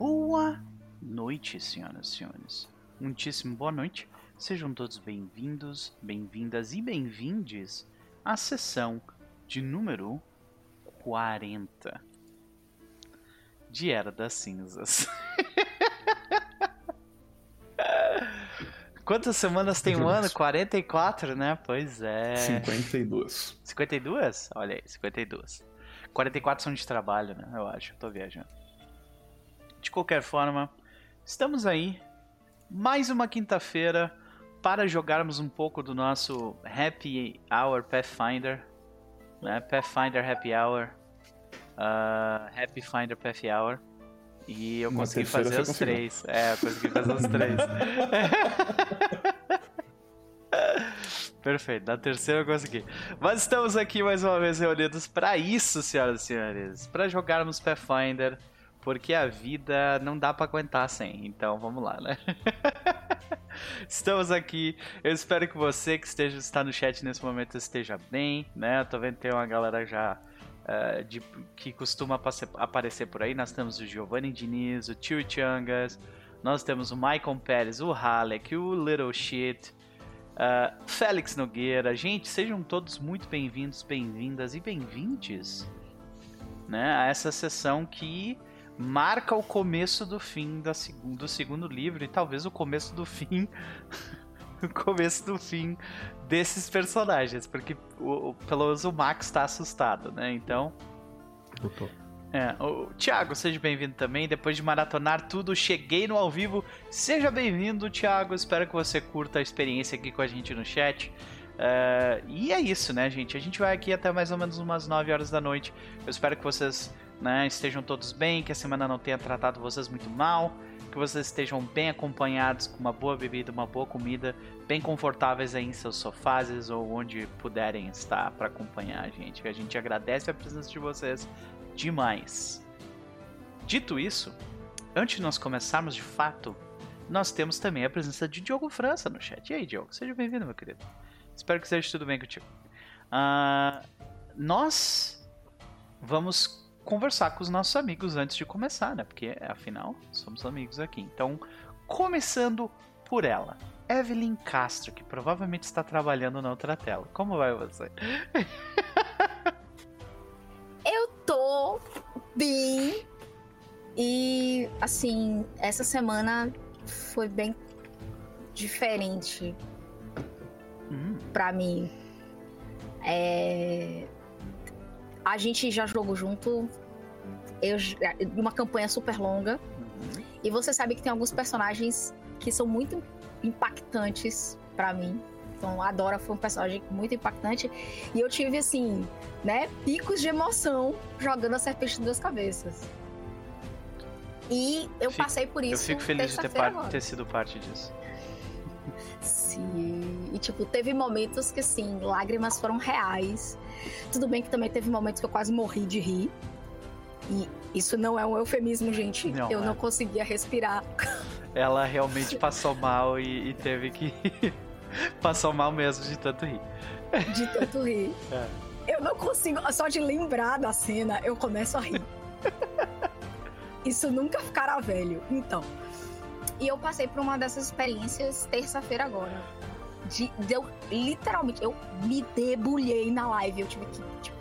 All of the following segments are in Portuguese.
Boa noite, senhoras e senhores. Muitíssimo boa noite. Sejam todos bem-vindos, bem-vindas e bem-vindes à sessão de número 40 de Era das Cinzas. Quantas semanas tem um ano? 44, né? Pois é. 52. 52? Olha aí, 52. 44 são de trabalho, né? Eu acho, tô viajando. De qualquer forma, estamos aí. Mais uma quinta-feira para jogarmos um pouco do nosso Happy Hour Pathfinder. Né? Pathfinder Happy Hour. Uh, Happy Finder Path Hour. E eu consegui fazer os três. É, eu consegui fazer os três. Perfeito, na terceira eu consegui. Mas estamos aqui mais uma vez reunidos para isso, senhoras e senhores. Para jogarmos Pathfinder, porque a vida não dá para aguentar sem. Então vamos lá, né? Estamos aqui. Eu espero que você que esteja está no chat nesse momento esteja bem, né? Eu tô vendo que tem uma galera já uh, de, que costuma aparecer por aí. Nós temos o Giovanni Diniz, o Tio Changas, nós temos o Michael Pérez, o Halleck, o Little Shit, uh, Félix Nogueira. Gente, sejam todos muito bem-vindos, bem-vindas e bem-vindes né, a essa sessão que marca o começo do fim da seg do segundo livro e talvez o começo do fim o começo do fim desses personagens, porque o, o, pelo menos o Max está assustado, né? Então. Eu tô. É, o Thiago, seja bem-vindo também. Depois de maratonar tudo, cheguei no ao vivo. Seja bem-vindo, Thiago. Espero que você curta a experiência aqui com a gente no chat. Uh, e é isso, né, gente? A gente vai aqui até mais ou menos umas 9 horas da noite. Eu espero que vocês né, estejam todos bem, que a semana não tenha tratado vocês muito mal que vocês estejam bem acompanhados, com uma boa bebida, uma boa comida, bem confortáveis aí em seus sofás ou onde puderem estar para acompanhar a gente. A gente agradece a presença de vocês demais. Dito isso, antes de nós começarmos de fato, nós temos também a presença de Diogo França no chat. E aí, Diogo, seja bem-vindo, meu querido. Espero que esteja tudo bem contigo. Uh, nós vamos conversar com os nossos amigos antes de começar, né? Porque afinal somos amigos aqui. Então, começando por ela, Evelyn Castro, que provavelmente está trabalhando na outra tela. Como vai você? Eu tô bem. E assim, essa semana foi bem diferente hum. para mim. É... A gente já jogou junto eu, uma campanha super longa. Uhum. E você sabe que tem alguns personagens que são muito impactantes para mim. Então, a Dora foi um personagem muito impactante. E eu tive, assim, né, picos de emoção jogando a Serpente de Duas Cabeças. E eu fico, passei por isso. Eu fico feliz de ter, par, ter sido parte disso. Sim. E, tipo, teve momentos que, assim, lágrimas foram reais. Tudo bem que também teve momentos que eu quase morri de rir. E isso não é um eufemismo, gente. Não, eu é. não conseguia respirar. Ela realmente passou mal e, e teve que. passou mal mesmo de tanto rir. De tanto rir. É. Eu não consigo. Só de lembrar da cena, eu começo a rir. Isso nunca ficará velho. Então. E eu passei por uma dessas experiências terça-feira agora. De, eu, literalmente, eu me debulhei na live. Eu tive que, tipo,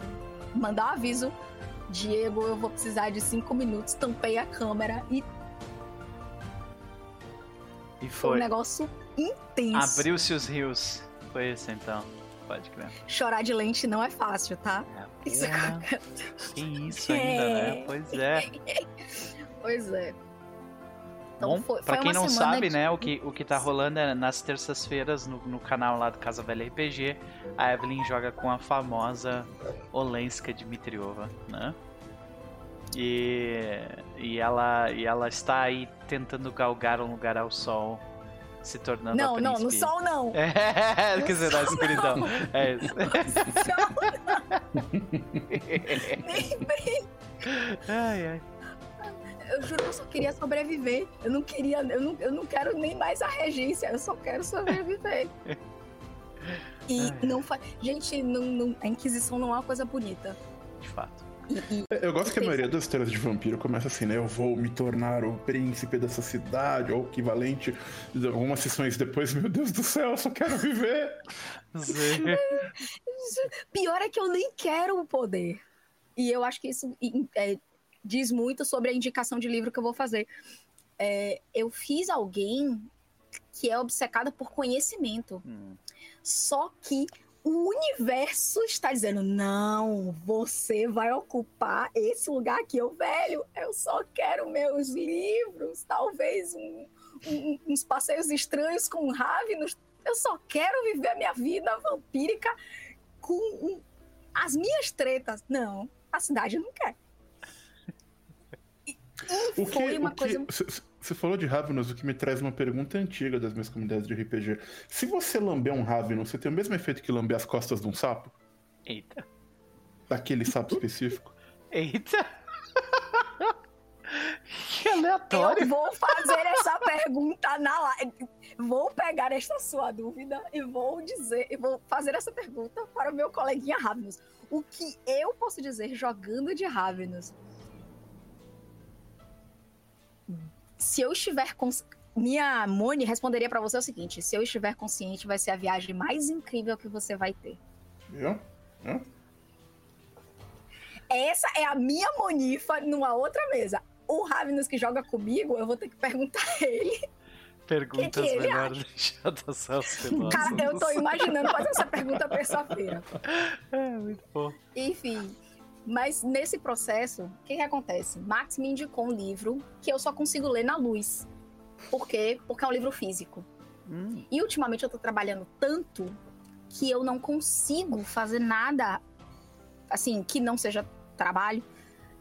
mandar um aviso Diego, eu vou precisar de cinco minutos, tampei a câmera e. E foi. foi um negócio intenso. Abriu-se os rios. Foi isso então. Pode crer. Chorar de lente não é fácil, tá? É, isso é... Que isso ainda, é. né? Pois é. pois é. Então, Bom, foi, pra foi quem não sabe, de... né, o que, o que tá rolando é nas terças-feiras no, no canal lá do Casa Velha RPG, a Evelyn joga com a famosa Olenska Dmitriova, né? E, e, ela, e ela está aí tentando galgar um lugar ao sol, se tornando não, a Não, não, no sol não. É, no quer dizer, na escuridão. Não. É isso. No sol não. Nem. Ai, ai eu juro que eu só queria sobreviver. Eu não queria, eu não, eu não quero nem mais a regência, eu só quero sobreviver. E não faz. Gente, não, não, a Inquisição não é uma coisa bonita. De fato. E, e, eu gosto que a maioria das histórias de vampiro começa assim, né? Eu vou me tornar o príncipe dessa cidade, ou equivalente. Algumas sessões depois, meu Deus do céu, eu só quero viver. Pior é que eu nem quero o poder. E eu acho que isso é, diz muito sobre a indicação de livro que eu vou fazer. É, eu fiz alguém que é obcecada por conhecimento. Hum. Só que o universo está dizendo: não, você vai ocupar esse lugar aqui. Eu, velho, eu só quero meus livros, talvez um, um, uns passeios estranhos com Ravenos. Eu só quero viver a minha vida vampírica com um, as minhas tretas. Não, a cidade não quer. E, e foi uma coisa. Que... Você falou de Ravenous, o que me traz uma pergunta antiga das minhas comunidades de RPG. Se você lamber um Ravenous, você tem o mesmo efeito que lamber as costas de um sapo? Eita. Daquele sapo específico? Eita. que aleatório. Eu vou fazer essa pergunta na live. Vou pegar esta sua dúvida e vou dizer, e vou fazer essa pergunta para o meu coleguinha Ravenous. O que eu posso dizer jogando de Ravenous? Se eu estiver cons... minha Moni responderia para você o seguinte: se eu estiver consciente, vai ser a viagem mais incrível que você vai ter. Viu? Viu? Essa é a minha Monifa numa outra mesa. O Ravenous que joga comigo, eu vou ter que perguntar a ele. Perguntas que que melhor deixadas aos Cara, eu tô imaginando fazer essa pergunta terça-feira. É, muito bom. Enfim. Mas nesse processo, o que, que acontece? Max me indicou um livro que eu só consigo ler na luz. Por quê? Porque é um livro físico. Hum. E ultimamente eu tô trabalhando tanto que eu não consigo fazer nada assim que não seja trabalho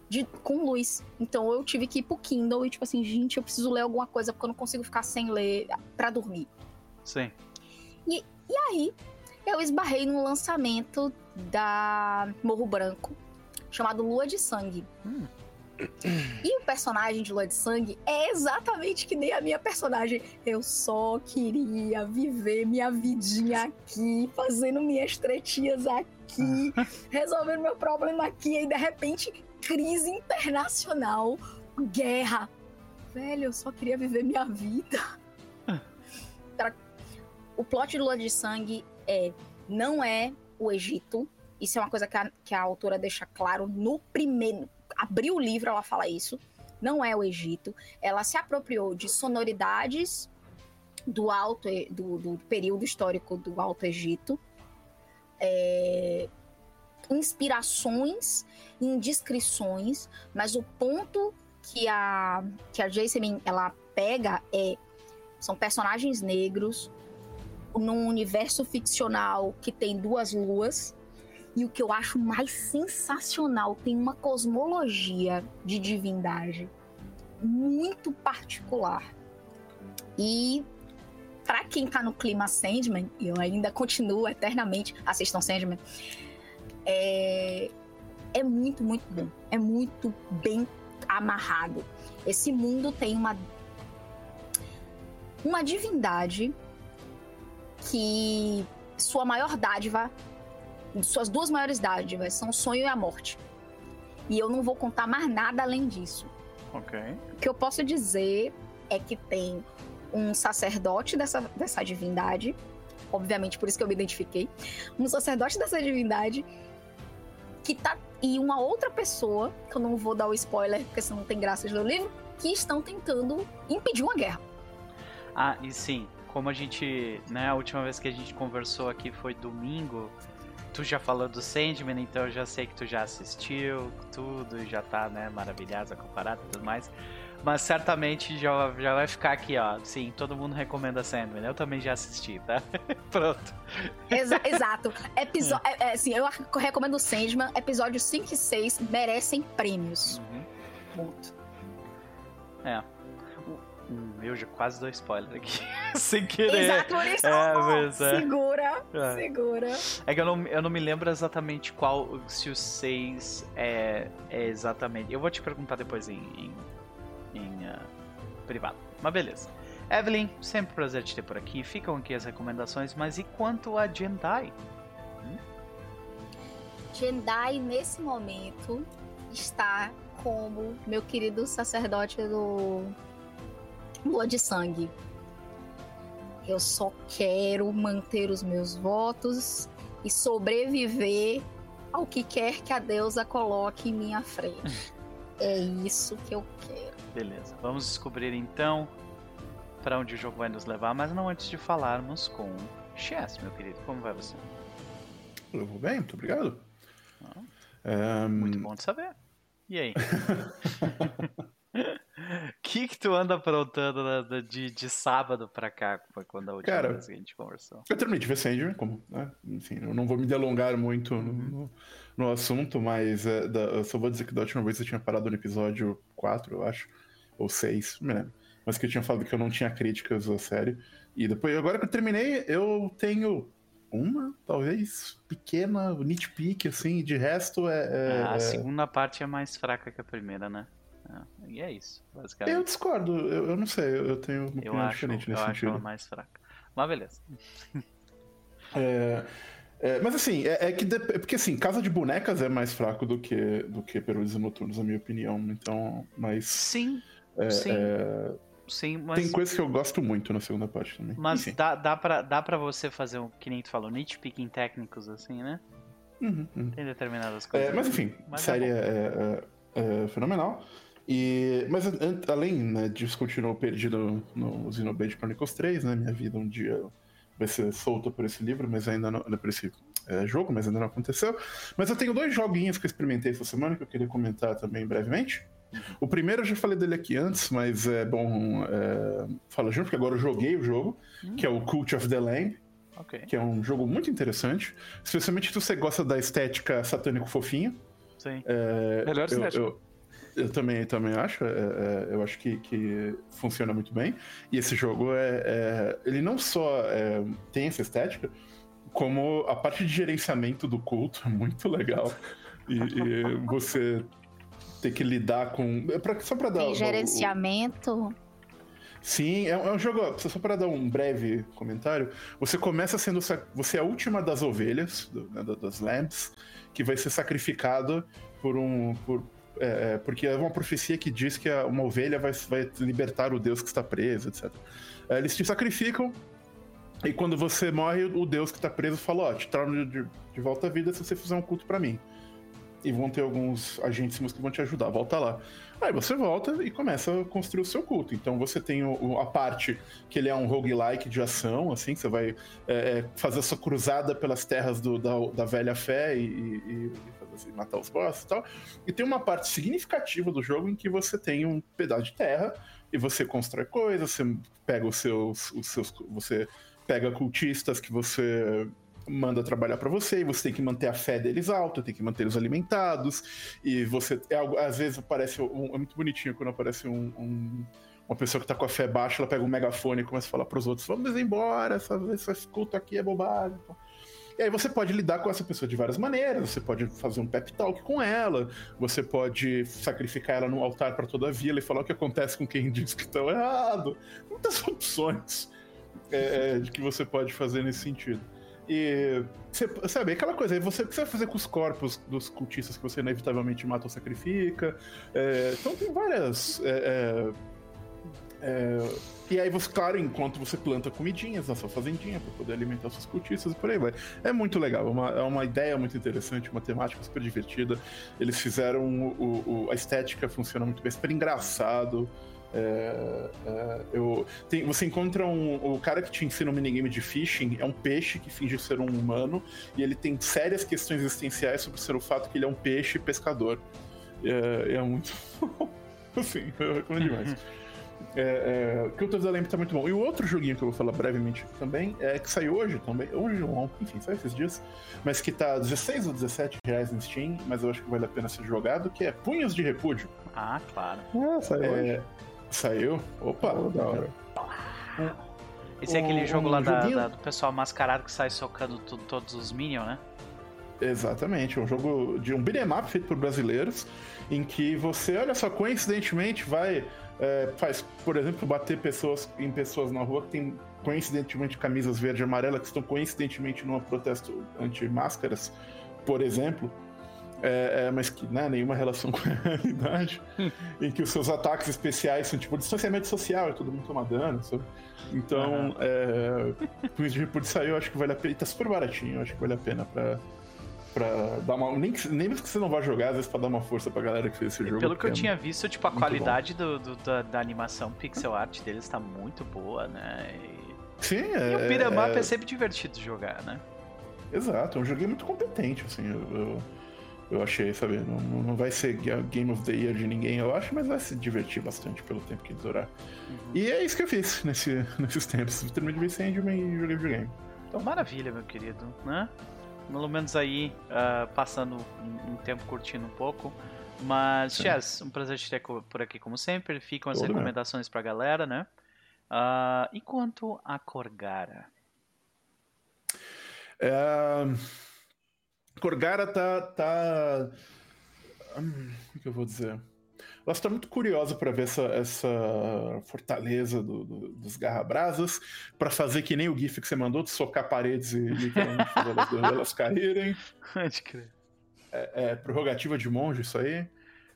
de, com luz. Então eu tive que ir pro Kindle e tipo assim, gente, eu preciso ler alguma coisa porque eu não consigo ficar sem ler para dormir. Sim. E, e aí eu esbarrei no lançamento da Morro Branco, chamado Lua de Sangue. Hum. E o personagem de Lua de Sangue é exatamente que nem a minha personagem. Eu só queria viver minha vidinha aqui, fazendo minhas tretinhas aqui, resolvendo meu problema aqui, e de repente, crise internacional, guerra. Velho, eu só queria viver minha vida. O plot de Lua de Sangue é não é o Egito, isso é uma coisa que a, que a autora deixa claro no primeiro. Abriu o livro, ela fala isso. Não é o Egito. Ela se apropriou de sonoridades do alto do, do período histórico do Alto Egito. É, inspirações indiscrições, mas o ponto que a que a Jasmine ela pega é são personagens negros num universo ficcional que tem duas luas e o que eu acho mais sensacional, tem uma cosmologia de divindade muito particular. E para quem tá no clima Sandman, e eu ainda continuo eternamente, assistam Sandman, é, é muito, muito bom. É muito bem amarrado. Esse mundo tem uma uma divindade que sua maior dádiva suas duas maiores dádivas são o sonho e a morte. E eu não vou contar mais nada além disso. Ok. O que eu posso dizer é que tem um sacerdote dessa, dessa divindade, obviamente por isso que eu me identifiquei, um sacerdote dessa divindade que tá e uma outra pessoa, que eu não vou dar o spoiler porque senão não tem graça do livro, que estão tentando impedir uma guerra. Ah, e sim, como a gente, né, a última vez que a gente conversou aqui foi domingo, tu já falou do Sandman, então eu já sei que tu já assistiu tudo, já tá, né, maravilhada comparado e tudo mais. Mas certamente já, já vai ficar aqui, ó. Sim, todo mundo recomenda Sandman. Eu também já assisti, tá? Pronto. Exa exato. Episódio, é, é, assim, eu recomendo Sandman. Episódios 5 e 6 merecem prêmios. Uhum. Ponto. É. Hum, eu já quase dou spoiler aqui. Sem querer. Exato, por isso. É, mas, é. Segura, é. segura. É que eu não, eu não me lembro exatamente qual, se o 6 é, é exatamente. Eu vou te perguntar depois em, em, em uh, privado. Mas beleza. Evelyn, sempre um prazer te ter por aqui. Ficam aqui as recomendações, mas e quanto a Jendai? Hum? Jendai, nesse momento, estar como meu querido sacerdote do Lua de Sangue. Eu só quero manter os meus votos e sobreviver ao que quer que a deusa coloque em minha frente. é isso que eu quero. Beleza, vamos descobrir então para onde o jogo vai nos levar, mas não antes de falarmos com Chess, meu querido. Como vai você? Eu vou bem, muito obrigado. Ah, um... Muito bom de saber. E aí? O que que tu anda aprontando né, de, de sábado pra cá, quando a última Cara, vez que a gente conversou? Eu terminei de ver Sandman, como, né? Enfim, eu não vou me delongar muito no, uhum. no, no assunto, mas é, da, eu só vou dizer que da última vez eu tinha parado no episódio 4, eu acho, ou 6, não me lembro. Mas que eu tinha falado que eu não tinha críticas à série. E depois, agora que eu terminei, eu tenho uma, talvez, pequena, nitpick, assim, de resto é. é a é segunda parte é mais fraca que a primeira, né? É, e é isso, basicamente. Eu discordo, eu, eu não sei, eu tenho uma opinião acho, diferente nesse eu sentido. Eu acho ela mais fraca. Mas beleza. É, é, mas assim, é, é que. De, é porque assim, Casa de Bonecas é mais fraco do que, do que Peruzes Noturnos, na minha opinião. Então, mas. Sim. É, sim. É, sim, mas... Tem coisas que eu gosto muito na segunda parte também. Mas dá, dá, pra, dá pra você fazer um, que nem tu falou, nitpicking técnicos, assim, né? Uhum, uhum. Tem determinadas coisas. É, mas enfim, mas série é, é, fenomenal. E, mas além né, de continuar perdido no Xenoblade Chronicles 3, né? Minha vida um dia vai ser solta por esse livro, mas ainda não. Por esse é, jogo, mas ainda não aconteceu. Mas eu tenho dois joguinhos que eu experimentei essa semana que eu queria comentar também brevemente. O primeiro eu já falei dele aqui antes, mas é bom é, falar junto, porque agora eu joguei o jogo, hum. que é o Cult of the Lamb. Okay. Que é um jogo muito interessante. Especialmente se você gosta da estética satânico fofinha. Sim. É, Melhor estética. Eu, eu, também, também acho. É, é, eu acho que, que funciona muito bem. E esse jogo é. é ele não só é, tem essa estética, como a parte de gerenciamento do culto é muito legal. E, e você ter que lidar com. É pra, só pra dar. Tem gerenciamento. O... Sim, é, é, um jogo. Só para dar um breve comentário. Você começa sendo. Você é a última das ovelhas, do, né, das lambs, que vai ser sacrificado por um. Por, é, é, porque é uma profecia que diz que uma ovelha vai, vai libertar o deus que está preso, etc. É, eles te sacrificam. E quando você morre, o deus que está preso fala: Ó, te trago de, de volta à vida se você fizer um culto para mim e vão ter alguns agentes que vão te ajudar. Volta lá. Aí você volta e começa a construir o seu culto. Então você tem o, a parte que ele é um roguelike de ação, assim, você vai é, é fazer sua cruzada pelas terras do, da, da velha fé e, e, e assim, matar os bosses e tal. E tem uma parte significativa do jogo em que você tem um pedaço de terra e você constrói coisas, você pega os seus. Os seus você pega cultistas que você manda trabalhar para você e você tem que manter a fé deles alta, tem que manter eles alimentados e você é algo, às vezes aparece um, é muito bonitinho quando aparece um, um, uma pessoa que tá com a fé baixa, ela pega um megafone e começa a falar para os outros: "Vamos embora, essa esse culto aqui é bobagem". E aí você pode lidar com essa pessoa de várias maneiras. Você pode fazer um pep talk com ela, você pode sacrificar ela no altar para toda a vila e falar o que acontece com quem diz que estão errado. Muitas opções é, é, de que você pode fazer nesse sentido. E, você, sabe, aquela coisa, você, vai fazer com os corpos dos cultistas que você inevitavelmente mata ou sacrifica? É, então tem várias. É, é, e aí você, claro, enquanto você planta comidinhas na sua fazendinha para poder alimentar seus cultistas e por aí vai. É muito legal, é uma, é uma ideia muito interessante, uma temática super divertida. Eles fizeram o, o, a estética funciona muito bem, super engraçado. É, é, eu, tem, você encontra um, o cara que te ensina um minigame de fishing é um peixe que finge ser um humano e ele tem sérias questões existenciais sobre ser o fato que ele é um peixe pescador. É, é muito. assim, eu recomendo demais. É, é, of the Lamp tá muito bom. E o outro joguinho que eu vou falar brevemente também é que saiu hoje também. Hoje não, enfim, saiu esses dias. Mas que tá 16 ou 17 reais no Steam, mas eu acho que vale a pena ser jogado, que é Punhos de Repúdio. Ah, claro. Ah, saiu é, hoje. Saiu? Opa, oh, da hora. Esse é aquele jogo lá da, da, do pessoal mascarado que sai socando tudo, todos os minions, né? Exatamente, é um jogo de um beat'em up feito por brasileiros, em que você, olha só, coincidentemente vai, é, faz, por exemplo, bater pessoas em pessoas na rua que tem coincidentemente camisas verde e amarela que estão coincidentemente num protesto anti-máscaras, por exemplo. é, é, mas que né, nenhuma relação com a realidade, em que os seus ataques especiais são tipo distanciamento social, é todo mundo toma dano, sabe? Então, uhum. é, o Wizard Report saiu, acho que vale a pena, e tá super baratinho, acho que vale a pena pra, pra dar uma. Nem, nem mesmo que você não vá jogar, às vezes pra dar uma força pra galera que fez esse jogo. Pelo que eu é tinha visto, tipo, a qualidade do, do da, da, animação pixel art deles tá muito boa, né? E, Sim, é. E o Beat'em Up é... é sempre divertido jogar, né? Exato, é um jogo muito competente, assim. eu, eu eu achei, sabe? Não, não vai ser Game of the Year de ninguém, eu acho, mas vai se divertir bastante pelo tempo que durar. Uhum. E é isso que eu fiz nesse, nesses tempos. Terminei de Sandman e joguei videogame. Então, maravilha, meu querido, né? Pelo menos aí, uh, passando um, um, tempo curtindo um pouco. Mas, Chess, um prazer te ter por aqui como sempre. Ficam as Todo recomendações mesmo. pra galera, né? Uh, e quanto a Corgara? É... Corgara tá. tá... Hum, o que eu vou dizer? Ela está muito curiosa para ver essa, essa fortaleza do, do, dos garrabrasas, para fazer que nem o GIF que você mandou, de socar paredes e literalmente fazer elas, elas caírem. Pode crer. É, é, prerrogativa de monge isso aí.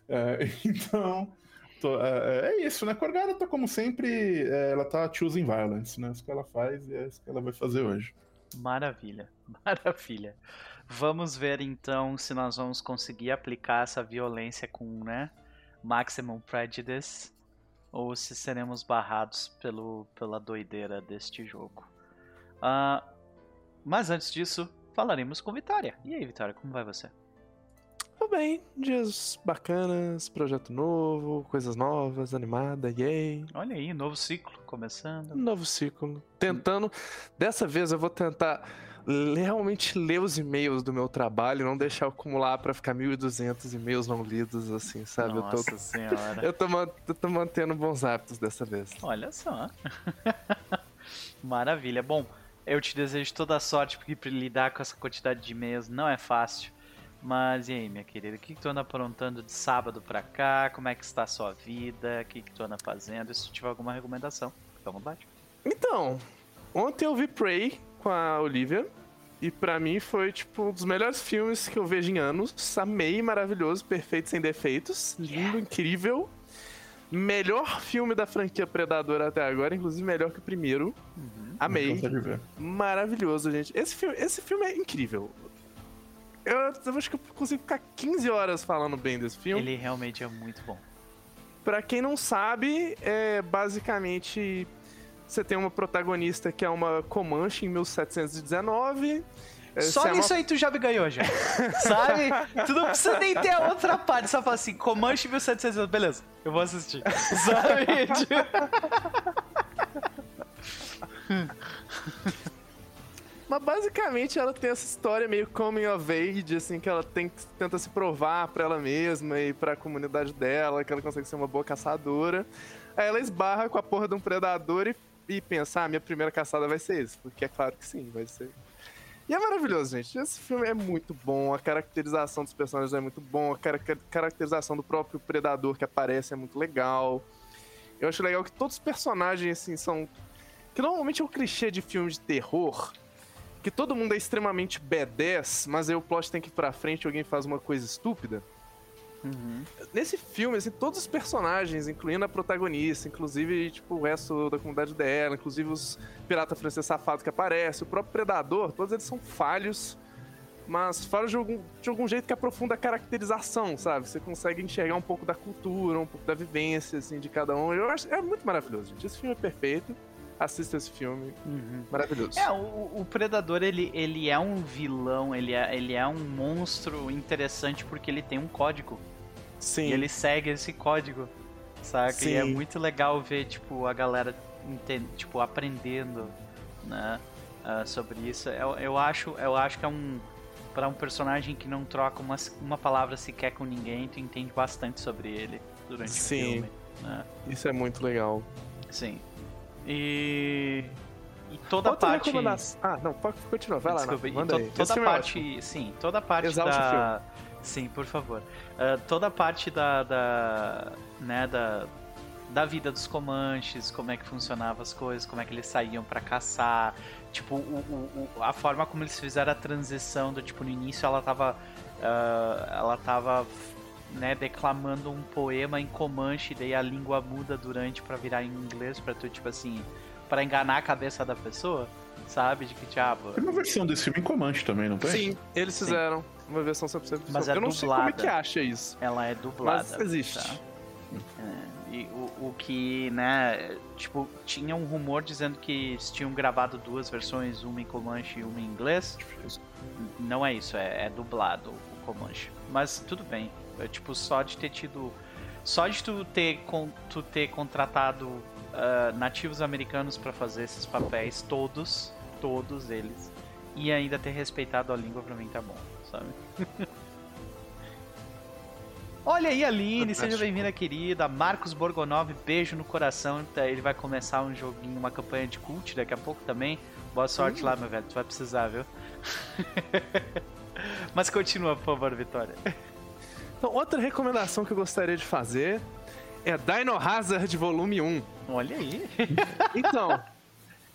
É, então, tô, é, é, isso, né? Corgara tá como sempre, é, ela tá choosing violence, né? Isso que ela faz e é isso que ela vai fazer hoje. Maravilha, maravilha. Vamos ver então se nós vamos conseguir aplicar essa violência com, né, maximum prejudice ou se seremos barrados pelo, pela doideira deste jogo. Uh, mas antes disso, falaremos com Vitória. E aí, Vitória, como vai você? Tudo bem, dias bacanas, projeto novo, coisas novas, animada, yay. Olha aí, novo ciclo começando. Novo ciclo. Tentando. Dessa vez eu vou tentar realmente ler os e-mails do meu trabalho, não deixar acumular para ficar 1.200 e-mails não lidos, assim, sabe? Nossa eu tô, senhora. eu, tô, eu tô mantendo bons hábitos dessa vez. Olha só. Maravilha. Bom, eu te desejo toda a sorte, porque pra lidar com essa quantidade de e-mails não é fácil. Mas e aí, minha querida, o que, que tu anda aprontando de sábado pra cá? Como é que está a sua vida? O que, que tu anda fazendo? E se tu tiver alguma recomendação, fica à vontade. Então, ontem eu vi Prey, com a Olivia. E para mim foi, tipo, um dos melhores filmes que eu vejo em anos. Amei, maravilhoso, perfeito, sem defeitos. Lindo, incrível. Melhor filme da franquia Predador até agora, inclusive melhor que o primeiro. Uhum. Amei. Maravilhoso, gente. Esse filme, esse filme é incrível. Eu, eu acho que eu consigo ficar 15 horas falando bem desse filme. Ele realmente é muito bom. Pra quem não sabe, é basicamente você tem uma protagonista que é uma Comanche em 1719. Só é nisso uma... aí tu já me ganhou, já. Sabe? Tu não precisa nem ter a outra parte. Só fala assim, Comanche 1719. Beleza, eu vou assistir. Sabe? Mas basicamente ela tem essa história meio coming of age, assim, que ela tem, tenta se provar pra ela mesma e pra comunidade dela, que ela consegue ser uma boa caçadora. Aí ela esbarra com a porra de um predador e e pensar, ah, minha primeira caçada vai ser isso, porque é claro que sim, vai ser. E é maravilhoso, gente. Esse filme é muito bom, a caracterização dos personagens é muito bom, a car caracterização do próprio predador que aparece é muito legal. Eu acho legal que todos os personagens, assim, são. Que normalmente é um clichê de filme de terror, que todo mundo é extremamente B10, mas aí o plot tem que ir pra frente alguém faz uma coisa estúpida. Uhum. Nesse filme, assim, todos os personagens, incluindo a protagonista, inclusive, tipo, o resto da comunidade dela, inclusive os piratas franceses safados que aparecem, o próprio Predador, todos eles são falhos, mas falhos de algum, de algum jeito que aprofunda a caracterização, sabe? Você consegue enxergar um pouco da cultura, um pouco da vivência, assim, de cada um. Eu acho, é muito maravilhoso, gente. Esse filme é perfeito assista esse filme. Uhum. Maravilhoso. É, o, o, Predador, ele, ele é um vilão, ele é, ele é um monstro interessante porque ele tem um código. Sim. E ele segue esse código, saca? Sim. E é muito legal ver, tipo, a galera tipo, aprendendo, né? Uh, sobre isso. Eu, eu, acho, eu acho que é um. para um personagem que não troca uma, uma palavra sequer com ninguém, tu entende bastante sobre ele durante Sim. o filme. Né? Isso é muito legal. Sim. E. E toda a parte. Ah, não, pode continuar, vai Desculpa, lá. Não, manda to, toda a parte. É sim, toda parte da. Sim, por favor. Uh, toda a parte da, da, né, da, da vida dos Comanches, como é que funcionavam as coisas, como é que eles saíam para caçar, tipo, o, o, a forma como eles fizeram a transição do, tipo, no início ela tava uh, ela tava né, declamando um poema em Comanche, daí a língua muda durante para virar em inglês, para tu, tipo assim, para enganar a cabeça da pessoa, sabe? De que diabo. Tem uma versão desse filme em Comanche também, não tem? Sim, eles fizeram Sim. Uma versão 100% Mas é Eu não dublada. sei como é que acha isso. Ela é dublada. Mas existe. Tá? É, e o, o que, né, tipo, tinha um rumor dizendo que tinham gravado duas versões, uma em Comanche e uma em inglês. Não é isso, é, é dublado o Comanche. Mas tudo bem, é tipo, só de ter tido. Só de tu ter, con, tu ter contratado uh, nativos americanos para fazer esses papéis, todos, todos eles, e ainda ter respeitado a língua pra mim tá bom, sabe? Olha aí, Aline, seja bem-vinda, querida. Marcos Borgonov, beijo no coração. Tá, ele vai começar um joguinho, uma campanha de cult daqui a pouco também. Boa sorte lá, meu velho. Tu vai precisar, viu? Mas continua, por favor, Vitória. Então, outra recomendação que eu gostaria de fazer é Dino Hazard Volume 1. Olha aí. então,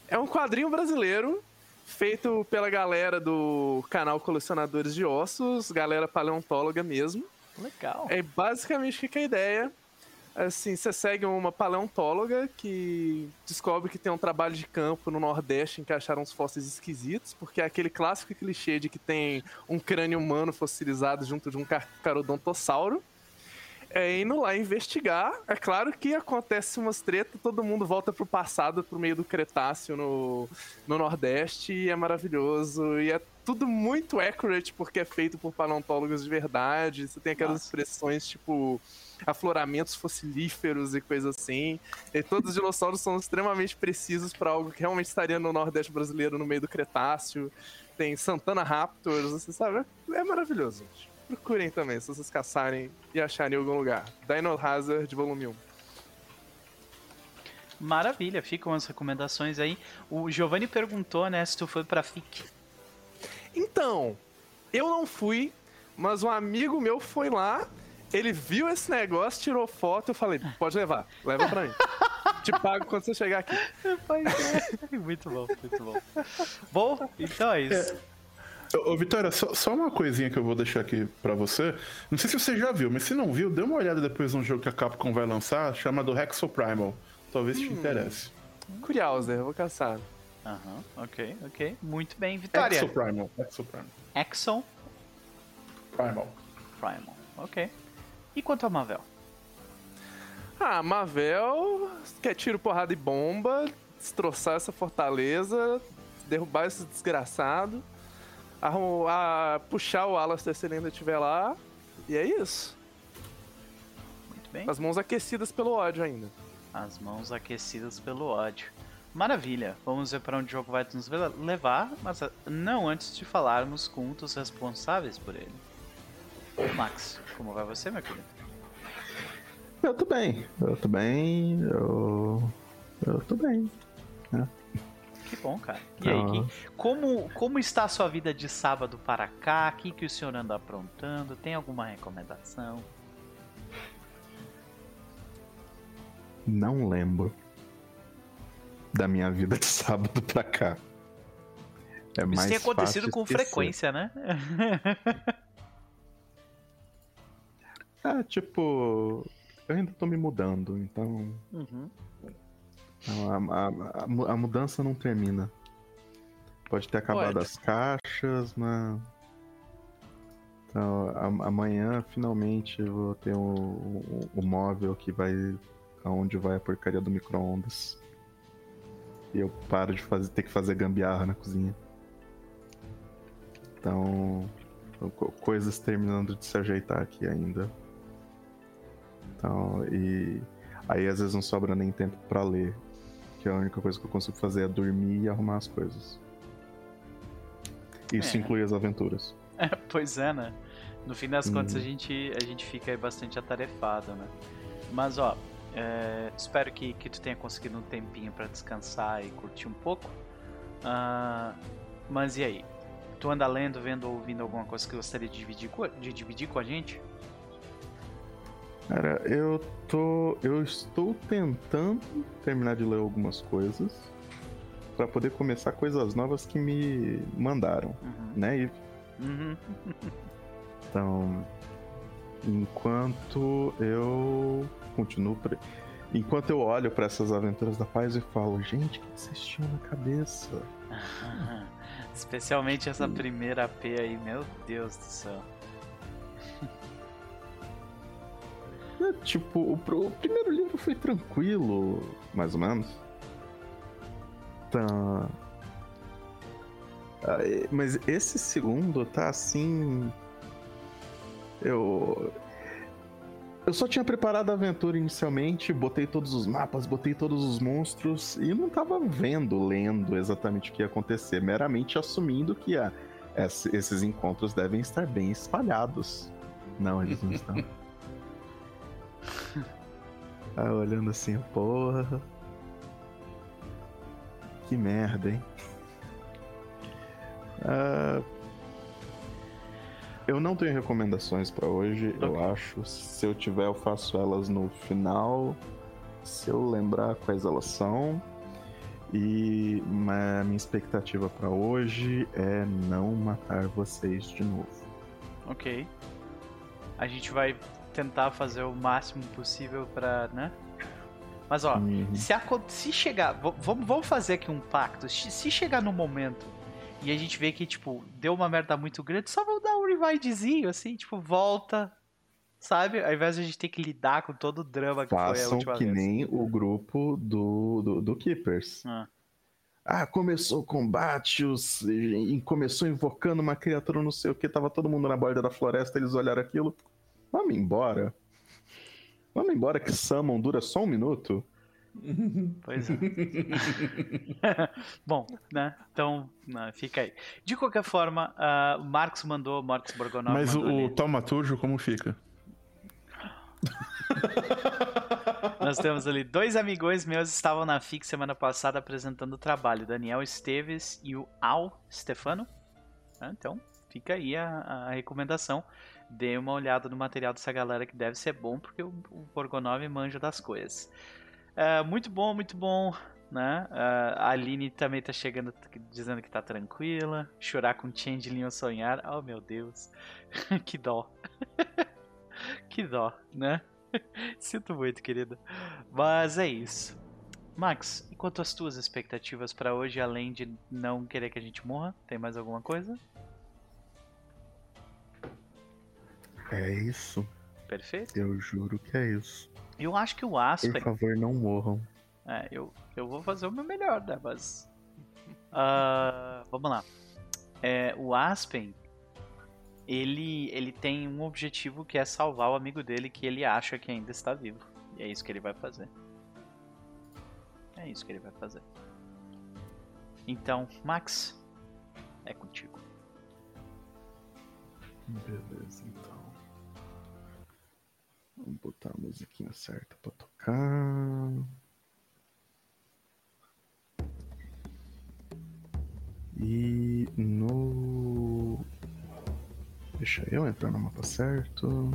é um quadrinho brasileiro feito pela galera do canal Colecionadores de Ossos, galera paleontóloga mesmo. Legal. É basicamente o que é a ideia assim, você segue uma paleontóloga que descobre que tem um trabalho de campo no Nordeste em que acharam uns fósseis esquisitos, porque é aquele clássico clichê de que tem um crânio humano fossilizado junto de um carodontossauro. É indo lá investigar. É claro que acontece umas tretas, todo mundo volta pro passado, pro meio do Cretáceo no, no Nordeste, e é maravilhoso. E é tudo muito accurate, porque é feito por paleontólogos de verdade. Você tem aquelas Nossa. expressões tipo afloramentos fossilíferos e coisas assim. E todos os dinossauros são extremamente precisos para algo que realmente estaria no Nordeste brasileiro, no meio do Cretáceo. Tem Santana Raptors, você sabe? É maravilhoso, gente. Procurem também, se vocês caçarem e acharem em algum lugar. Dino Hazard, volume 1. Maravilha, ficam as recomendações aí. O Giovanni perguntou, né, se tu foi pra FIC. Então, eu não fui, mas um amigo meu foi lá ele viu esse negócio, tirou foto, eu falei, pode levar, leva pra mim. Te pago quando você chegar aqui. muito bom, muito bom. Bom, então é isso. Ô, Vitória, só, só, uma coisinha que eu vou deixar aqui pra você. Não sei se você já viu, mas se não viu, dê uma olhada depois num jogo que a Capcom vai lançar, chamado Hexoprimal. Talvez hum, te interesse. Curioso, eu vou caçar. Aham, uhum, ok, ok. Muito bem, Vitória. Exoprimal. Exoprimal. Exo? Primal. Primal, ok. E quanto a Mavel? Ah, Mavel quer tiro, porrada e bomba, destroçar essa fortaleza, derrubar esse desgraçado, a, a puxar o Alastair se ele ainda estiver lá, e é isso. Muito bem. As mãos aquecidas pelo ódio ainda. As mãos aquecidas pelo ódio. Maravilha, vamos ver para onde o jogo vai nos levar, mas não antes de falarmos com um dos responsáveis por ele. Max, como vai você, meu querido? Eu tô bem, eu tô bem, eu. Eu tô bem. Né? Que bom, cara. E aí, que, como, como está a sua vida de sábado para cá? O que, que o senhor anda aprontando? Tem alguma recomendação? Não lembro da minha vida de sábado pra cá. É Isso mais tem acontecido com esquecer. frequência, né? É, tipo, eu ainda tô me mudando, então. Uhum. A, a, a, a, mudança não termina. Pode ter acabado Pode. as caixas, mas. Então, amanhã finalmente eu vou ter o, o, o móvel que vai. aonde vai a porcaria do micro-ondas. E eu paro de fazer, ter que fazer gambiarra na cozinha. Então. Coisas terminando de se ajeitar aqui ainda. Então, e aí às vezes não sobra nem tempo para ler. Que a única coisa que eu consigo fazer é dormir e arrumar as coisas. Isso é. inclui as aventuras. É, pois é, né? No fim das hum. contas a gente, a gente fica bastante atarefado, né? Mas ó, é, espero que, que tu tenha conseguido um tempinho para descansar e curtir um pouco. Uh, mas e aí? Tu anda lendo, vendo ou ouvindo alguma coisa que gostaria de dividir, de dividir com a gente? Cara, eu tô. Eu estou tentando terminar de ler algumas coisas para poder começar coisas novas que me mandaram, uhum. né? E... Uhum. Então, enquanto eu continuo. Pre... Enquanto eu olho para essas aventuras da paz e falo, gente, o que vocês tinham na cabeça? Especialmente essa primeira AP aí, meu Deus do céu. É, tipo, o, o, primeiro livro foi tranquilo, mais ou menos. Tá. Mas esse segundo tá assim. Eu. Eu só tinha preparado a aventura inicialmente, botei todos os mapas, botei todos os monstros e não tava vendo, lendo exatamente o que ia acontecer, meramente assumindo que ah, esses encontros devem estar bem espalhados. Não, eles não estão. Ah, olhando assim, porra. Que merda, hein? Ah, eu não tenho recomendações para hoje, okay. eu acho. Se eu tiver, eu faço elas no final. Se eu lembrar quais elas são. E a minha expectativa para hoje é não matar vocês de novo. Ok. A gente vai tentar fazer o máximo possível para, né? Mas ó, uhum. se, a, se chegar, vamos, vamos fazer aqui um pacto. Se chegar no momento e a gente vê que, tipo, deu uma merda muito grande, só vou dar um revivdezinho, assim, tipo, volta, sabe? Ao invés de a gente ter que lidar com todo o drama que Façam foi a última que vez. nem o grupo do, do, do Keepers. Ah. ah. começou o combate, os, começou invocando uma criatura não sei o que, tava todo mundo na borda da floresta, eles olharam aquilo, vamos embora. Vamos embora que Summon dura só um minuto. Pois é. Bom, né? Então, não, fica aí. De qualquer forma, uh, o Marcos mandou, Marcos Borgonov Mas o, o Taumaturgo como fica? Nós temos ali dois amigões meus estavam na FIC semana passada apresentando o trabalho, Daniel Esteves e o Al Stefano. Ah, então, fica aí a, a, recomendação. Dê uma olhada no material dessa galera que deve ser bom, porque o, o Borgonov manja das coisas. Uh, muito bom, muito bom. Né? Uh, a Aline também tá chegando dizendo que tá tranquila. Chorar com Changeling ou sonhar. Oh meu Deus. que dó. que dó, né? Sinto muito, querida. Mas é isso. Max, e quanto às tuas expectativas para hoje, além de não querer que a gente morra? Tem mais alguma coisa? É isso. Perfeito. Eu juro que é isso. Eu acho que o Aspen. Por favor, não morram. É, eu, eu vou fazer o meu melhor, né? Mas. Uh, vamos lá. É, o Aspen. Ele, ele tem um objetivo que é salvar o amigo dele que ele acha que ainda está vivo. E é isso que ele vai fazer. É isso que ele vai fazer. Então, Max, é contigo. Beleza, então. Vamos botar a musiquinha certa pra tocar. E no. Deixa eu entrar no mapa certo.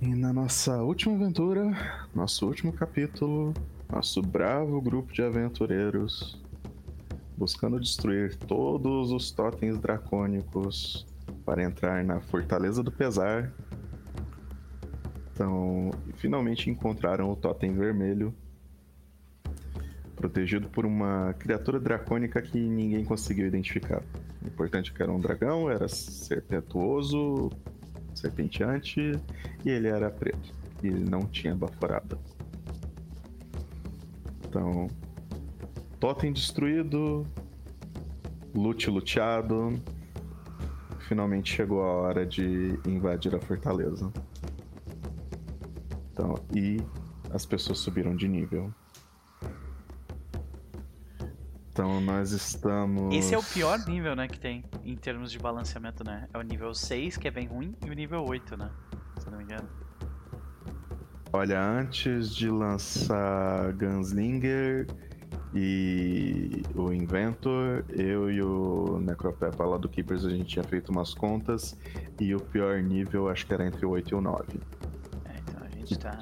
E na nossa última aventura, nosso último capítulo, nosso bravo grupo de aventureiros buscando destruir todos os totens dracônicos para entrar na Fortaleza do Pesar então, finalmente encontraram o totem vermelho, protegido por uma criatura dracônica que ninguém conseguiu identificar. O importante é que era um dragão, era serpentuoso, serpenteante, e ele era preto. E ele não tinha baforada. Então, totem destruído, lute luteado. Finalmente chegou a hora de invadir a fortaleza. Então, e as pessoas subiram de nível. Então nós estamos. Esse é o pior nível, né, que tem em termos de balanceamento, né? É o nível 6, que é bem ruim, e o nível 8, né? Se não me engano. Olha, antes de lançar Gunslinger e o Inventor, eu e o Necropepa lá do Keepers, a gente tinha feito umas contas e o pior nível acho que era entre o 8 e o 9 gente tá.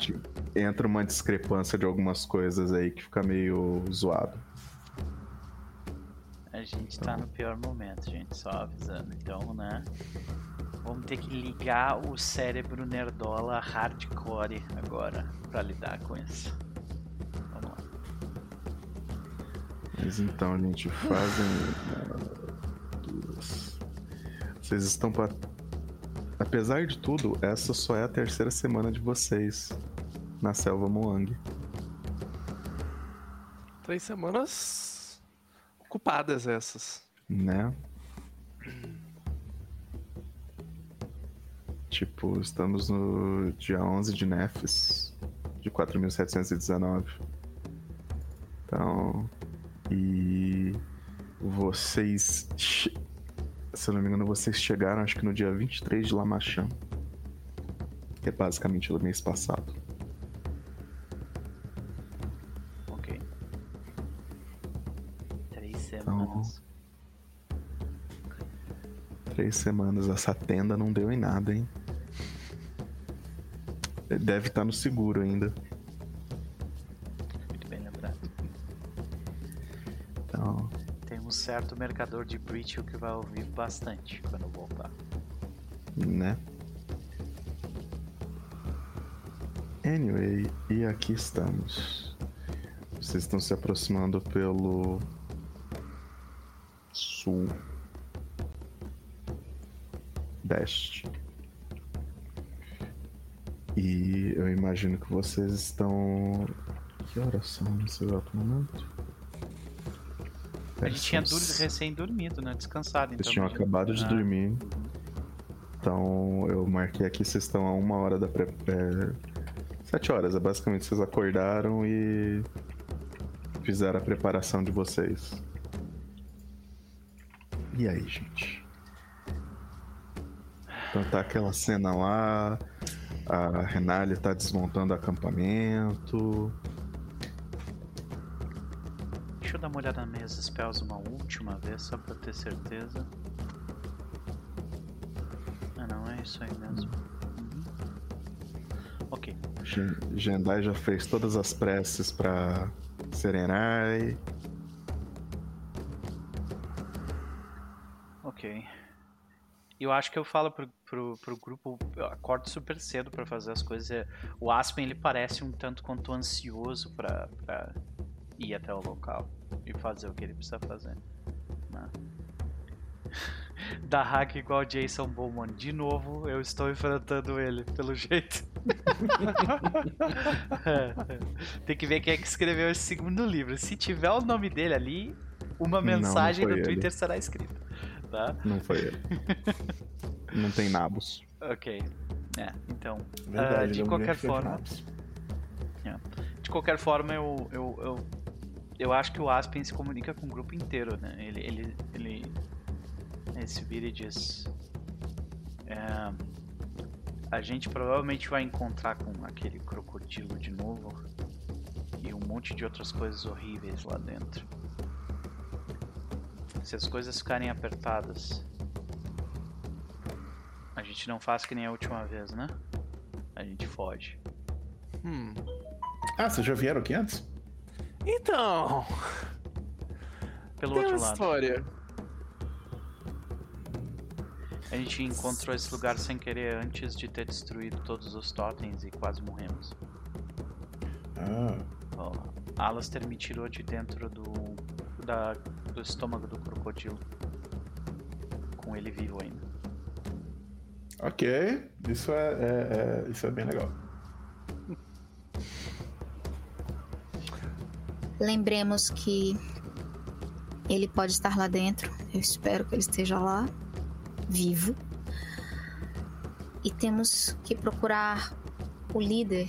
Entra uma discrepância de algumas coisas aí que fica meio zoado. A A gente tá no pior momento, gente, só avisando. Então, né? Vamos ter que ligar o cérebro nerdola hardcore agora para lidar com isso. Vamos lá. Mas então, gente, fazem. duas. Vocês estão. Apesar de tudo, essa só é a terceira semana de vocês na selva Moang. Três semanas ocupadas essas. Né? Tipo, estamos no dia 11 de Nefes de 4719. Então, e vocês, se eu não me engano, vocês chegaram acho que no dia 23 de Lamachan, que é basicamente o mês passado. Ok. Três semanas. Então, três semanas. Essa tenda não deu em nada, hein? Deve estar no seguro ainda. Certo mercador de Breach que vai ouvir bastante quando voltar. Né? Anyway, e aqui estamos. Vocês estão se aproximando pelo sul deste. E eu imagino que vocês estão. Que horas são nesse exato momento? A gente tinha recém-dormido, né? Descansado. Então Vocês tinham acabado de ah. dormir. Então eu marquei aqui, vocês estão a uma hora da pré. É... Sete horas, é basicamente vocês acordaram e fizeram a preparação de vocês. E aí, gente? Então tá aquela cena lá, a Renália tá desmontando acampamento. Dar uma olhada nas minhas spells uma última vez, só pra ter certeza. Ah não, é isso aí mesmo. Uhum. Ok. Gendai já fez todas as preces pra Serenai. Ok. Eu acho que eu falo pro, pro, pro grupo, eu acordo super cedo para fazer as coisas. O Aspen ele parece um tanto quanto ansioso para ir até o local e fazer o que ele precisa fazer. Né? Da hack igual Jason Bowman. De novo, eu estou enfrentando ele, pelo jeito. É. Tem que ver quem é que escreveu esse segundo livro. Se tiver o nome dele ali, uma mensagem não, não no Twitter ele. será escrita tá? Não foi ele. não tem nabos. Ok. É, então. Verdade, uh, de qualquer forma. É. De qualquer forma, eu, eu, eu, eu acho que o Aspen se comunica com o grupo inteiro, né? Ele, ele, ele, ele se vira e diz. É, a gente provavelmente vai encontrar com aquele crocodilo de novo e um monte de outras coisas horríveis lá dentro. Se as coisas ficarem apertadas, a gente não faz que nem a última vez, né? A gente foge. Hum. Ah, vocês já vieram aqui antes? Então. Pelo Tem outro lado. história. A gente encontrou esse lugar sem querer antes de ter destruído todos os totens e quase morremos. Ah. Oh, Alastair me tirou de dentro do da, do estômago do crocodilo. Com ele vivo ainda. Ok, isso é, é, é isso é bem legal. Lembremos que ele pode estar lá dentro. Eu espero que ele esteja lá, vivo. E temos que procurar o líder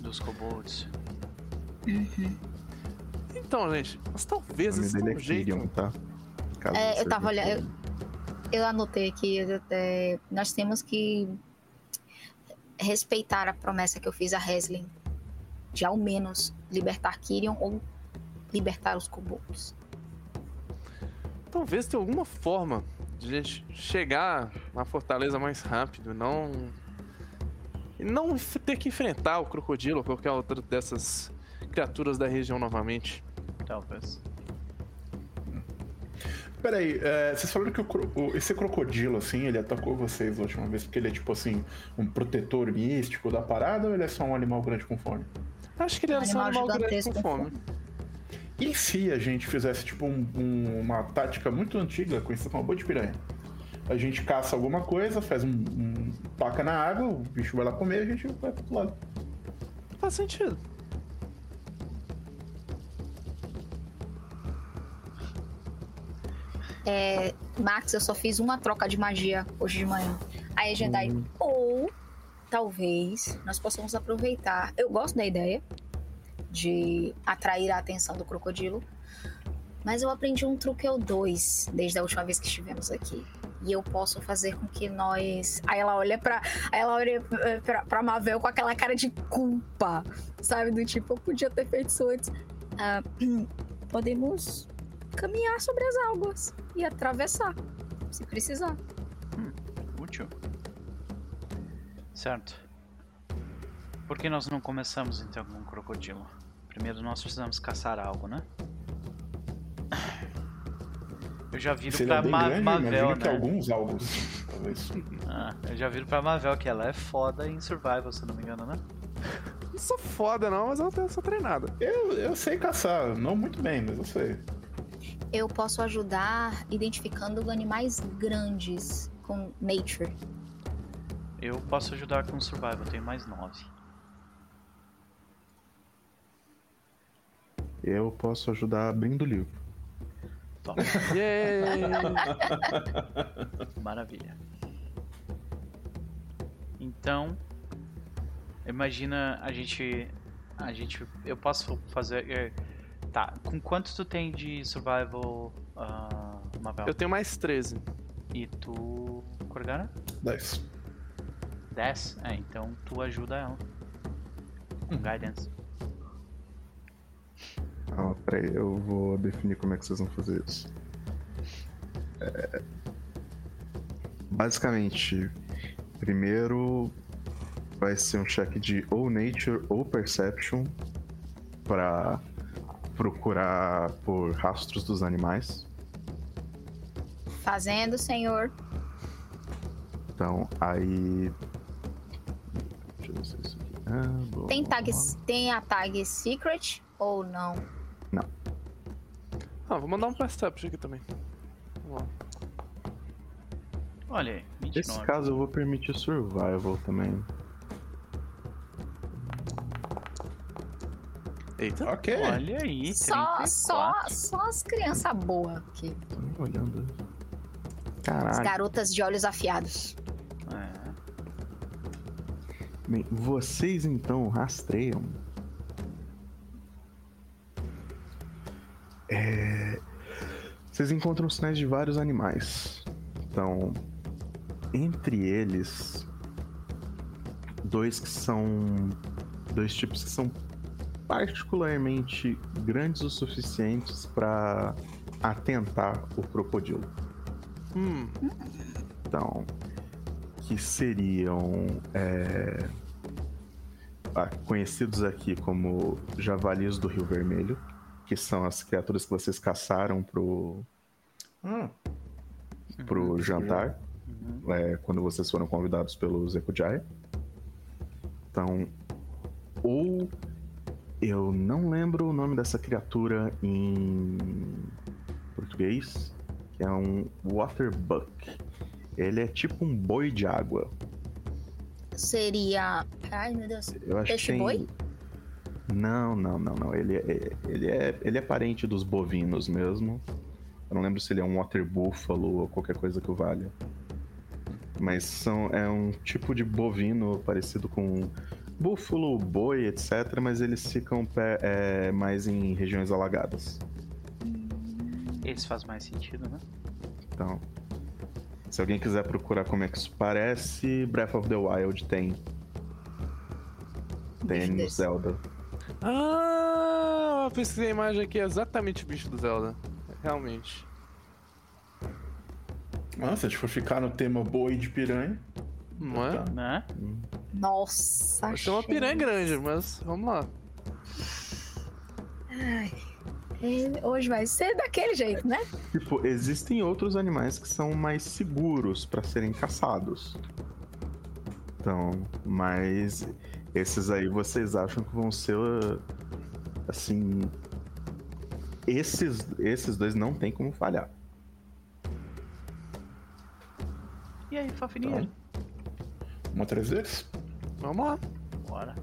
dos kobolds. Uhum. Então, gente, mas talvez esse é um jeito. tá? É, eu tava olhando. Eu, eu, anotei aqui. É, nós temos que respeitar a promessa que eu fiz a Heslin de ao menos libertar Kyrion ou libertar os kobolds. Talvez tenha alguma forma de a gente chegar na fortaleza mais rápido, não e não ter que enfrentar o crocodilo ou qualquer outra dessas criaturas da região novamente. Talvez. Peraí, é, vocês falaram que o, o, esse crocodilo, assim, ele atacou vocês a última vez porque ele é, tipo assim, um protetor místico da parada ou ele é só um animal grande com fome? Acho que ele era um um animal grande com fome. E se a gente fizesse, tipo, um, um, uma tática muito antiga, conhecida como boi de piranha? A gente caça alguma coisa, faz um, um taca na água, o bicho vai lá comer e a gente vai pro outro lado. Faz sentido. É, Max, eu só fiz uma troca de magia hoje de manhã. Aí a Jedi, hum. ou talvez nós possamos aproveitar. Eu gosto da ideia de atrair a atenção do crocodilo, mas eu aprendi um truque ou dois desde a última vez que estivemos aqui. E eu posso fazer com que nós. Aí ela olha pra. Aí ela olha pra, pra Mavel com aquela cara de culpa. Sabe? Do tipo, eu podia ter feito isso antes. Uh, podemos caminhar sobre as águas e atravessar, se precisar. Hum, útil. Certo. Por que nós não começamos então com um crocodilo? Primeiro nós precisamos caçar algo, né? Eu já viro Seria pra Ma grande, Mavel, né? alguns alvos, talvez. Ah, eu já viro pra Mavel que ela é foda em survival, se não me engano, né? Não sou foda não, mas ela sou treinada. Eu, eu sei caçar, não muito bem, mas eu sei eu posso ajudar identificando animais grandes com nature. Eu posso ajudar com survival, eu tenho mais nove. Eu posso ajudar abrindo o livro. Top. Maravilha. Então, imagina a gente, a gente, eu posso fazer é, Tá, com quanto tu tem de survival, uh, Mavel? Eu tenho mais 13. E tu, Corgana? 10. 10? É, então tu ajuda ela. Com hum. guidance. Ah, peraí, eu vou definir como é que vocês vão fazer isso. É... Basicamente, primeiro vai ser um check de ou Nature ou Perception para procurar por rastros dos animais. Fazendo, senhor. Então, aí. Deixa eu ver se isso aqui. Ah, tem, tag, tem a tag Secret ou não? Não. Ah, vou mandar um Perception aqui também. Vamos lá. Olha aí, 29. Nesse caso eu vou permitir Survival também. Eita. Ok. Olha aí. Só, só, só as crianças boas aqui. Tô olhando. Caralho. As garotas de olhos afiados. É. Bem, vocês então rastreiam. É... Vocês encontram sinais de vários animais. Então, entre eles, dois que são. Dois tipos que são particularmente grandes o suficientes para atentar o crocodilo. Hum. Então, que seriam é, conhecidos aqui como javalis do Rio Vermelho, que são as criaturas que vocês caçaram pro, hum. pro uhum. jantar, uhum. é, quando vocês foram convidados pelo Zekujai. Então, ou eu não lembro o nome dessa criatura em português, que é um waterbuck. Ele é tipo um boi de água. Seria. Ai, meu Deus. Eu acho Peixe que tem... boi? Não, não, não, não. Ele é, ele, é, ele é parente dos bovinos mesmo. Eu não lembro se ele é um water buffalo ou qualquer coisa que o valha. Mas são, é um tipo de bovino parecido com búfalo, boi, etc., mas eles ficam pé, é, mais em regiões alagadas. Esse faz mais sentido, né? Então, se alguém quiser procurar como é que isso parece, Breath of the Wild tem. Tem no Zelda. Ah, eu pesquisei a imagem aqui, é exatamente o bicho do Zelda. Realmente. Nossa, se for ficar no tema boi de piranha. Não é? Né? Nossa, Vai ser uma piranha grande, mas vamos lá. Ai. Hoje vai ser daquele jeito, né? Tipo, existem outros animais que são mais seguros para serem caçados. Então, mas esses aí vocês acham que vão ser assim, esses esses dois não tem como falhar. E aí, Fafininha? Então, uma três vezes? Vamos lá. Bora.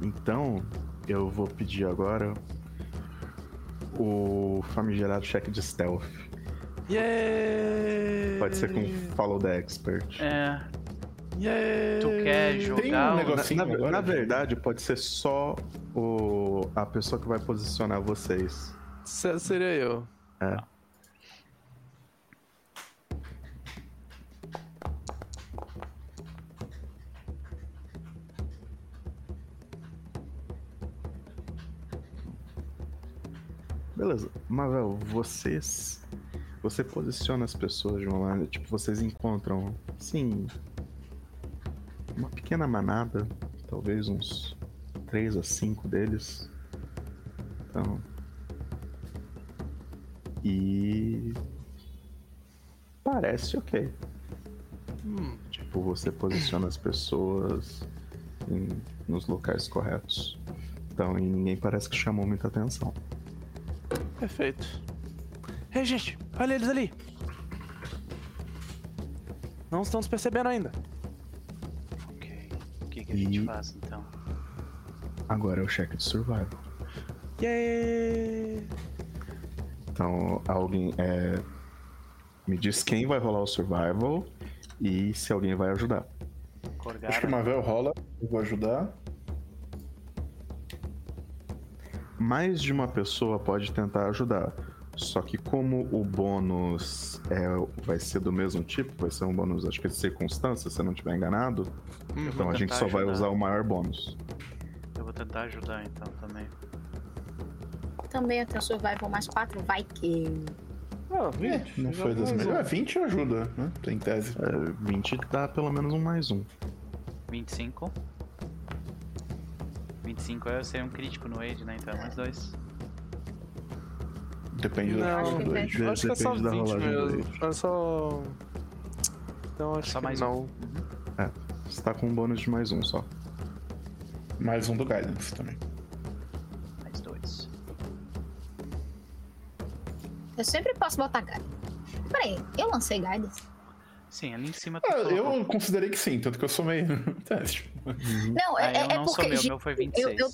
Então, eu vou pedir agora o famigerado cheque de stealth. Yeah! Pode ser com Follow the Expert. É. Yeah! Tu quer jogar? Tem um negocinho na, na, na verdade, pode ser só o, a pessoa que vai posicionar vocês. seria eu. É. Beleza. Mavel, vocês. Você posiciona as pessoas de uma maneira. Tipo, vocês encontram. Sim. Uma pequena manada. Talvez uns 3 a 5 deles. Então. E. Parece ok. Hum. Tipo, você posiciona as pessoas em, nos locais corretos. Então, e ninguém parece que chamou muita atenção. Perfeito. Ei, gente, olha eles ali. Não estamos percebendo ainda. Ok. O que, que a gente faz então? Agora é o cheque de survival. Yeah! Então, alguém é... me diz quem vai rolar o survival e se alguém vai ajudar. Acho que o Mavel rola, eu vou ajudar. Mais de uma pessoa pode tentar ajudar. Só que como o bônus é, vai ser do mesmo tipo, vai ser um bônus, acho que é de circunstância, se eu não estiver enganado. Hum, então a gente só ajudar. vai usar o maior bônus. Eu vou tentar ajudar então também. Também até survival mais 4, vai que. Ah, 20. É, não foi das melhores. 20 ajuda, né? Tem tese. É, 20 dá pelo menos um mais um. 25. 25 eu ser um crítico no Age, né? Então é mais dois. Depende não, da rolagem do Age. Acho que é só 20 mesmo. É só. Então acho é só que mais não. Um. Uhum. É, você tá com um bônus de mais um só. Mais um do Guidance também. Mais dois. Eu sempre posso botar Guidance. Peraí, eu lancei Guidance. Sim, ali em cima. Ah, eu considerei que sim, tanto que eu somei teste. Uhum. Não, é, ah, é, não porque. Somei, o meu foi 26. Eu, eu,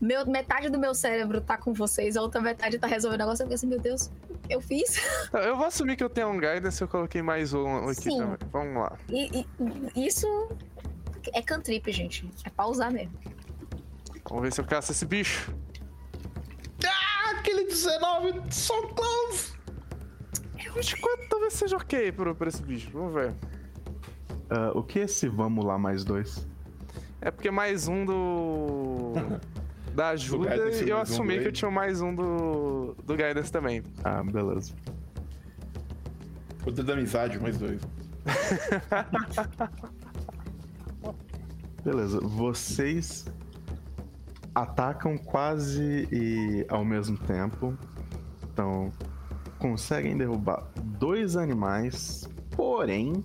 meu, metade do meu cérebro tá com vocês, a outra metade tá resolvendo o negócio. Eu fiquei assim, meu Deus, eu fiz. Eu vou assumir que eu tenho um guidance, eu coloquei mais um aqui Sim. também. Vamos lá. E, e, isso é cantrip, gente. É pra usar mesmo. Vamos ver se eu caço esse bicho. Ah, aquele 19, so close! 24 talvez seja ok por esse bicho. Vamos ver. Uh, o que é esse vamos lá mais dois? É porque mais um do. da ajuda e eu assumi um que eu tinha mais um do. do Guidance também. Ah, beleza. Poder da amizade, mais dois. beleza, vocês atacam quase e ao mesmo tempo. Então, conseguem derrubar dois animais, porém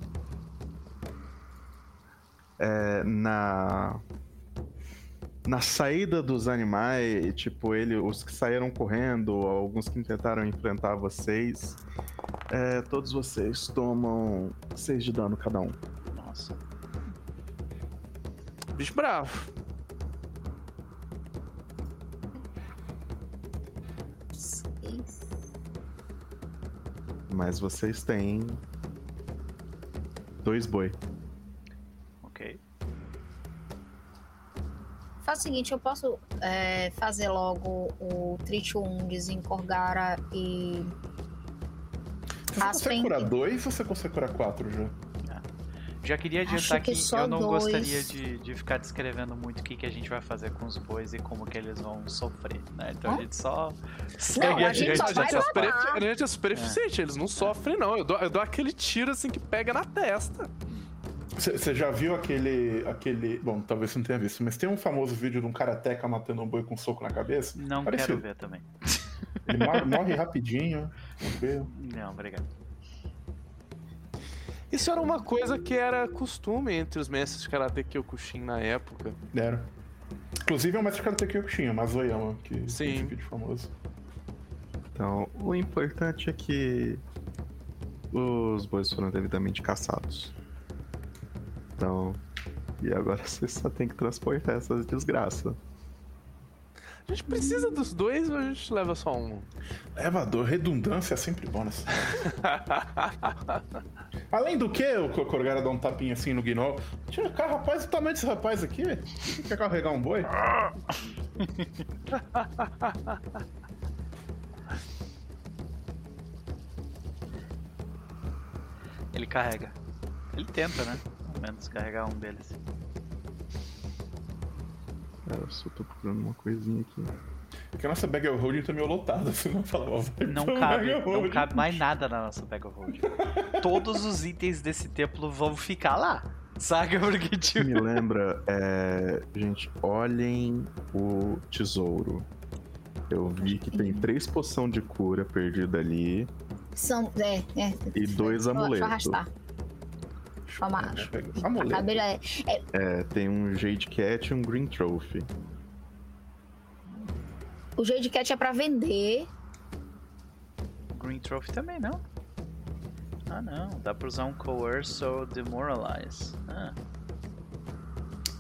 é, na na saída dos animais, tipo ele, os que saíram correndo, alguns que tentaram enfrentar vocês, é, todos vocês tomam seis de dano cada um. Nossa. Bicho bravo. Mas vocês têm dois boi. Faz o seguinte, eu posso é, fazer logo o Trichungs em Korgara e. Você consegue curar dois ou você consegue curar quatro já? Já queria adiantar que, que eu não dois. gostaria de, de ficar descrevendo muito o que, que a gente vai fazer com os bois e como que eles vão sofrer, né? Então a gente só segue não, a gente, só vai a, super, a gente é super eficiente, eles não sofrem não. Eu dou, eu dou aquele tiro assim que pega na testa. Você já viu aquele, aquele. Bom, talvez você não tenha visto, mas tem um famoso vídeo de um karateca matando um boi com um soco na cabeça? Não Parecido. quero ver também. Ele morre, morre rapidinho. Não, obrigado. Isso era uma coisa que era costume entre os mestres de Karate Kyokushin na época. Era. Inclusive é o mestre de Karate Kyokushin, o Mazoyama, que Sim. tem esse vídeo famoso. Então, o importante é que os bois foram devidamente caçados. Então, e agora você só tem que transportar essas desgraças. A gente precisa dos dois ou a gente leva só um? Levador, redundância é sempre bom nessa. Além do que, o Corgara dá um tapinha assim no Gnol. Tira cá, rapaz, o tamanho desse rapaz aqui. Quer carregar um boi? Ele carrega. Ele tenta, né? Pelo menos carregar um deles. Cara, eu só tô procurando uma coisinha aqui. Porque a nossa bag of holding tá meio lotada, você não fala, ó, Não cabe, não cabe mais nada na nossa bag of holding. Todos os itens desse templo vão ficar lá. Saca? Porque, tipo... Me lembra, é... gente, olhem o tesouro. Eu vi que tem três poção de cura perdida ali. São, é, é. E dois amuletos. Deixa eu arrastar. Amuleto. É, é... é, tem um Jade Cat e um Green Trophy. O Jade Cat é pra vender. Green Trophy também, não? Ah, não. Dá pra usar um Coerce ou Demoralize. Ah.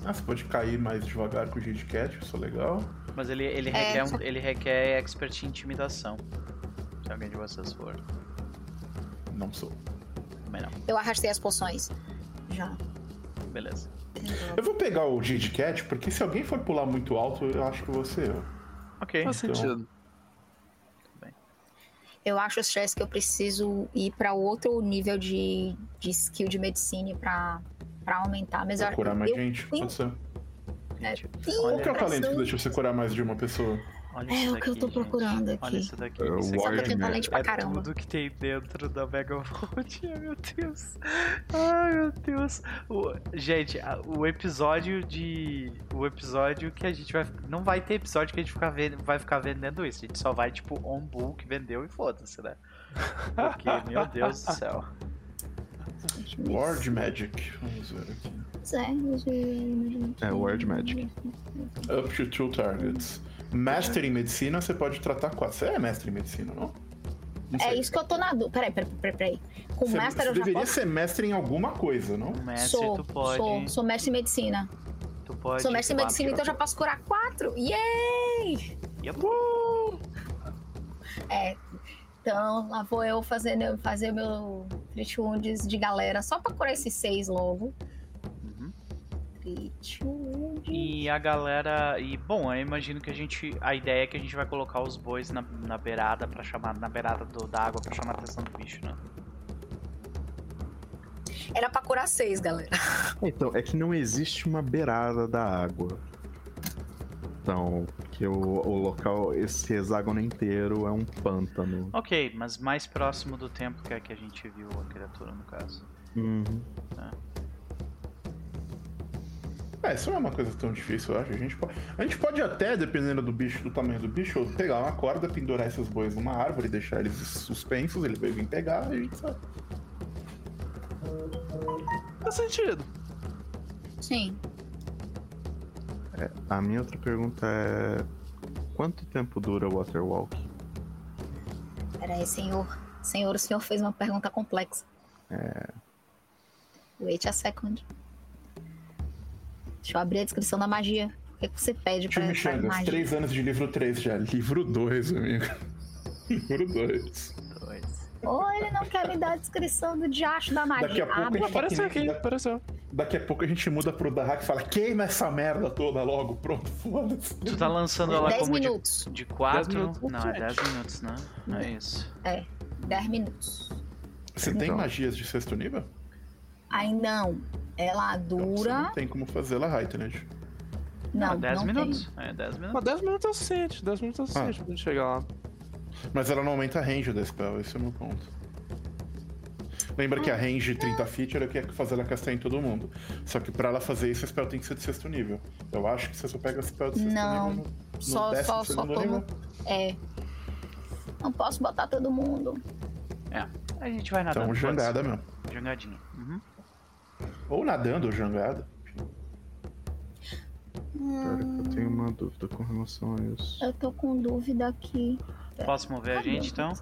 ah, você pode cair mais devagar com o Jade Cat, isso é legal. Mas ele, ele, é, requer, um, ele requer expert em intimidação. Se alguém de vocês for. Não sou. Também não. Eu arrastei as poções. Já. Beleza. Eu vou pegar o Jade Cat, porque se alguém for pular muito alto, eu acho que você eu. Ok. Faz então... sentido. Eu acho, Stress, que eu preciso ir para outro nível de, de skill de medicina para pra aumentar. Mas pra eu, curar mais eu, gente, pode ser. É, Qual que é o talento que deixa você curar mais de uma pessoa? Olha é o que eu tô procurando aqui. Olha isso daqui. É, isso aqui tem talento pra é caramba. tudo que tem dentro da Mega Vault. Ai, meu Deus. Ai, meu Deus. O, gente, o episódio de... O episódio que a gente vai... Não vai ter episódio que a gente ficar vendo, vai ficar vendendo isso. A gente só vai, tipo, on book, vendeu e foda-se, né? Porque, meu Deus do céu. Word Magic. Vamos ver aqui. É, Word Magic. Up to two targets. Master em medicina, você pode tratar quatro. Você é mestre em medicina, não? não é isso que eu tô na dúvida. Peraí, peraí, peraí, peraí. Com você, Master você eu já deveria posso... ser mestre em alguma coisa, não? Mestre, sou, tu pode... sou, sou mestre em medicina. Tu pode. Sou mestre em medicina, então já posso curar quatro. Yay! Yep. Uh! É. Então, lá vou eu fazendo, fazer meu Treat Wounds de galera só pra curar esses seis logo. E a galera. E bom, eu imagino que a gente. A ideia é que a gente vai colocar os bois na, na beirada para chamar. Na beirada do, da água pra chamar a atenção do bicho, né? Era pra curar seis, galera. Então, é que não existe uma beirada da água. Então, que o, o local, esse hexágono inteiro é um pântano. Ok, mas mais próximo do tempo que é que a gente viu a criatura, no caso. Uhum. É. É, isso não é uma coisa tão difícil, eu acho. A gente, pode, a gente pode até, dependendo do bicho, do tamanho do bicho, pegar uma corda, pendurar esses bois numa árvore, deixar eles suspensos, ele vai vir pegar e a gente sabe. Faz sentido. Sim. É, a minha outra pergunta é. Quanto tempo dura o Waterwalk? Peraí, senhor. Senhor, o senhor fez uma pergunta complexa. É. Wait a second. Deixa eu abrir a descrição da magia. O que, é que você pede pra, Time pra magia? três anos de livro 3 já. Livro 2, amigo. livro 2. Ou ele não quer me dar a descrição do diacho da magia. Daqui a pouco ah, a gente apareceu aqui, apareceu. Daqui a pouco a gente muda pro Dahak e fala queima essa merda toda logo, pronto, foda-se. Tu tá lançando ela 10 como minutos. de 4? Não, é 10 minutos, né? Não é isso. É, 10 minutos. Você então. tem magias de sexto nível? Ainda não. Ela dura. Então, não tem como fazer ela heightened. Não, ah, 10 minutos. Tem. É, 10 minutos. Mas 10 minutos é o suficiente, 10 minutos é o suficiente ah. pra gente chegar lá. Mas ela não aumenta a range da spell, esse é o meu ponto. Lembra que a range 30 feet era que ia fazer ela castar em todo mundo. Só que pra ela fazer isso, a spell tem que ser de sexto nível. Eu acho que você só pega a spell de sexto Não, nível. No, só, no só, só todo. É. Não posso botar todo mundo. É. A gente vai nadando. Então, jangada mesmo. Jangadinha. Ou nadando, ou jangada. Que eu tenho uma dúvida com relação a isso. Eu tô com dúvida aqui. Posso mover a gente então?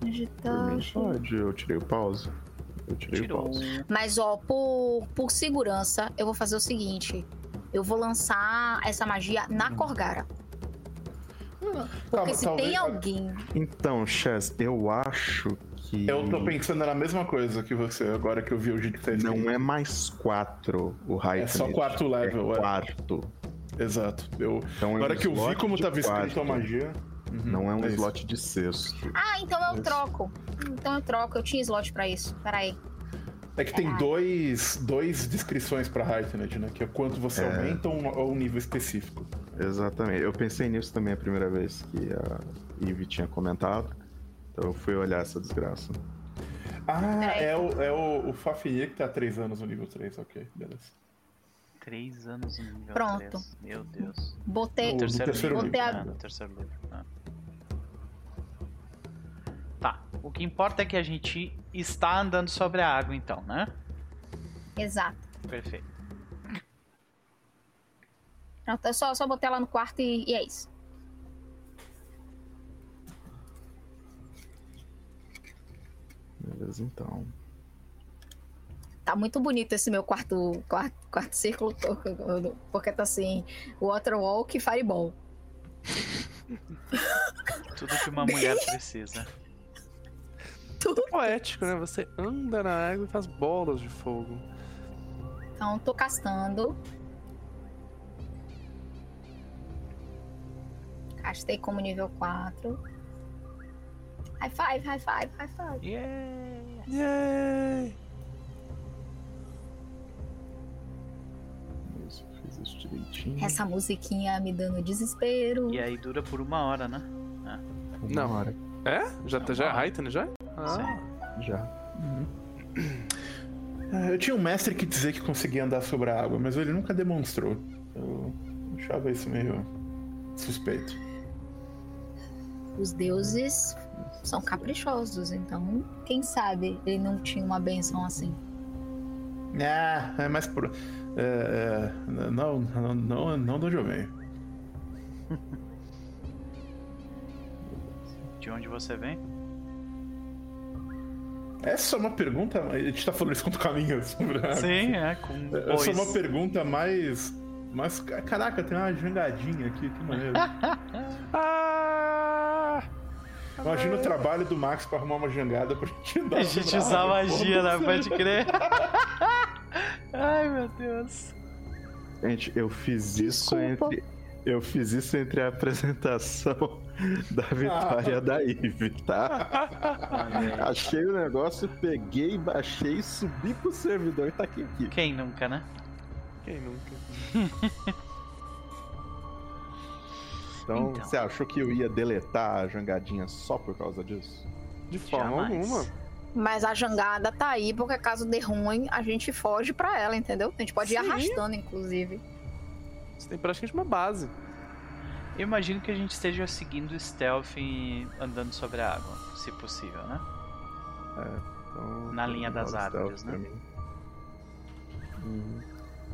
Digitar. pode, eu tirei o pause. Eu tirei Tirou. o pause. Mas, ó, por, por segurança, eu vou fazer o seguinte. Eu vou lançar essa magia na Corgara. Porque Tá, se talvez- tem alguém. Então, Chess, eu acho que. Eu tô pensando na mesma coisa que você, agora que eu vi o que tá. Não é mais 4 o Heightened. É só quarto level, é é. quarto. Exato. Eu, Então é agora um que eu vi como tava escrito a quarto. magia. Uhum, Não é um isso. slot de sexto. Ah, então eu Isso. troco. Então eu troco. Eu tinha slot pra isso. Peraí. É que tem dois, dois descrições pra Heightened, né? Que é quanto você É. aumenta um, ou um nível específico. Exatamente. Eu pensei nisso também a primeira vez que a Eve tinha comentado. Então eu fui olhar essa desgraça. Ah, Peraí. é o, é o, o Fafie que tá há 3 anos no nível 3, ok, beleza. Três anos no nível Pronto. 3. Meu Deus. Botei. No terceiro, terceiro livro. nível. Ah, no terceiro livro. ah. Tá. O que importa é que a gente está andando sobre a água, então, né? Exato. Perfeito. Pronto, eu só, só botei ela no quarto e, e é isso. Beleza, então. Tá muito bonito esse meu quarto, quarto, quarto círculo, porque tá assim, Waterwalk e Fireball. Tudo que uma mulher precisa. Tudo. Poético, né? Você anda na água e faz bolas de fogo. Então, tô castando. Castei como nível 4. High five, high five, high five. Yeah. Yay! Isso, fiz isso direitinho. Essa musiquinha me dando desespero. E aí dura por uma hora, né? Uma Não. hora É? Já, tá- já é. Heighten, já? Ah, Sim. já. Ah, Eu tinha um mestre que dizia que conseguia andar sobre a água, mas ele nunca demonstrou. Eu achava isso meio suspeito. Os deuses são caprichosos, então, quem sabe ele não tinha uma benção assim. Ah, é mais por. É, é, não, não, não, não de onde eu venho. De onde você vem? Essa é uma pergunta. A gente tá falando isso quanto caminho sobre a água. Sim, é, com Essa é uma pergunta mais. Mas, caraca, tem uma jangadinha aqui, que maneiro. Ah! Imagina o trabalho do Max pra arrumar uma jangada pra gente andar A gente usar magia, né? Pode crer. Ai, meu Deus. Gente, eu fiz isso Desculpa. entre. Eu fiz isso entre a apresentação da vitória da Eve, tá? Achei o negócio, peguei, baixei, subi pro servidor e tá aqui. aqui. Quem nunca, né? Quem nunca? Então, Então. você achou que eu ia deletar a jangadinha só por causa disso? De forma Jamais. alguma. Mas a jangada tá aí, porque caso dê ruim, a gente foge pra ela, entendeu? A gente pode ir Sim. arrastando, inclusive. Você tem praticamente uma base. Eu imagino que a gente esteja seguindo o stealth e andando sobre a água, se possível, né? Então, Na linha das árvores, né? Uhum.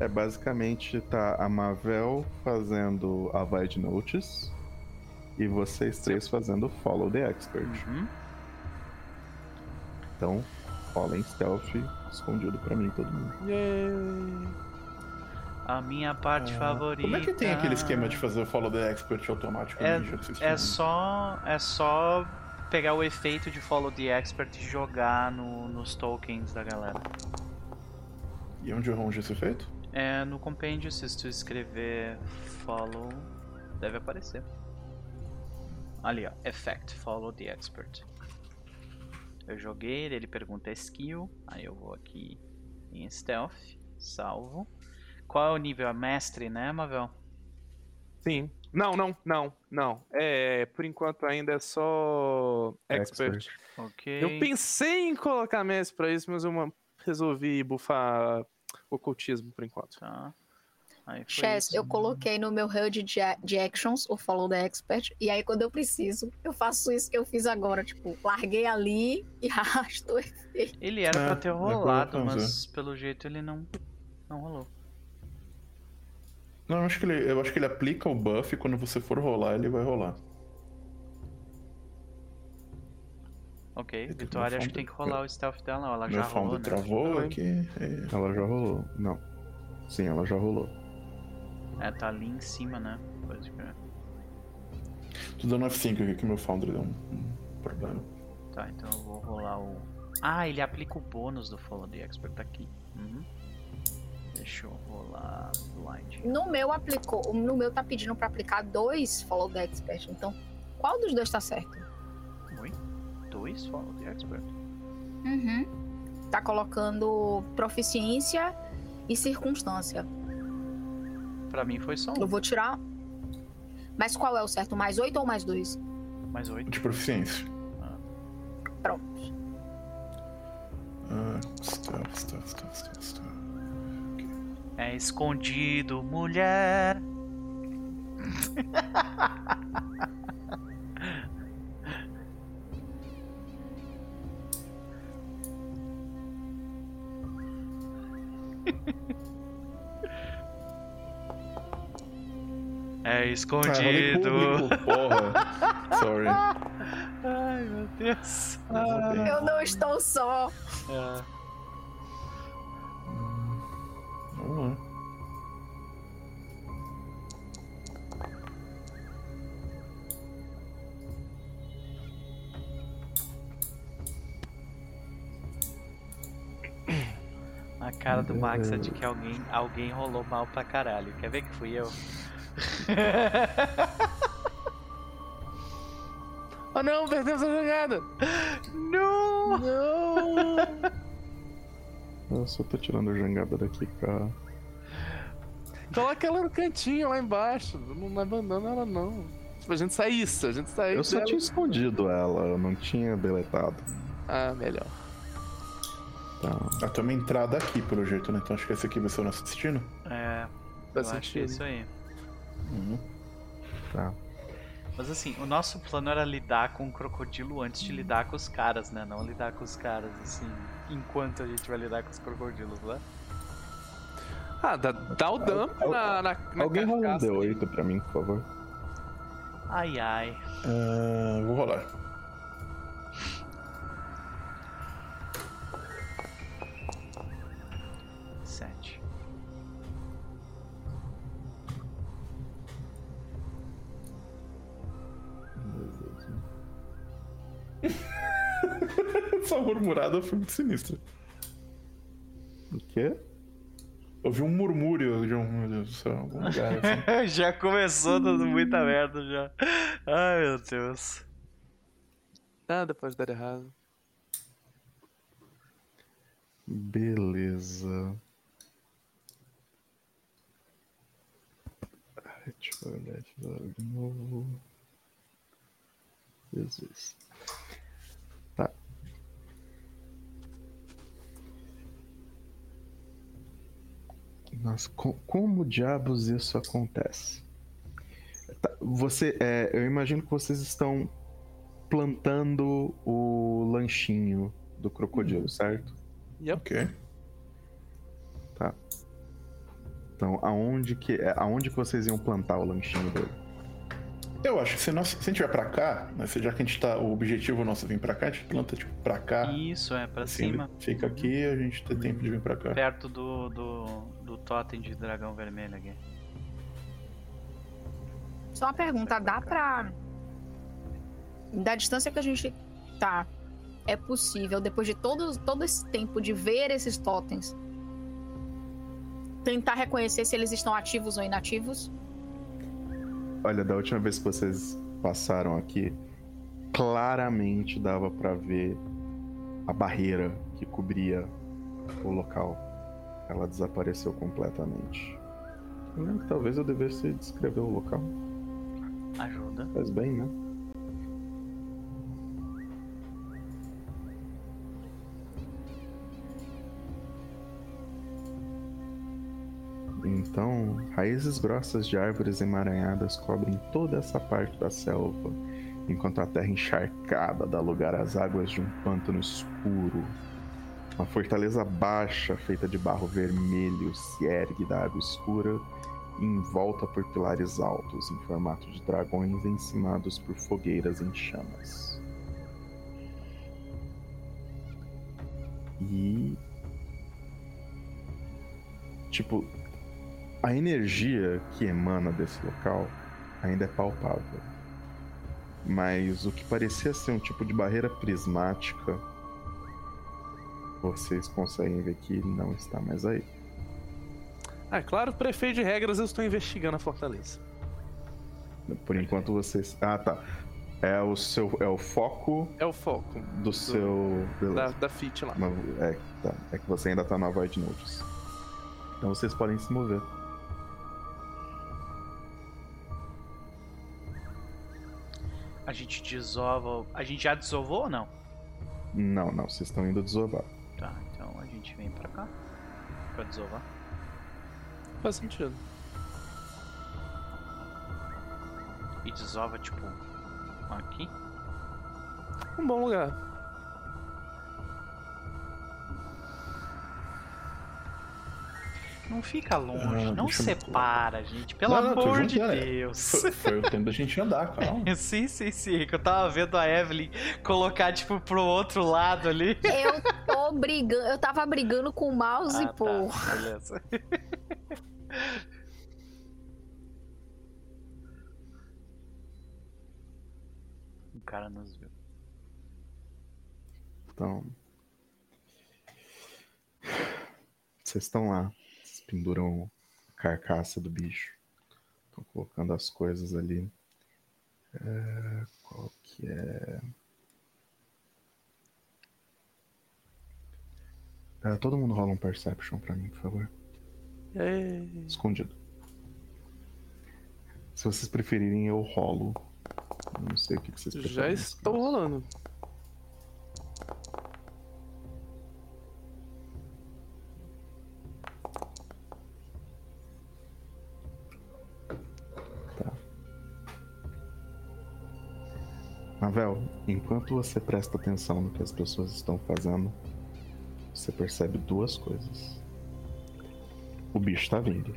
É basicamente tá a Mavel fazendo a Void Notice e vocês três fazendo Follow the Expert. Uhum. Então, rolem stealth escondido pra mim, todo mundo. Yay! A minha parte favorita. Como é que tem aquele esquema de fazer o follow the expert automático? É- ninja que vocês É só, é só pegar o efeito de Follow the Expert e jogar no- nos tokens da galera. E onde eu arranjo esse efeito? É no compêndio, se tu escrever Follow, deve aparecer. Ali, ó, Effect, Follow the Expert. Eu joguei, ele pergunta skill, aí eu vou aqui em Stealth, salvo. Qual é o nível? É mestre, né, Mavel? Sim. Não, não, não, não. É, por enquanto ainda é só expert. expert. Ok. Eu pensei em colocar Messi pra isso, mas eu resolvi bufar ocultismo por enquanto. Tá. Chess, eu coloquei no meu HUD de, de actions o follow the expert, e aí quando eu preciso, eu faço isso que eu fiz agora, tipo, larguei ali e arrasto o efeito. Ele era é, pra ter rolado, mas pelo jeito ele não, não rolou. Não, eu acho, que ele, eu acho que ele aplica o buff e quando você for rolar, ele vai rolar. Ok, Vitória acho que tem que rolar o stealth dela, ela já rolou, né? travou aqui. É. Ela já rolou. Não. Sim, ela já rolou. É, tá ali em cima, né? Pode crer. Tô dando F5 aqui que meu Foundry deu um, um, problema. Tá, então eu vou rolar o. Ah, ele aplica o bônus do Follow the Expert aqui. Uhum. Deixa eu rolar Blind. No meu aplicou. No meu tá pedindo pra aplicar dois Follow the Expert. Então, qual dos dois tá certo? Dois Follow the Expert? Uhum. Tá colocando proficiência e circunstância. Pra mim foi só um. Eu vou tirar. Mas qual é o certo? Mais 8 ou mais 2? Mais 8. De proficiência. Ah. Pronto. Ah, está, está, está, está, está. Okay. É escondido, mulher. É escondido. Ah, porra. Sorry. Ai, meu Deus. Ah, eu não estou só. É. Vamos lá. A cara do Max é de que alguém, alguém rolou mal pra caralho. Quer ver que fui eu? oh não, perdemos a jogada! Não! Não! Eu só tô tirando a jangada daqui pra. Coloca ela no cantinho lá embaixo. Não abandona ela não. Tipo, a gente sai isso, a gente sai. Eu só dela. tinha escondido ela, eu não tinha deletado. Ah, melhor. Tá. A tua entrada aqui, pelo jeito, né? Então acho que esse aqui vai ser o nosso destino. É. Eu acho é isso aí. Uhum. Tá. Mas assim, o nosso plano era lidar com o crocodilo antes de lidar com os caras, né? Não lidar com os caras, assim, enquanto a gente vai lidar com os crocodilos, né? Ah, dá, dá o dump na, na, na Alguém rola um D8 pra mim, por favor. Ai, ai. Uh, vou rolar. Essa murmurada foi muito sinistra. O quê? Eu vi um murmúrio de um. Meu Deus do céu, algum lugar assim. já começou dando muita merda já. Ai meu Deus. Nada pode dar errado. Beleza. Deixa eu olhar de novo. Jesus. Mas com, como diabos isso acontece? Tá, você, é, eu imagino que vocês estão plantando o lanchinho do crocodilo, certo? Yep. Ok. Tá. Então, aonde que, é, aonde que vocês iam plantar o lanchinho dele? Eu acho que se, nós, se a gente vier pra cá, né, já que a gente tá. O objetivo nosso é vir pra cá, a gente planta tipo pra cá. Isso, é, pra assim, cima. Fica aqui a gente tem tempo de vir pra cá. Perto do, do, do totem de dragão vermelho aqui. Só uma pergunta, dá pra. Da distância que a gente tá, é possível, depois de todo, todo esse tempo de ver esses totens, tentar reconhecer se eles estão ativos ou inativos? Olha, da última vez que vocês passaram aqui, claramente dava para ver a barreira que cobria o local. Ela desapareceu completamente. Eu lembro que talvez eu devesse descrever o local. Ajuda. Faz bem, né? Então, raízes grossas de árvores emaranhadas cobrem toda essa parte da selva, enquanto a terra encharcada dá lugar às águas de um pântano escuro. Uma fortaleza baixa, feita de barro vermelho, se ergue da água escura envolta por pilares altos em formato de dragões encimados por fogueiras em chamas. E. Tipo, a energia que emana desse local ainda é palpável. Mas o que parecia ser um tipo de barreira prismática, vocês conseguem ver que não está mais aí. Ah, claro, prefeito de regras, eu estou investigando a fortaleza. Por enquanto vocês. Ah, tá. É o seu. É o foco. É o foco. Do, do seu. Da, da FIT lá. É, tá. É que você ainda tá na Void Notes. Então vocês podem se mover. A gente desova. A gente já desovou ou não? Não, não. Vocês estão indo desovar. Tá, então a gente vem pra cá. Pra desovar. Faz sentido. E desova, tipo, aqui? Um bom lugar. Não fica longe, ah, não separa, gente. Pelo não, amor não, de junto, é. Deus. Foi, foi, o tempo da gente andar, calma. sim, sim, sim. Que eu tava vendo a Evelyn colocar, tipo, pro outro lado ali. Eu tô brigando. Eu tava brigando com o mouse, ah, pô. Tá, beleza. O cara nos viu. Então. Vocês estão lá. Penduram a carcaça do bicho. Estão colocando as coisas ali. É... Qual que é. é todo mundo rola um Perception pra mim, por favor. É... Escondido. Se vocês preferirem, eu rolo. Não sei o que vocês preferem. Já estou rolando. Mavel, enquanto você presta atenção no que as pessoas estão fazendo, você percebe duas coisas. O bicho tá vindo.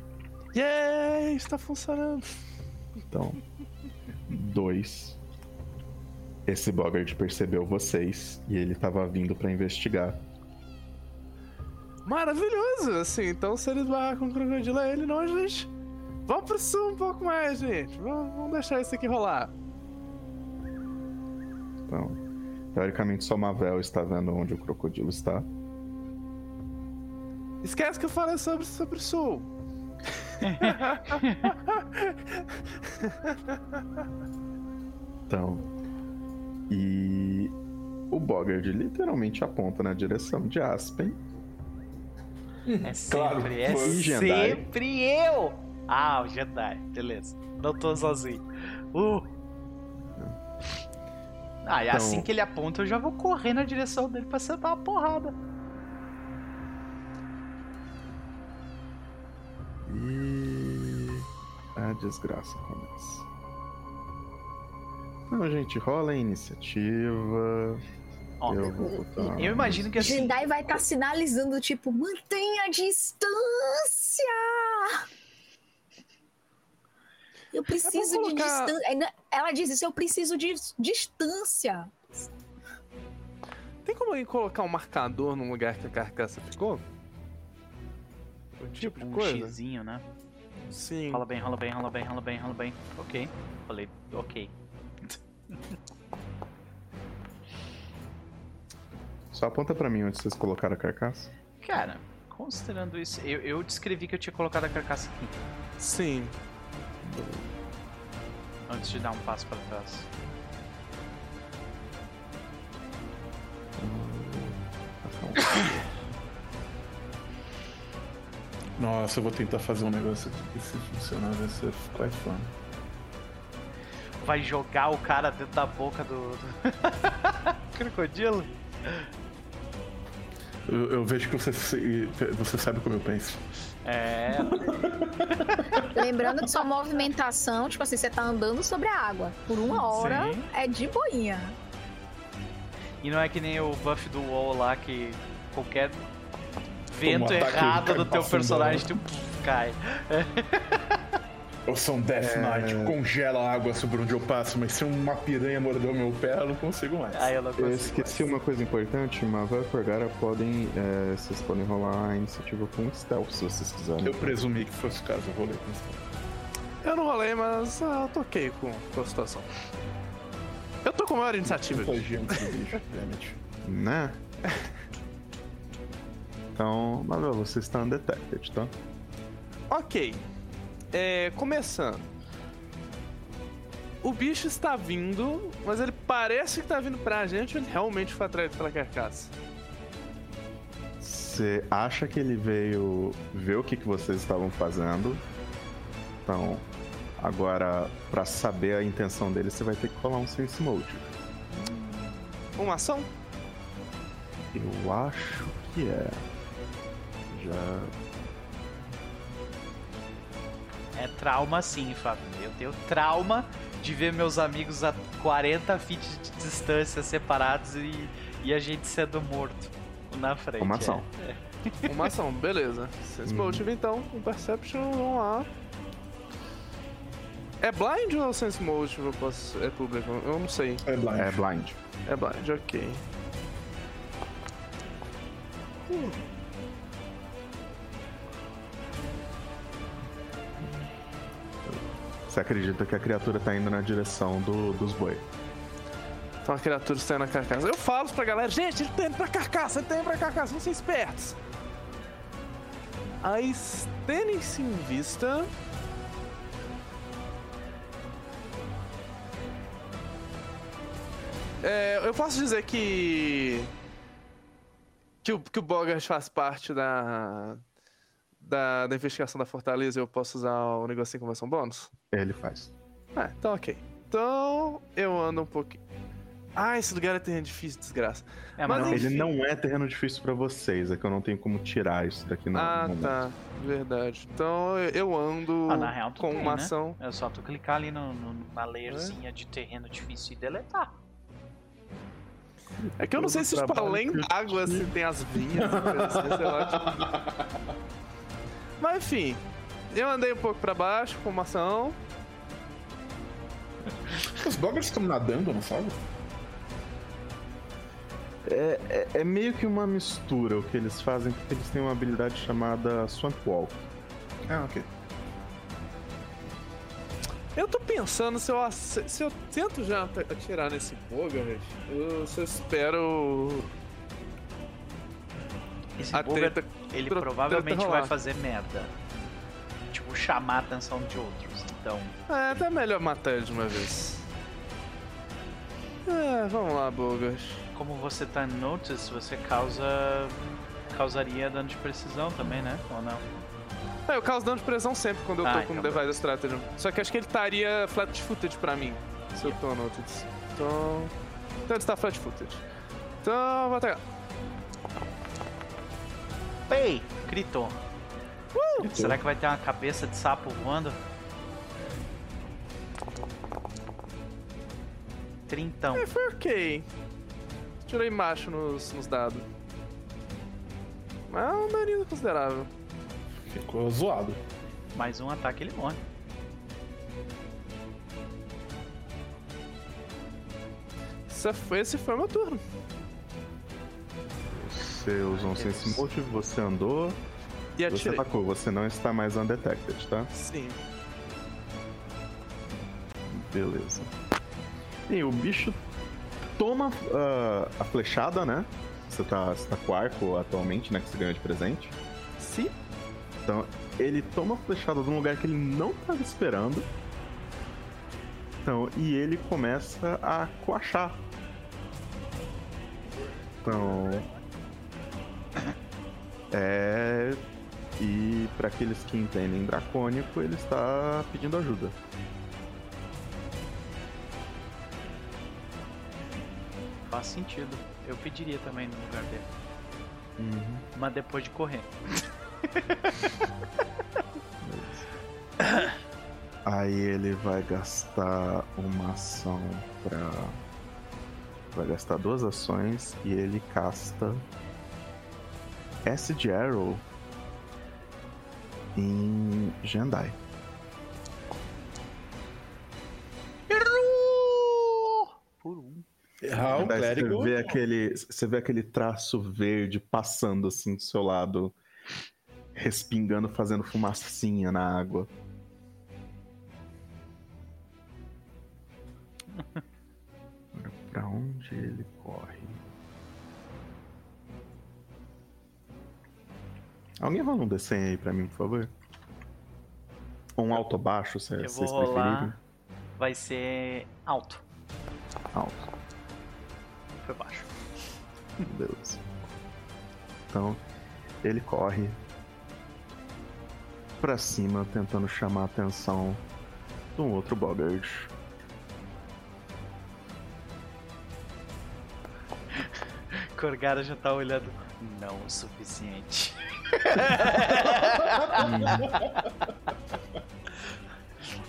Yeah, está funcionando. Então, dois. Esse Bogart percebeu vocês e ele tava vindo para investigar. Maravilhoso! Assim, então se ele barrar com o crocodilo é ele, não, gente. Vamos pro sul um pouco mais, gente. Vamos, vamos deixar isso aqui rolar. Então, teoricamente só Mavel está vendo onde o crocodilo está. Esquece que eu falei sobre, sobre o sul. então. E o Bogard literalmente aponta na direção de Aspen. É sempre, claro, é sempre eu! Ah, o Jedi, beleza. Não tô sozinho. Uh. Ah, e então... assim que ele aponta, eu já vou correr na direção dele pra sentar uma porrada. E a desgraça começa. Então, gente, rola a iniciativa. Ó, eu, botar... eu imagino que assim. Jendai vai estar tá sinalizando, tipo, mantenha a distância! Eu preciso colocar... de distância. Ela diz isso, eu preciso de distância. Tem como alguém colocar um marcador no lugar que a carcaça ficou? tipo de um coisa. xizinho, né? Sim. Rola bem, rola bem, rola bem, rola bem, rola bem. Ok. Falei, ok. Só aponta pra mim onde vocês colocaram a carcaça. Cara, considerando isso, eu, eu descrevi que eu tinha colocado a carcaça aqui. Sim. Antes de dar um passo para trás. Nossa, eu vou tentar fazer um negócio aqui que se funcionar vai ser quite fun. vai jogar o cara dentro da boca do, do... crocodilo? Eu, eu, vejo que você, você sabe como eu penso. É. Lembrando que sua movimentação, tipo assim, você tá andando sobre a água. Por uma hora Sim. é de boinha. E não é que nem o buff do WoW lá que qualquer vento errado do teu personagem tu cai. Eu sou um Death é... Knight, congela a água sobre onde eu passo, mas se uma piranha mordeu meu pé, eu não consigo mais. Ah, eu, não consigo eu esqueci mais. uma coisa importante, Mavel e Forgara podem. É, vocês podem rolar a iniciativa com stealth se vocês quiserem. Eu presumi que fosse o caso, eu rolei com stealth. Eu não rolei, mas uh, eu toquei com, com a situação. Eu tô com a maior iniciativa. né? Então, Mavel, você está undetected, tá? Ok é, começando. O bicho está vindo, mas ele parece que está vindo pra gente ou ele realmente foi atraído pela carcaça? Você acha que ele veio ver o que, que vocês estavam fazendo? Então, agora, para saber a intenção dele, você vai ter que colar um Sense Mode. Uma ação? Eu acho que é. Já é trauma sim, Fábio. Eu tenho trauma de ver meus amigos a 40 feet de distância separados e, e a gente sendo morto na frente. Uma ação. É. É. Uma ação, beleza. Sense Motive hum. então, com Perception, vamos lá. É blind ou Sense Motive posso... é público? Eu não sei. É blind. É blind. É blind, ok. Uh. Você acredita que a criatura tá indo na direção do, dos boi. Então a criatura está indo na carcaça. Eu falo pra galera, gente, ele tá indo pra carcaça, ele tá indo pra carcaça, vamos ser espertos. Aí, tendo-se em vista... É, eu posso dizer que... Que o, que o Bogart faz parte da, da, da investigação da Fortaleza eu posso usar o negocinho com versão bônus? Ele faz. Ah, então ok. Então eu ando um pouquinho. Ah, esse lugar é terreno difícil, desgraça. É, mas, mas ele não é terreno difícil para vocês, é que eu não tenho como tirar isso daqui no Ah, momento. tá. Verdade. Então eu ando ah, real, com tem, uma né? ação. É só tu clicar ali no, no, na layerzinha é? de terreno difícil e deletar. É que eu não sei se, tipo, além d'água, se tem as vinhas, assim, sei lá, tipo... Mas enfim, eu andei um pouco para baixo com uma ação. Os Boggers estão nadando, não sabe? É, é, é, meio que uma mistura o que eles fazem, porque eles têm uma habilidade chamada Swamp Walk. Ah, ok. Eu tô pensando se eu, se eu tento já atirar nesse Bogart, eu só espero. Esse a treta ele provavelmente vai fazer merda. Tipo, chamar a atenção de outros. Então. É, até melhor matar ele de uma vez. É, vamos lá, Bogas. Como você tá no Notice, você causa. causaria dano de precisão também, né? Ou não? É, eu causo dano de precisão sempre quando eu ah, tô com então Device Strategy. Só que acho que ele estaria flat footed pra mim. Se eu tô no Notice. Então. Então ele está flat footed. Então, vou atacar. Ei, gritou. Uh! Será que vai ter uma cabeça de sapo voando? Trintão. É, foi ok. Tirei macho nos, nos dados. Mas é um daninho considerável. Ficou zoado. Mais um ataque ele morre. Esse foi, esse foi meu turno. Você usou um Sense Motive, você andou. E atirei. Você atacou, você não está mais undetected, tá? Sim. Beleza. E o bicho toma uh, a flechada, né? Você tá, você tá com arco atualmente, né? Que você ganhou de presente. Sim. Então, ele toma a flechada de um lugar que ele não estava esperando. Então, e ele começa a coachar. Então, é. E para aqueles que entendem dracônico, ele está pedindo ajuda. Sentido. Eu pediria também no lugar dele. Uhum. Mas depois de correr. Aí ele vai gastar uma ação pra. Vai gastar duas ações e ele casta Acid Arrow em Jendai. Um. Um clérigo. Você vê, aquele, você vê aquele traço verde passando assim do seu lado, respingando, fazendo fumacinha na água. Pra onde ele corre? Alguém rola um desenho aí pra mim, por favor? Ou um alto ou baixo, se Eu vou vocês rolar. preferirem. Vai ser alto. Alto. Foi baixo. Beleza. Então, ele corre pra cima, tentando chamar a atenção de um outro Bogard. Corgara já tá olhando. Não o suficiente.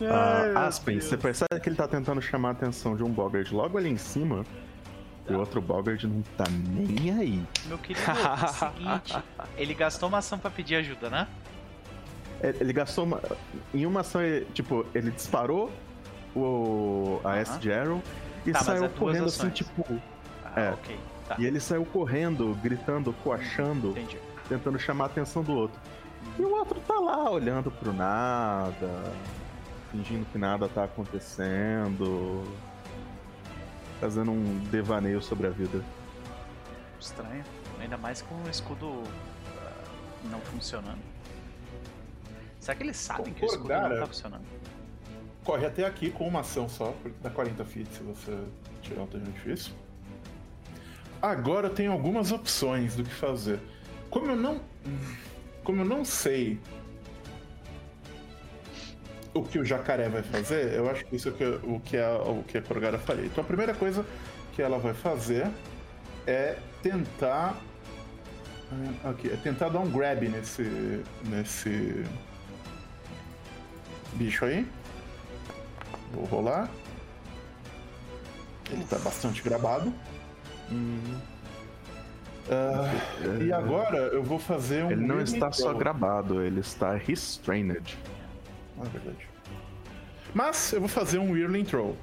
Ah, Aspen, você percebe que ele tá tentando chamar a atenção de um Bogard logo ali em cima. E o outro Bogard não tá nem aí. Meu querido, é o seguinte. Ele gastou uma ação pra pedir ajuda, né? É, Ele gastou uma. Em uma ação, ele, tipo, ele disparou o, a Aham. Acid Arrow e Tá, saiu é correndo assim, tipo. Ah, É. ok. Tá. E ele saiu correndo, gritando, coachando. Entendi. tentando chamar a atenção do outro. E o outro tá lá olhando pro nada, fingindo que nada tá acontecendo, fazendo um devaneio sobre a vida. Estranho. Ainda mais com o escudo ah, não funcionando. Será que eles sabem que o escudo não tá funcionando? Corre até aqui com uma ação só, porque dá 40 feet se você tirar um terreno difícil. Agora eu tenho algumas opções do que fazer. Como eu não. Como eu não sei o que o jacaré vai fazer, eu acho que isso é o que, o que a, o que a Corgara faria. Então a primeira coisa que ela vai fazer é tentar. ah, Aqui, é tentar dar um grab nesse. nesse. bicho aí. Vou rolar. Ele tá bastante grabado. Ah, e agora eu vou fazer um. Ele não está só grabado, ele está restrained. Ah, verdade. Mas eu vou fazer um Whirling Throw.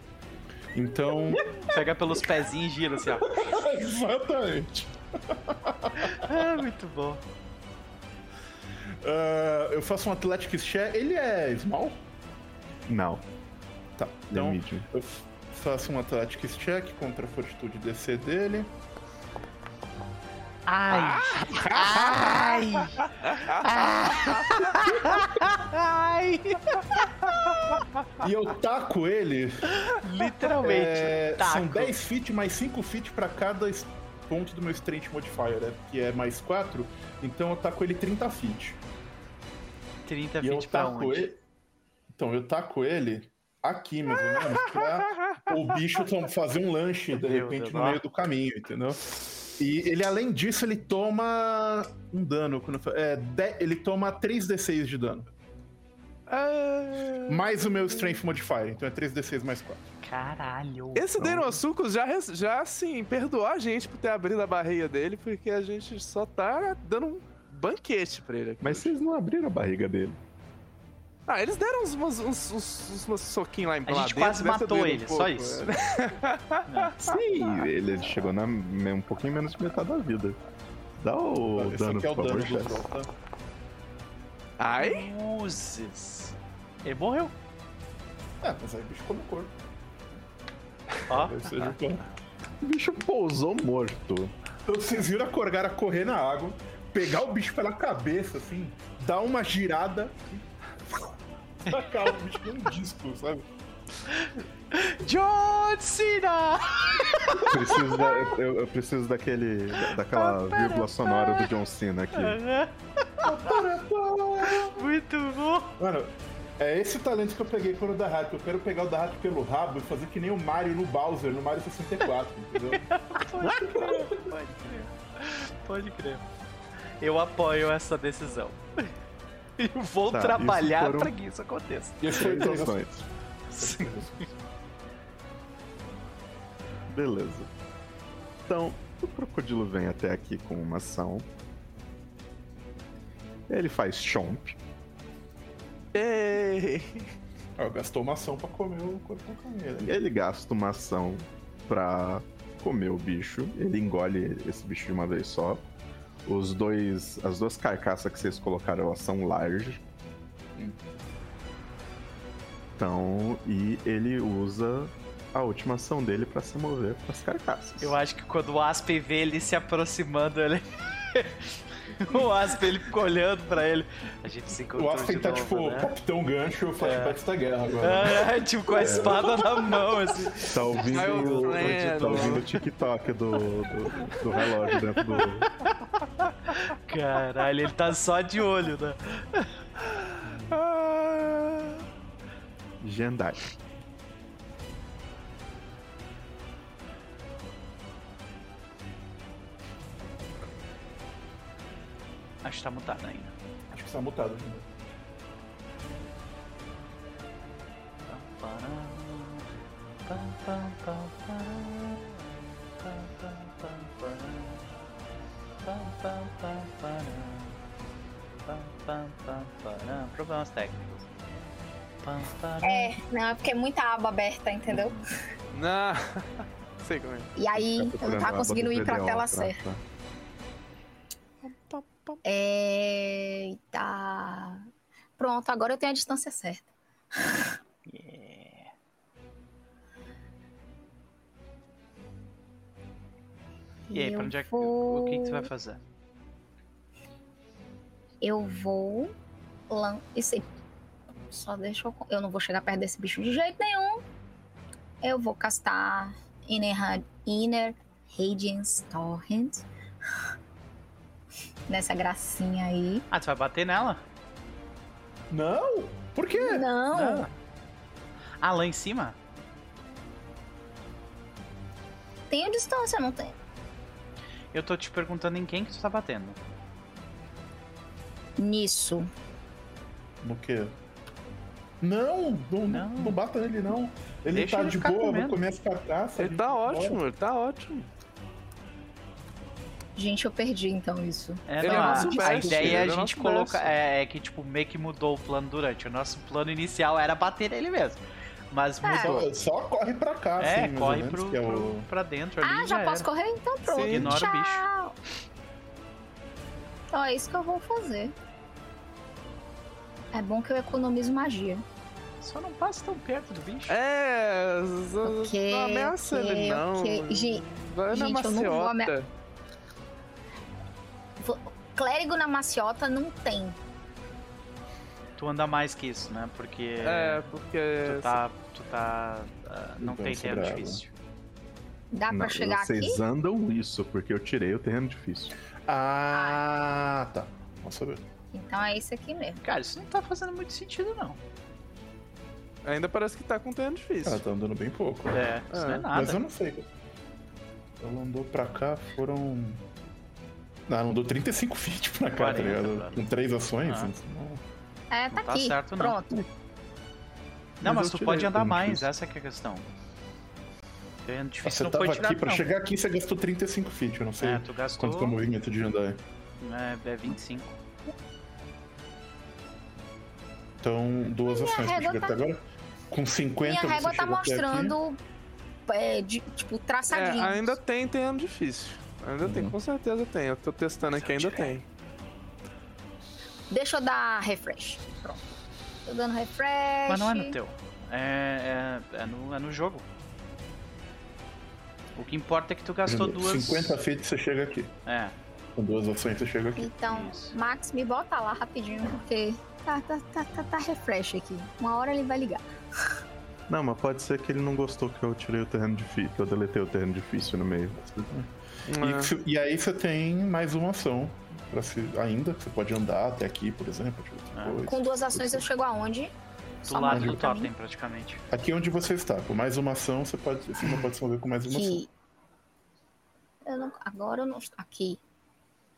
Então. Pega pelos pezinhos e gira assim, ó. Exatamente. Ah, muito bom. Ah, eu faço um Athletics Check. Ele é small? Não, Tá. é Então eu faço um Athletics Check contra a fortitude DC dele. Ai! Ai! Ai! E eu taco ele. Literalmente. é, taco. são 10 feet mais 5 feet pra cada ponto do meu Strength Modifier, né? Que é mais 4. Então eu taco ele 30 feet. 30 E feet pra onde? ele. Então, eu taco ele aqui, mais ou menos, pra o bicho fazer um lanche, de Meu repente, Deus, no meio do caminho, entendeu? E ele, além disso, ele toma um dano. Quando é, de- ele toma 3d6 de dano. Ah, Mais o meu Strength Modifier, então é 3d6 mais 4. Caralho. Esse Denosucos já, já, assim, perdoou a gente por ter abrido a barreira dele, porque a gente só tá dando um banquete pra ele aqui. Mas vocês não abriram a barriga dele. Ah, eles deram uns, uns, uns, uns, uns soquinhos lá em A gente quase matou ele, um só pouco, isso. né? Sim, ele chegou na um pouquinho menos de metade da vida. Dá o Esse dano, aqui é o por favor, dano do? Ai? Uses. Ele morreu. É, mas aí o bicho come o corpo. Ó. O bicho pousou morto. Então vocês viram a Corgara correr na água, pegar o bicho pela cabeça, assim, dar uma girada e tacar o bicho num disco, sabe? John Cena! Preciso da- eu, eu preciso daquele. daquela vírgula sonora do John Cena aqui. Muito bom. Mano, É esse talento que eu peguei pelo Dahak. Eu quero pegar o Dahak pelo rabo e fazer que nem o Mario no Bowser, no Mario 64, entendeu? pode crer, pode crer. Pode crer. Eu apoio essa decisão. E vou tá, trabalhar foram... para que isso aconteça. E foi intenções. Beleza. Então, o crocodilo vem até aqui com uma ação. Ele faz chomp. Ei! Ah, gastou uma ação pra comer o corpo né? Ele gasta uma ação pra comer o bicho. Ele engole esse bicho de uma vez só. Os dois. As duas carcaças que vocês colocaram elas são large. Então, e ele usa a última ação dele para se mover para as carcaças. Eu acho que quando o Aspen vê ele se aproximando, ele. o Aspen ele fica olhando pra ele. A gente se encontrou. O Aspen tá novo, tipo, né? Capitão Gancho, o flashback é. da guerra agora. É, tipo, com a espada na mão, assim. Tá ouvindo, o, tá ouvindo o TikTok do, do, do relógio dentro do. Caralho, ele tá só de olho, né? Jendai. Acho que tá mutado ainda. Acho que tá mutado ainda. Problemas técnicos. É, não, é porque é muita aba aberta, entendeu? Não, sei como é. E aí, eu não tá conseguindo ir pra tela certa. Eita. Pronto, agora eu tenho a distância certa. Yeah. E aí, pra onde é que, vou... o que, que você vai fazer? Eu vou. Lan... Isso aí. Só deixa eu. Eu não vou chegar perto desse bicho de jeito nenhum. Eu vou castar Inner, Inner Radiance Torrent nessa gracinha aí. Ah, tu vai bater nela? Não! Por quê? Não. não. Ah, lá em cima? Tem a distância, não tem? Eu tô te perguntando em quem que tu tá batendo. Nisso. No quê? Não, não, não, não bata nele não. Ele Deixa tá ele de boa, vou comer as carcaças. Ele tá ótimo, ele tá ótimo. Gente, eu perdi então isso. É, não, a, a, ideia é a gente colocar. É, é, que, tipo, meio que mudou o plano durante. O nosso plano inicial era bater nele mesmo. Mas é. mudou. Só, só, corre pra cá, É, assim, corre pro, pro, é o... pra dentro. Ah, já, já posso correr? Então pronto. Sim. Ignora Tchau. o bicho. Então é isso que eu vou fazer. É bom que eu economizo magia. Só não passe tão perto do bicho. É, okay, não ameaça okay, ele não. Okay. Gente, Vai na gente, maciota. Eu não vou ameaçar. Clérigo na maciota não tem. Tu anda mais que isso, né? Porque. É, porque. Tu tá. Tu tá. Uh, não tem terreno difícil. Dá pra não, chegar vocês aqui? Vocês andam isso, porque eu tirei o terreno difícil. Ah, tá. Vamos saber. Então é isso aqui mesmo. Cara, isso não tá fazendo muito sentido, não. Ainda parece que tá com terreno difícil. Ah, tá andando bem pouco. É, isso não é nada. Mas eu não sei. Ela andou pra cá, foram não, não dou 35 feet pra cá, 40, tá ligado? Com três ações. Ah. Não... É, tá não tá aqui. Certo, Pronto. Não, não mas, mas tu pode andar mais, essa é a questão. É difícil, você não tava tirar, aqui, pra não. chegar aqui você gastou 35 feet, eu não sei é, tu gastou... quanto é o movimento de andar. É, é 25. Então, duas Minha ações pra chegar tá... até agora. Com 50 Minha régua tá mostrando, é, de, tipo, traçadinhos. É, ainda tem terreno difícil. Ainda uhum. tem, com certeza tem. Eu tô testando aqui, ainda tem. Deixa eu dar refresh. Pronto. Tô dando refresh. Mas não é no teu. É, é, é, no, é no jogo. O que importa é que tu gastou duas. 50 feet você chega aqui. É. Com duas ações você chega aqui. Então, Isso. Max, me bota lá rapidinho, porque tá, tá, tá, tá, tá refresh aqui. Uma hora ele vai ligar. Não, mas pode ser que ele não gostou que eu tirei o terreno difícil, que eu deletei o terreno difícil no meio. É. E, e, aí você tem mais uma ação para se, ainda, você pode andar até aqui, por exemplo. Tipo, é. Com duas ações eu chego aonde? Do lado do totem, praticamente. Aqui onde você está, com mais uma ação, você pode, você não pode se mover com mais uma aqui. ação. Eu não, agora eu não. Aqui.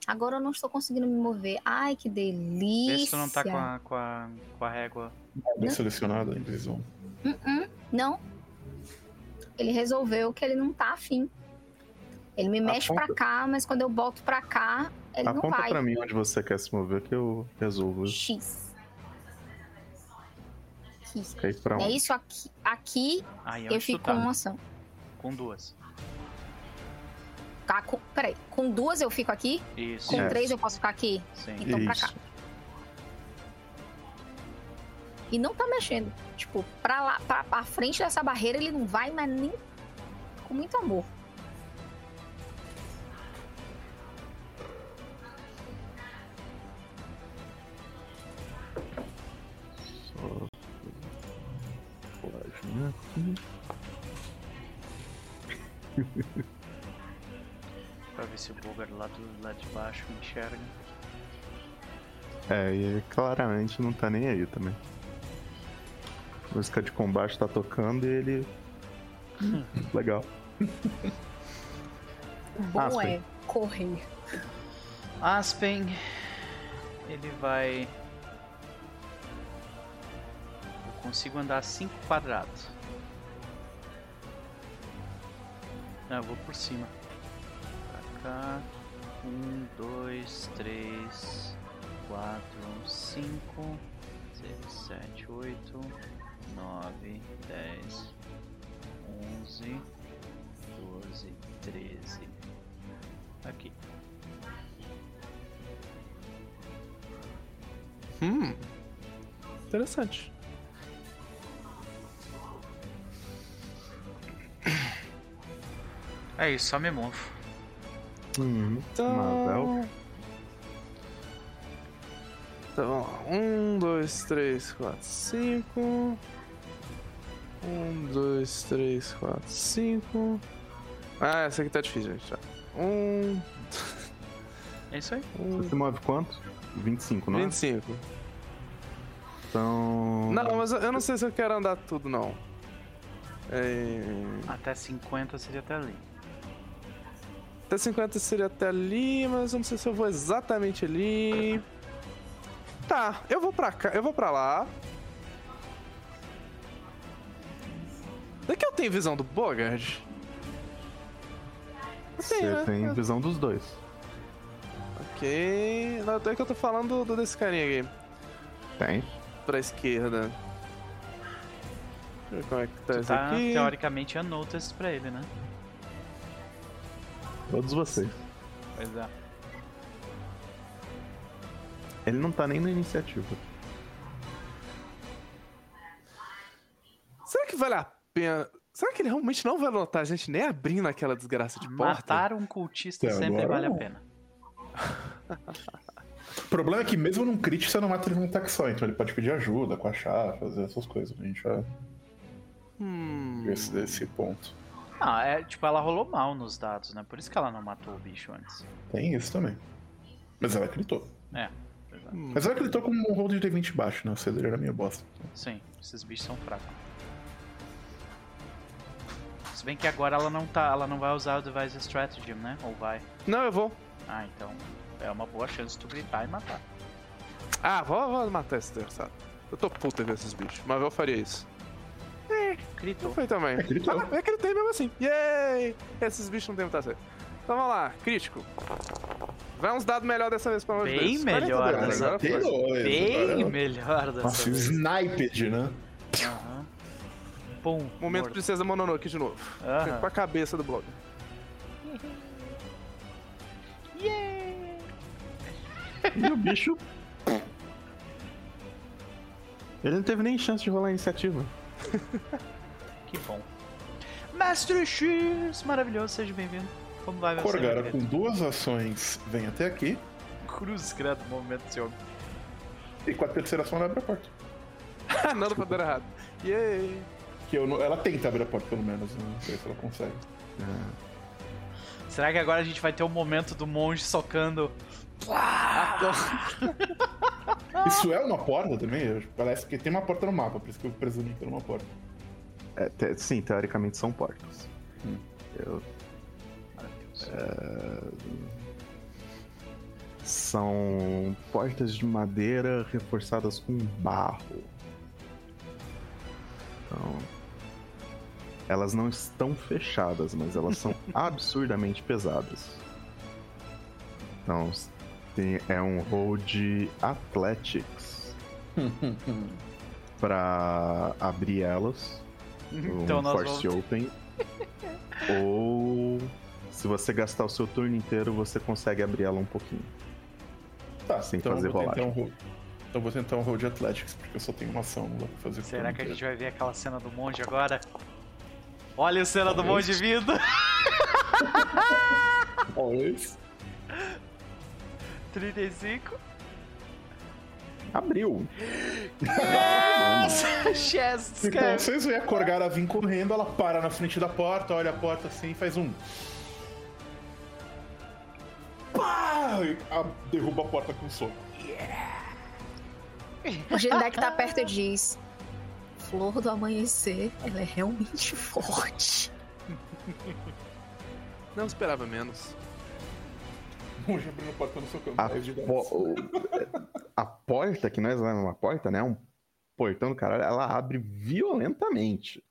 Agora eu não estou conseguindo me mover. Ai, que delícia. Vê se não tá com a, com a, com a régua. Bem selecionada em visão. Uh -uh, não. Ele resolveu que ele não tá afim. Ele me mexe Aponta... pra cá, mas quando eu boto pra cá, ele Aponta não vai. Aponta pra mim onde você quer se mover que eu resolvo. X. Aqui. É isso aqui. Aqui eu fico tá? com uma ação. Com duas. Tá, com, peraí, com duas eu fico aqui? Isso. Com três eu posso ficar aqui? Sim. Então Isso. pra cá. E não tá mexendo. Tipo, pra lá, pra, pra frente dessa barreira ele não vai, mas nem com muito amor. Aqui. Pra ver se o Bogar lá do lado de baixo enxerga. É, e ele claramente não tá nem aí também. A música de combate tá tocando e ele. Legal. O bom Aspen. é correr. Aspen. Ele vai. Consigo andar 5 quadrados. Não, eu vou por cima cá. Um, dois, três, quatro, cinco, seis, sete, oito, nove, dez, onze, doze, treze. Aqui. Hum. Interessante. É isso, só me movo. Hum, então... Então vamos lá. Um, dois, três, quatro, cinco. Um, dois, três, quatro, cinco. Ah, essa aqui tá difícil, gente. Um. É isso aí. Um... Você move quanto? 25, não 25. é? Então. Não, mas eu não sei se eu quero andar tudo, não. É... Até 50 seria até ali. Até 50 seria até ali, mas eu não sei se eu vou exatamente ali. Tá, eu vou pra cá, eu vou pra lá. Daqui eu tenho visão do Bogard? Você né? tem visão dos dois. Ok. Não, é que eu tô falando do, desse carinha aqui. Tem. Pra esquerda. Deixa eu ver como é que tá isso tá, aqui. Teoricamente, unnoticed pra ele, né? Todos vocês. Pois é. Ele não tá nem na iniciativa. Será que vale a pena? Será que ele realmente não vai notar a gente nem abrindo aquela desgraça de porta? Matar um cultista Até sempre vale não. a pena. o problema é que mesmo num crit você não mata ele num ataque só, então ele pode pedir ajuda com a chave, fazer essas coisas. A gente já. Hum. Esse, esse ponto. Não, é tipo, ela rolou mal nos dados, né? Por isso que ela não matou o bicho antes. Tem isso também. Mas ela gritou. É. Hum. Mas ela gritou com um roll de D20 baixo, né? O CD era meio bosta. Sim, esses bichos são fracos. Se bem que agora ela não tá. Ela não vai usar o Device Strategy, né? Ou vai? Não, eu vou. Ah, então. É uma boa chance de tu gritar e matar. Ah, vou, vou matar esse desgraçado. Eu tô puta com esses bichos, mas eu faria isso. Gritou. Foi também. É, gritou. Ah, é gritei mesmo assim. Yay! Esses bichos não tem muita certeza. Então vamos lá, crítico. Vai uns dados melhor dessa vez pra nós Bem melhor dessa vez. Bem melhor dessa Nossa, vez. Sniped, né? Aham. Pum. Momento morto. Princesa Mononoke de novo. Aham. Com a cabeça do blog. Yeah! E o bicho. Ele não teve nem chance de rolar a iniciativa. que bom. Mestre X, maravilhoso, seja bem-vindo. Como vai, meu Corgara, com duas ações, vem até aqui. Cruz, credo, momento, senhor. E com a terceira ação, ela abre a porta. não, não deu errado. Yay! Que eu, ela tenta abrir a porta, pelo menos, né? não sei se ela consegue. É. Será que agora a gente vai ter o um momento do monge socando. Isso é uma porta também? Parece que tem uma porta no mapa, por isso que eu presumo que é uma porta. É, te, sim, teoricamente são portas. Hum. Eu, é, são portas de madeira reforçadas com barro. Então, elas não estão fechadas, mas elas são absurdamente pesadas. Então, tem, é um roll de Athletics para abrir elas. Então um Force vamos... Open. Ou se você gastar o seu turno inteiro, você consegue abrir ela um pouquinho. Tá, sem então fazer rolagem. Um então vou tentar um roll de Athletics, porque eu só tenho uma ação, não dá pra fazer Será que a gente vai ver aquela cena do monge agora? Olha a cena Talvez. do monge vindo! Talvez. 35. Abriu. Nossa, Chess, Então, vocês veem a Corgara vir correndo, ela para na frente da porta, olha a porta assim e faz um. Pá! E derruba a porta com um soco. O Gendek tá perto e diz: Flor do amanhecer, ela é realmente forte. Não esperava menos monge abrindo a porta no seu campo. A, po a porta, que nós é uma porta, né? Um portão do caralho, ela abre violentamente.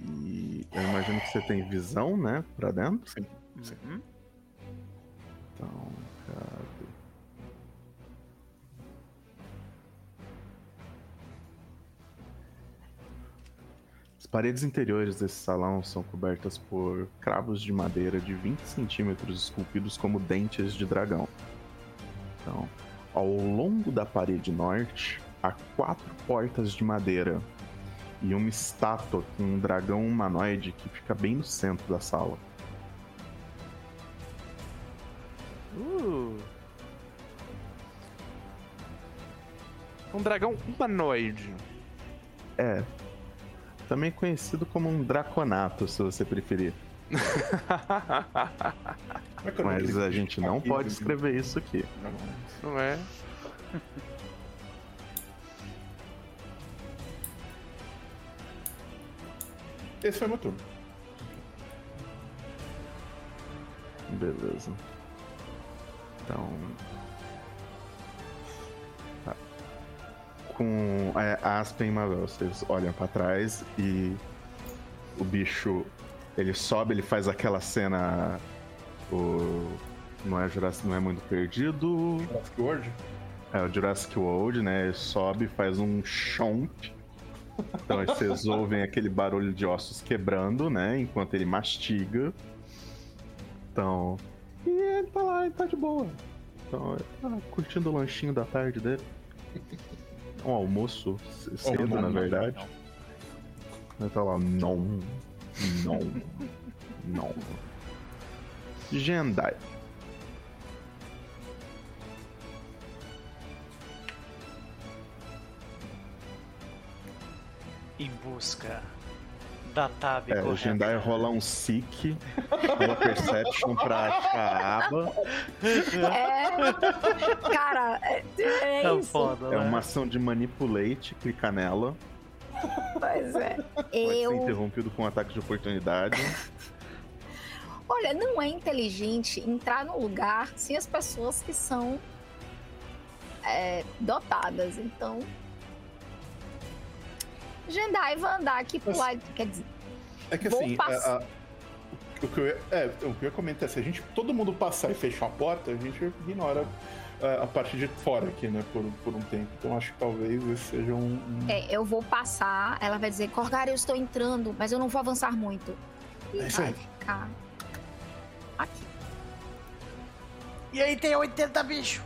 E eu imagino que você tem visão, né? Pra dentro. Sim. sim. Uhum. Então, cadê? Paredes interiores desse salão são cobertas por cravos de madeira de 20 centímetros esculpidos como dentes de dragão. Então, ao longo da parede norte, há quatro portas de madeira e uma estátua com um dragão humanoide que fica bem no centro da sala. Uh. Um dragão humanoide. É, também conhecido como um draconato, se você preferir. Mas a gente não pode escrever isso aqui. Não é? Esse foi meu turno. Beleza. Então, com é, Aspen e Mavel. Vocês olham para trás e o bicho ele sobe, ele faz aquela cena. O. Não é Jurassic, não é muito perdido. Jurassic World? É o Jurassic World, né? Ele sobe, faz um chomp. Então vocês ouvem aquele barulho de ossos quebrando, né? Enquanto ele mastiga. Então. E ele tá lá, ele tá de boa. Então, ele tá curtindo o lanchinho da tarde dele um almoço cedo, oh, na verdade. Ele tá lá, não, não, não. Gendai. Em busca da tab. É, o Jendai rola um Seek, rola Perception pra achar a aba. É. Cara, é, é tá isso. Foda, é né? uma ação de Manipulate, clica nela. Pois é. Pode eu... ser interrompido com um ataque de oportunidade. Olha, não é inteligente entrar no lugar sem as pessoas que são é, dotadas. Então, Jendai vai andar aqui pro lado. Quer dizer. É que assim. A, a, o, que eu ia, é, o que eu ia comentar é se a gente todo mundo passar e fechar a porta, a gente ignora a, é, a parte de fora aqui, né? Por, por um tempo. Então acho que talvez esse seja um, um. É, eu vou passar, ela vai dizer, Corgar, eu estou entrando, mas eu não vou avançar muito. E é vai ficar aqui. E aí tem 80 bicho.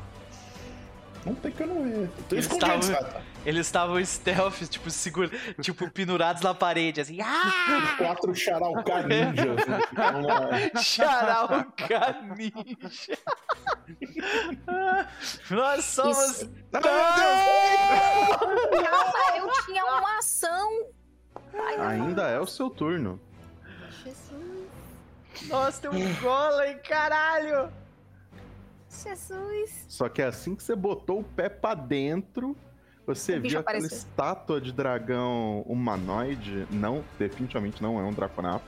Não tem que eu não ia. Tô eles estavam, eles estavam stealth, tipo, segura, tipo, pendurados na parede, assim. Ah! Quatro Charalca ninjas. Né? Charalca ninja. Nós somos. Isso... Não, meu Deus! Calma, eu tinha uma ação. Ai, Ainda é o seu turno. Jesus. Nossa, tem um golem, caralho! Jesus! Só que assim que você botou o pé pra dentro, você viu aquela apareceu. estátua de dragão humanoide, não, definitivamente não é um draconato,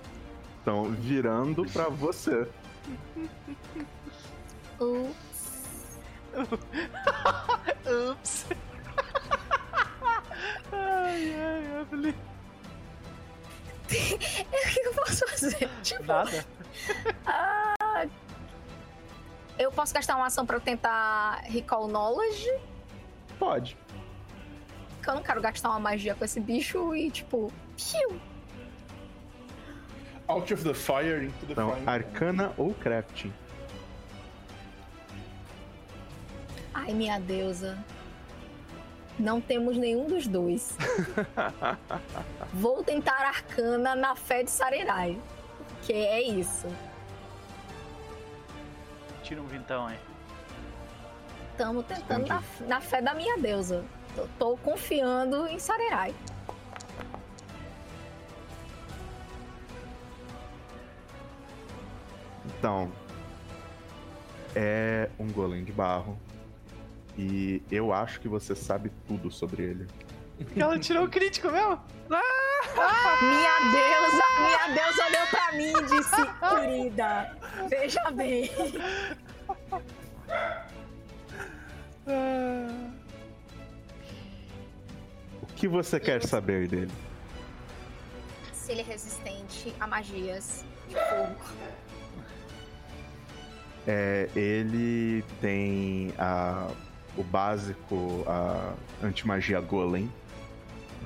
estão virando pra você. Ups. Ups. ai, ai, Evelyn. o que eu posso fazer? Tipo, Nada. Ah, eu posso gastar uma ação pra tentar Recall Knowledge? Pode. Porque eu não quero gastar uma magia com esse bicho e, tipo, piu. Out of the fire into the então, fire. Arcana ou crafting? Ai, minha deusa. Não temos nenhum dos dois. Vou tentar arcana na fé de Sarerai. Que é isso. Tira um vintão aí. Estamos tentando na, na, fé da minha deusa. Tô, tô confiando em Sarerai. Então, é um golem de barro. E eu acho que você sabe tudo sobre ele. Ela tirou o crítico mesmo? Ah! Minha deusa, minha deusa olhou pra mim e disse, querida, veja bem. O que você quer saber dele? Se ele é resistente a magias de fogo. É, ele tem a, o básico, a anti-magia golem.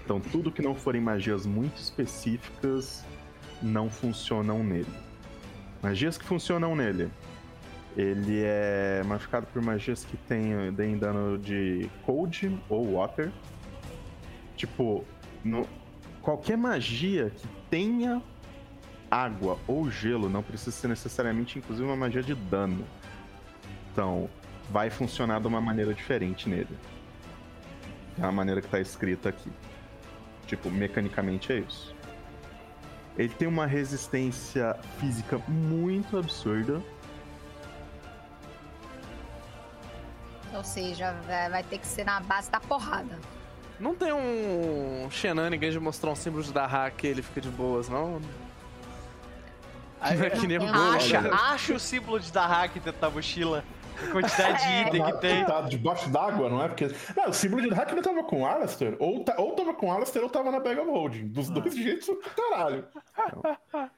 Então tudo que não forem magias muito específicas não funcionam nele. Magias que funcionam nele. Ele é machucado por magias que tem, deem dano de cold ou water. Tipo, no, qualquer magia que tenha água ou gelo não precisa ser necessariamente, inclusive, uma magia de dano. Então, vai funcionar de uma maneira diferente nele. É a maneira que está escrita aqui. Tipo, mecanicamente é isso. Ele tem uma resistência física muito absurda. Ou seja, vai ter que ser na base da porrada. Não tem um shenanigans de mostrar um símbolo de Dahak que ele fica de boas, não? Aí, é que nem acha, acha o símbolo de Dahak dentro da mochila. A quantidade de item que tem. Tá debaixo d'água, não é? Porque. Não, o símbolo de Hack não tava com o Alastair. Ou, tá, ou tava com o Alastair ou tava na Bag of Holding. Dos dois ah. jeitos, caralho.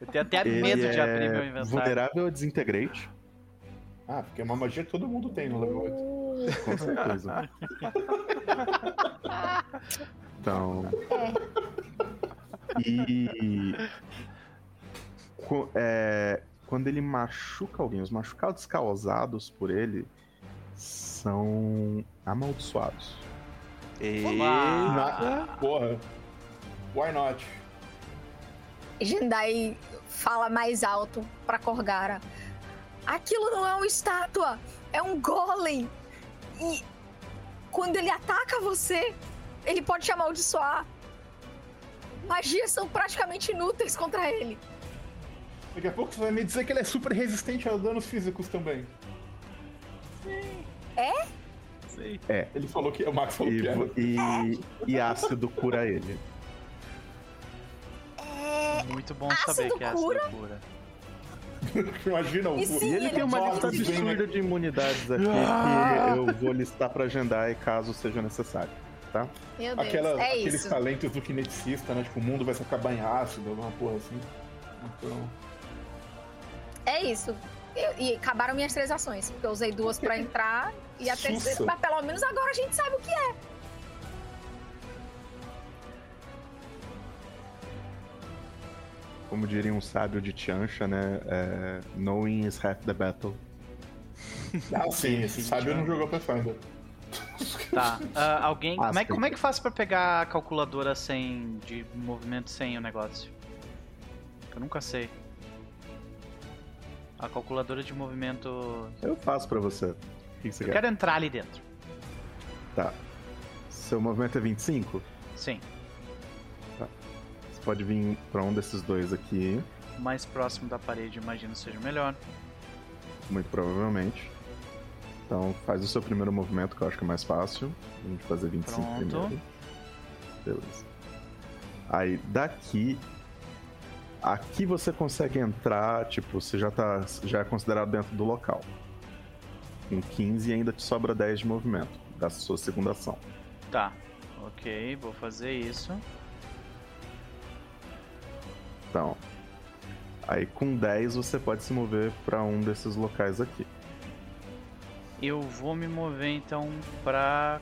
Eu tenho até Ele medo é de abrir meu inventário. Vulnerável a Desintegrate. Ah, porque é uma magia que todo mundo tem no level 8. Com certeza. então. E. É, quando ele machuca alguém, os machucados causados por ele são amaldiçoados. E... Na... Porra. Why not? Jendai fala mais alto pra Korgara. Aquilo não é uma estátua, é um golem. E quando ele ataca você, ele pode te amaldiçoar. Magias são praticamente inúteis contra ele. Daqui a pouco você vai me dizer que ele é super resistente a danos físicos também. Sim. É? Sim. É. Ele falou que. O Max falou e, que e, e ácido cura ele. É. Muito bom ácido saber que é ácido cura. cura. Imagina o. E, sim, e ele, ele tem uma lista absurda de imunidades aqui que eu vou listar pra agendar caso seja necessário. Tá? Meu Deus, Aquela, é aqueles isso. talentos do kineticista, né? Tipo, o mundo vai se acabar em ácido, alguma porra assim. Então. É isso. E, e acabaram minhas três ações, porque eu usei duas para entrar e a terceira. Mas pelo menos agora a gente sabe o que é. Como diria um sábio de Tiancha, né? É, knowing is half the battle. Ah, sim, esse sábio não jogou Pathfinder. Tá. Uh, alguém. Como é, como é que faz pra pegar a calculadora sem. de movimento sem o negócio? Eu nunca sei. A calculadora de movimento. Eu faço pra você. O que você Eu quer? quero entrar ali dentro. Tá. Seu movimento é 25? Sim. Você pode vir pra um desses dois aqui. mais próximo da parede, imagino seja melhor. Muito provavelmente. Então faz o seu primeiro movimento, que eu acho que é mais fácil. A gente fazer 25 Pronto. primeiro. Beleza. Aí daqui. Aqui você consegue entrar, tipo, você já tá. Já é considerado dentro do local. Com 15 e ainda te sobra 10 de movimento da sua segunda ação. Tá. Ok, vou fazer isso. Então. Aí com 10 você pode se mover para um desses locais aqui. Eu vou me mover então pra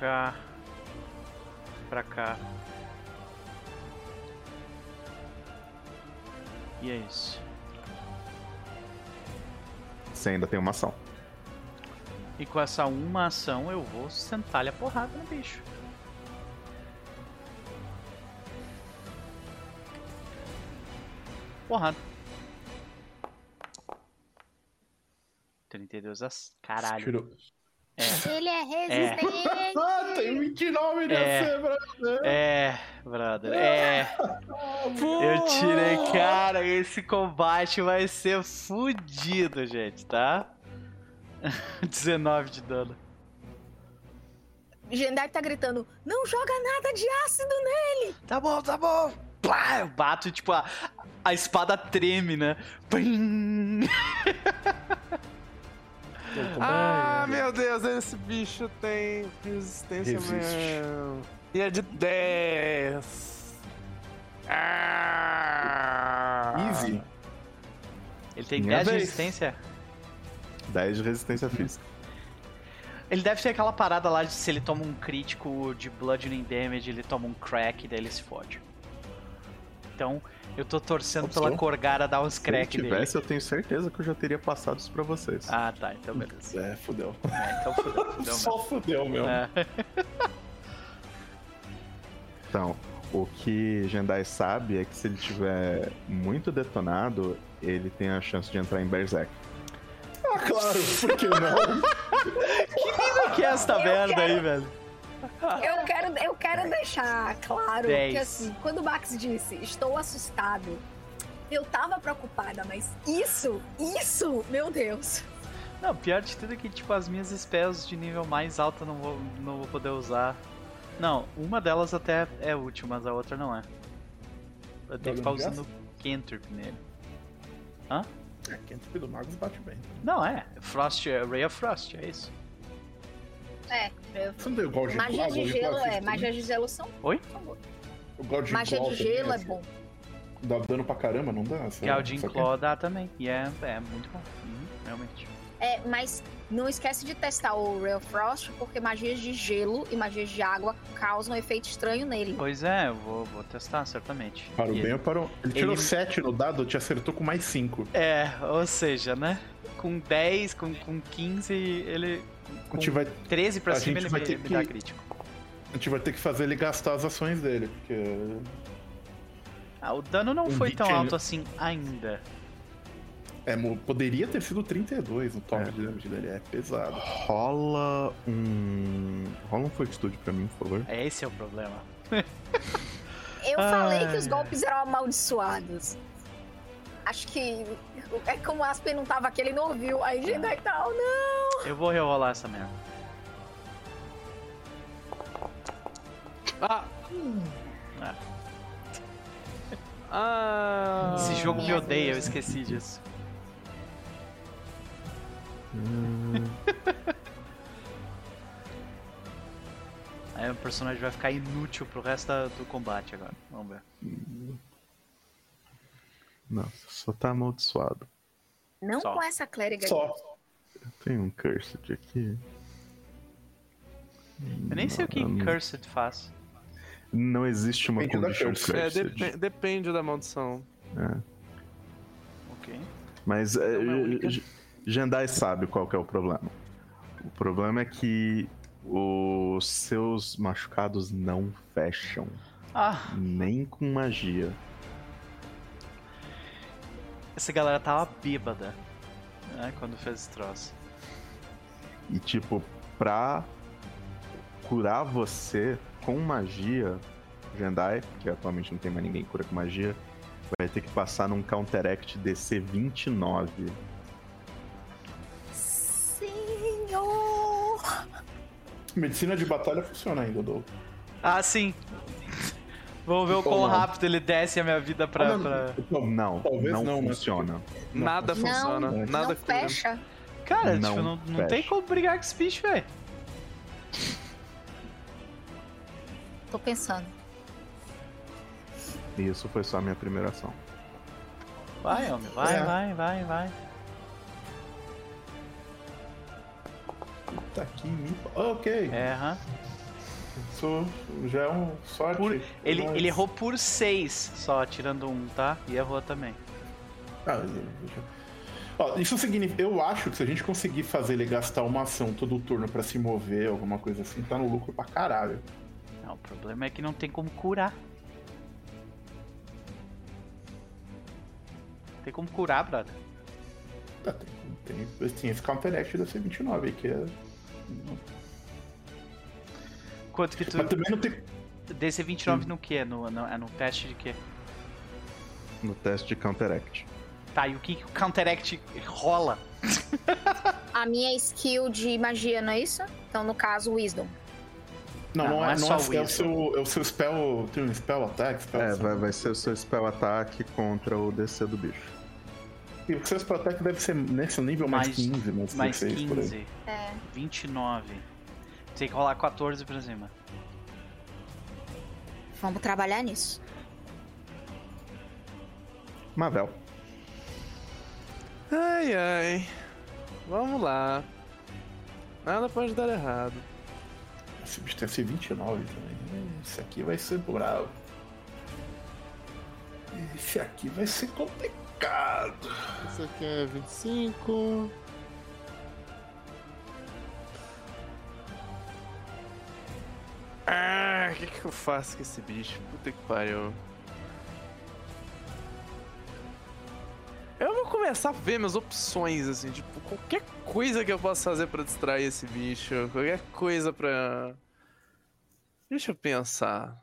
cá. Pra cá. E é isso. Você ainda tem uma ação. E com essa uma ação eu vou sentar-lhe a porrada no bicho. Porrada. 32 as. Caralho. Tirou. É. Ele é resistente. É. ah, tem 29 de é. AC, brother. É, brother. É. Eu tirei. Cara, esse combate vai ser fudido, gente, tá? 19 de dano. Gendai tá gritando: Não joga nada de ácido nele! Tá bom, tá bom! Plá, eu bato, tipo, a, a espada treme, né? ah, meu Deus, esse bicho tem resistência mesmo. E é de 10. Ah. Easy. Ele tem Minha 10 de resistência? 10 de resistência física. Ele deve ter aquela parada lá de se ele toma um crítico de bludgeoning damage, ele toma um crack e daí ele se fode. Então, eu tô torcendo Opção. pela Corgara dar uns crack dele. Se tivesse, dele. eu tenho certeza que eu já teria passado isso pra vocês. Ah, tá. Então beleza. É, fudeu. É, então fudeu. fudeu Só fudeu, meu. É. então, o que Jendai sabe é que se ele tiver muito detonado, ele tem a chance de entrar em Berserk. Ah, claro, por que não? que nível que é essa merda aí, velho? Eu quero, eu quero deixar claro 10. que assim, quando o Max disse estou assustado, eu tava preocupada, mas isso, isso, meu Deus. Não, pior de tudo é que tipo as minhas spells de nível mais alto eu não vou, não vou poder usar. Não, uma delas até é útil, mas a outra não é. Eu tenho que ficar usando Cantrip nele. Hã? É, Cantrip do Magus bate bem. Não, é. Frost, é Ray of Frost, é isso. É. Você não tem o God Magia de gelo, é. Magia de gelo são. Oi? O God Magia de gelo é bom. Dá dano pra caramba, não dá? Galdin Claw dá também. E é, é muito bom. Uhum, realmente. É, mas não esquece de testar o Real Frost, porque magias de gelo e magias de água causam um efeito estranho nele. Pois é, eu vou, vou testar, certamente. Parou bem ou parou? Ele tirou ele... 7 no dado, te acertou com mais 5. É, ou seja, né? Com 10, com, com 15, ele a gente vai, 13 pra cima ele vai me, ter me que, dá crítico. A gente vai ter que fazer ele gastar as ações dele, porque. Ah, o dano não um foi tão alto assim ainda. É, poderia ter sido 32 no top é. de damage dele, é pesado. Rola um. Rola um fortitude pra mim, por favor. É, esse é o problema. Eu falei que os golpes eram amaldiçoados. Acho que é como o Aspen não tava aqui, ele não ouviu. Aí Jedi tal, não! Eu vou rerolar essa merda. Ah! ah. ah. Esse jogo me odeia, eu esqueci disso. Hum. Aí o personagem vai ficar inútil pro resto do combate agora. Vamos ver. Nossa, só tá amaldiçoado. Não só. com essa clériga Só. Eu tenho um Cursed aqui. Eu nem sei o que não, Cursed faz. Não existe uma depende condition Cursed. É, dep depende da maldição. É. Ok. Mas é, é Jandai sabe qual que é o problema. O problema é que os seus machucados não fecham. Ah. Nem com magia essa galera tava bêbada, né, quando fez esse troço. E tipo, pra curar você com magia, Jendai, que atualmente não tem mais ninguém que cura com magia, Vai ter que passar num Counteract DC 29. Senhor! Medicina de batalha funciona ainda, Doug. Ah, sim. Vamos ver o quão rápido ele desce a minha vida pra. Ah, não, pra... não, Talvez não, não funciona. Nada não, funciona. Não, nada não fecha. Cara, não, tipo, não, não tem como brigar com esse bicho, velho. Tô pensando. Isso foi só a minha primeira ação. Vai, homem, vai, é. vai, vai, vai. Tá aqui, ok. É, aham. Isso já é um sorte. Por, ele, mas... ele errou por 6 só, tirando um, tá? E errou também. Ah, Ó, isso significa. Eu acho que se a gente conseguir fazer ele gastar uma ação todo turno para se mover, alguma coisa assim, tá no lucro pra caralho. Não, o problema é que não tem como curar. Tem como curar, brother? Tá, tem, tem, tem esse Counteract da C29 aí, que é. Quanto que tu. Mas também não tem. DC29 hum. no que? No, no, é no teste de quê? No teste de Counteract. Tá, e o que, que o Counteract rola? A minha skill de magia, não é isso? Então, no caso, Wisdom. Não, não, não, é, é, só é, é, o seu, é o seu spell. Tem um spell attack? Spell é, vai, vai ser o seu spell attack contra o DC do bicho. E o seu spell attack deve ser nesse nível mais, mais 15, mais, mais 16, 15. É. 29. Tem que rolar 14 pra cima. Vamos trabalhar nisso. Mavel. Ai, ai. Vamos lá. Nada pode dar errado. Esse bicho tem ser 29 também. Esse aqui vai ser bravo. Esse aqui vai ser complicado. Esse aqui é 25. Ah, o que, que eu faço com esse bicho? Puta que pariu. Eu vou começar a ver minhas opções, assim, tipo, qualquer coisa que eu possa fazer para distrair esse bicho, qualquer coisa pra. Deixa eu pensar.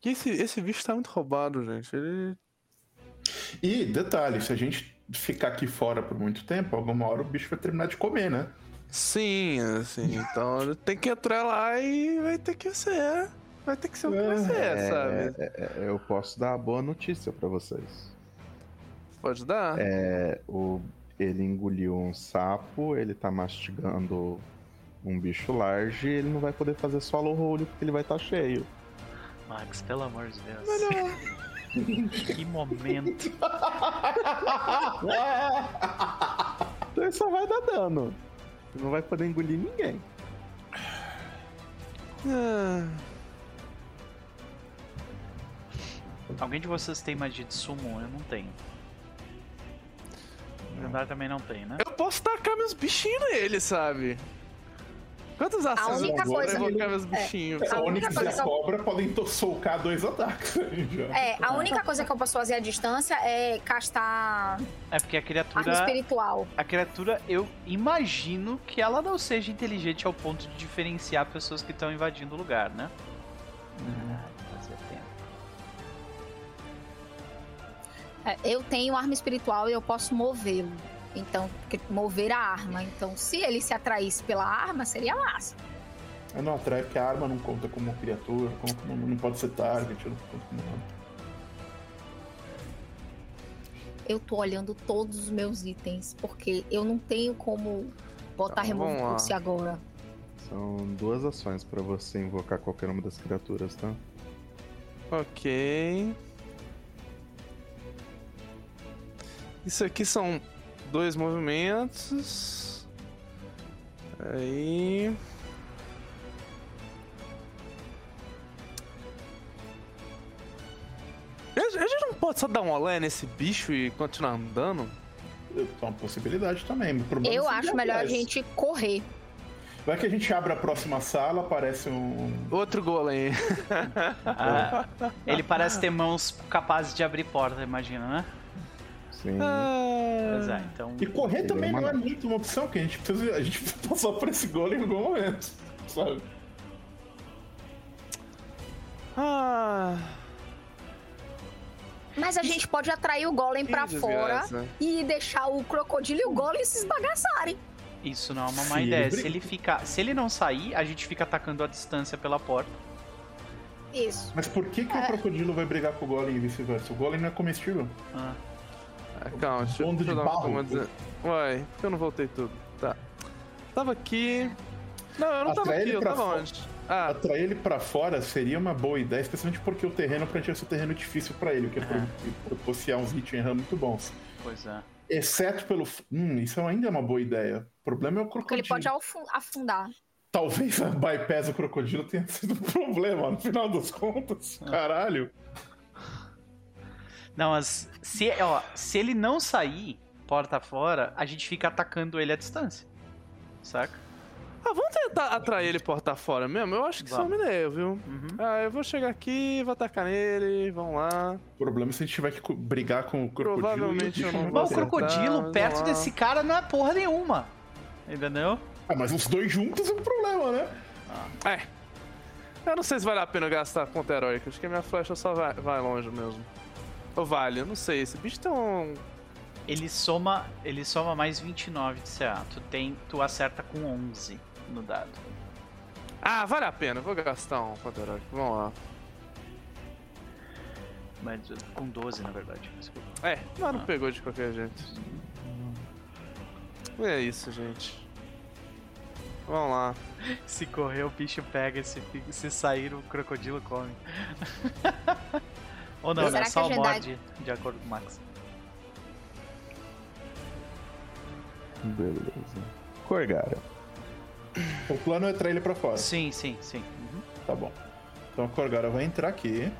Que esse, esse bicho tá muito roubado, gente. Ele. E, detalhe, se a gente ficar aqui fora por muito tempo, alguma hora o bicho vai terminar de comer, né? Sim, assim, então tem que entrar lá e vai ter que ser. Vai ter que ser o que vai ser, é, sabe? É, é, eu posso dar a boa notícia para vocês. Pode dar. É, o, ele engoliu um sapo, ele tá mastigando um bicho large e ele não vai poder fazer solo roll porque ele vai estar tá cheio. Max, pelo amor de Deus. que momento. então ele só vai dar dano. Não vai poder engolir ninguém. Ah. Alguém de vocês tem magia de summon? Eu não tenho. O também não tem, né? Eu posso tacar meus bichinhos nele, sabe? Quantas ações eu vou invocar meus é, bichinhos? É, a, a única coisa e a cobra podem solcar dois ataques. É, a única coisa que eu posso fazer à distância é castar. É porque a criatura. Arma espiritual. A criatura, eu imagino que ela não seja inteligente ao ponto de diferenciar pessoas que estão invadindo o lugar, né? Hum. É, eu tenho arma espiritual e eu posso movê-lo. Então, mover a arma. Então, se ele se atraísse pela arma, seria massa. Eu não atrai porque a arma não conta como criatura, não pode ser target, não conta como nada. Eu tô olhando todos os meus itens, porque eu não tenho como botar tá, remove pulse agora. São duas ações para você invocar qualquer uma das criaturas, tá? Ok. Isso aqui são dois movimentos. Aí. A gente não pode só dar um olé nesse bicho e continuar andando? É uma possibilidade também. Eu acho melhor a gente correr. Vai que a gente abre a próxima sala, aparece um. Outro golem. ah, ele parece ter mãos capazes de abrir porta, imagina, né? Sim. Ah, é, então... E correr também não é muito uma opção, que a gente precisa. A gente passar por esse gol em algum momento, sabe? Ah. Mas a gente pode atrair o golem para fora e deixar o crocodilo e o golem se esbagaçarem. Isso não é uma má ideia. Se ele ficar, se ele não sair, a gente fica atacando a distância pela porta. Isso. Mas por que, que é. o crocodilo vai brigar com o golem e vice-versa? O golem não é comestível. Ah. Ah calma, deixa, deixa de eu dar barro, dizer. Uai, eu não voltei tudo. Tá. Tava aqui. Não, eu não tava aqui, eu tava onde? Ah. Atrair ele pra fora seria uma boa ideia, especialmente porque o terreno pra gente vai ser um terreno difícil pra ele, o que é, é. propiciar uns hit and run muito bons. Pois é. Exceto pelo. Hum, isso ainda é uma boa ideia. O problema é o crocodilo. Porque ele pode afundar. Talvez a bypass do crocodilo tenha sido um problema no final das contas. Ah. Caralho. Não, mas se, ó, se ele não sair porta fora, a gente fica atacando ele à distância. Saca? Ah, vamos tentar atrair ele porta fora mesmo? Eu acho que isso é uma ideia, viu? Uhum. Ah, eu vou chegar aqui, vou atacar nele, vamos lá. O problema é se a gente tiver que brigar com o crocodilo. Provavelmente eu não vou Mas o crocodilo perto desse cara não é porra nenhuma. Entendeu? Ah, mas os dois juntos é um problema, né? Ah. É. Eu não sei se vale a pena gastar ponto heróico. Acho que a minha flecha só vai, vai longe mesmo. Ou vale, eu não sei. Esse bicho tem um ele soma, ele soma mais 29 de CA. Tu, tem, tu acerta com 11 no dado. Ah, vale a pena. Vou gastar um ponto Vamos lá. Mas com 12, na verdade. É, mas não ah. pegou de qualquer jeito. É isso, gente. Vamos lá. Se correr, o bicho pega. Se, se sair, o crocodilo come. Ou não, né? Só morde, de acordo com o Max. Beleza. Corgara. O plano é trair ele pra fora. Sim, sim, sim. Uhum. Tá bom. Então a Corgara vai entrar aqui.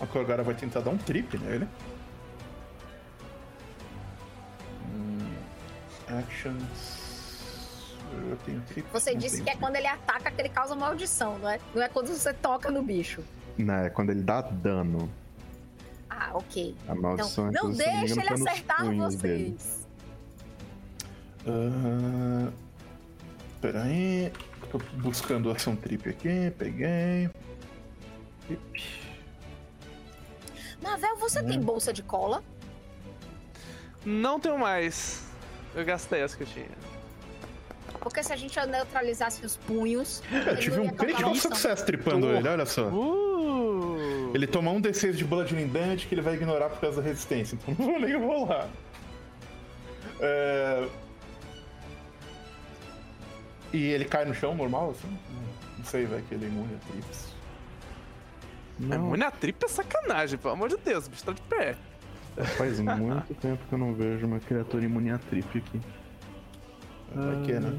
A Corgara vai tentar dar um trip nele. Hum, actions. Eu tenho trip. Você disse que é quando ele ataca que ele causa maldição, não é? Não é quando você toca no bicho. Não, é quando ele dá dano. Ah, ok. A maldição então, é Não deixa ele acertar vocês. Dele. Uh, Pera aí. Tô buscando ação trip aqui. Peguei. Trip. Navel, você é. tem bolsa de cola? Não tenho mais. Eu gastei as que eu tinha. Porque se a gente neutralizasse os punhos. Eu tive um critical sucesso tripando ele, olha só. Uh. Ele toma um D6 de Bludgeoning Damage que ele vai ignorar por causa da resistência, então não vou nem rolar. É... E ele cai no chão normal, assim? Não sei, velho, que ele é imune a trips. Não. É imune a trips é sacanagem, pelo amor de Deus, o bicho tá de pé. Faz muito tempo que eu não vejo uma criatura imune a trip aqui. Vai que é, né?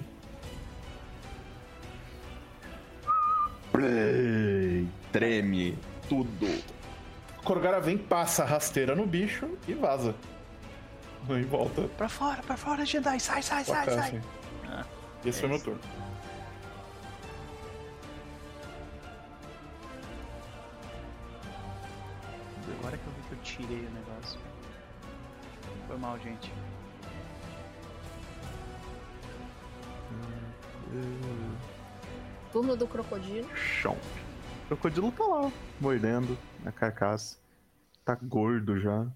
Play, treme, tudo. Corgara vem, passa rasteira no bicho e vaza. E volta. Pra fora, pra fora, Jedi, sai, sai, sai, sai. Assim. Esse é foi meu turno. Agora que eu vi que eu tirei o negócio. Foi mal, gente. Turno do crocodilo. Chomp. O crocodilo tá lá, mordendo na carcaça. Tá gordo já.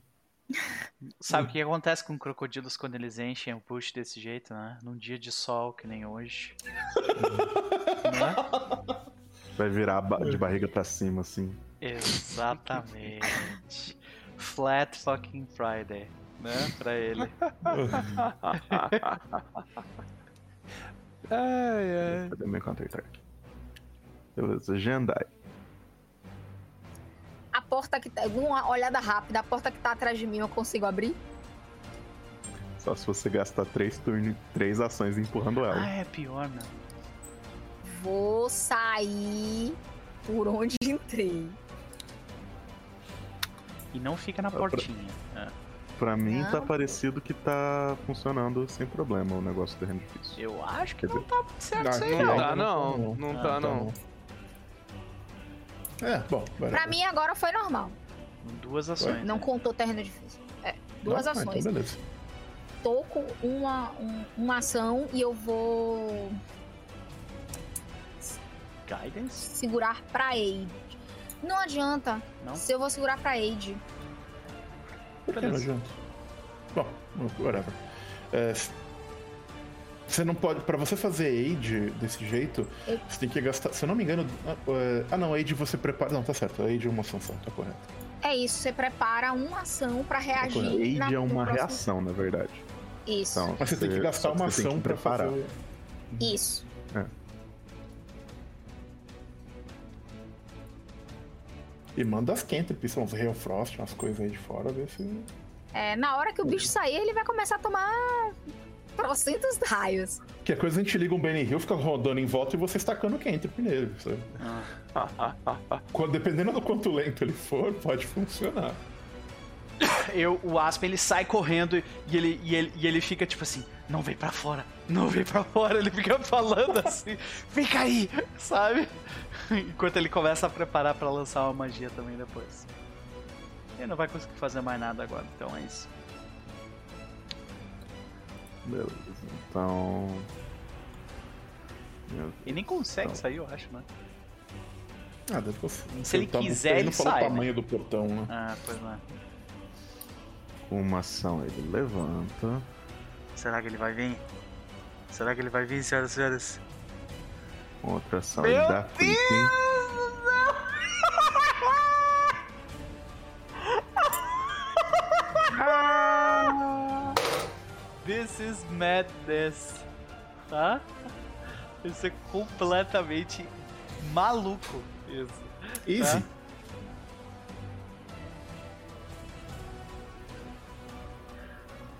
Sabe o que acontece com crocodilos quando eles enchem o push desse jeito, né? Num dia de sol que nem hoje. né? Vai virar de barriga pra cima, assim. Exatamente. Flat fucking Friday, né? Pra ele. ai, ai. Cadê meu counter-attack? Beleza, Jendai a porta que tá. Uma olhada rápida, a porta que tá atrás de mim eu consigo abrir? Só se você gastar três turnos, três ações empurrando ela. Ah, é pior, né? Vou sair por onde entrei. E não fica na portinha. Pra, é. pra mim tá não. tá parecido que tá funcionando sem problema o negócio do terreno difícil. Eu acho que Quer não dizer... tá certo isso aí, não. Não tá não, não, não tá não. É, bom. Pra mim agora foi normal. Duas ações. Não né? contou terreno difícil. É, duas Não, ações. Então Tô com uma, um, uma ação e eu vou. Guidance? Segurar pra aid. Não adianta. Não? Se eu vou segurar pra aid. Por que não adianta? Bom, whatever. É, você não pode. Pra você fazer aid desse jeito, você tem que gastar. Se eu não me engano. Ah, é, ah não, aid você prepara. Não, tá certo. Aid é uma ação só, tá correto. É isso, você prepara uma ação pra reagir. Tá aid na, é uma reação, na verdade. Isso. Então, Mas você, tem que gastar uma ação pra preparar. Fazer... Isso. É. E manda as cantrips, são os Real Frost, umas coisas aí de fora, ver se. É, na hora que o bicho sair, ele vai começar a tomar trocentos raios. Que a coisa a gente liga um Benny Hill, fica rodando em volta e você estacando cantrip nele, sabe? Ah. Quando, dependendo do quanto lento ele for, pode funcionar. Eu, o Aspen ele sai correndo e ele, e, ele, e ele fica tipo assim: não vem pra fora, não vem pra fora. Ele fica falando assim: fica aí, sabe? Enquanto ele começa a preparar para lançar uma magia também depois. Ele não vai conseguir fazer mais nada agora, então é isso. Beleza, então. E nem consegue então... sair, eu acho, né? Ah, deve conseguir. Se ele quiser, ele sai. o tamanho né? do portão, né? Ah, pois não é. Uma ação ele levanta. Será que ele vai vir? Será que ele vai vir, senhoras e senhores? Outra ação Meu ele dá quick, This madness. Tá? Isso é completamente maluco. Isso. Easy.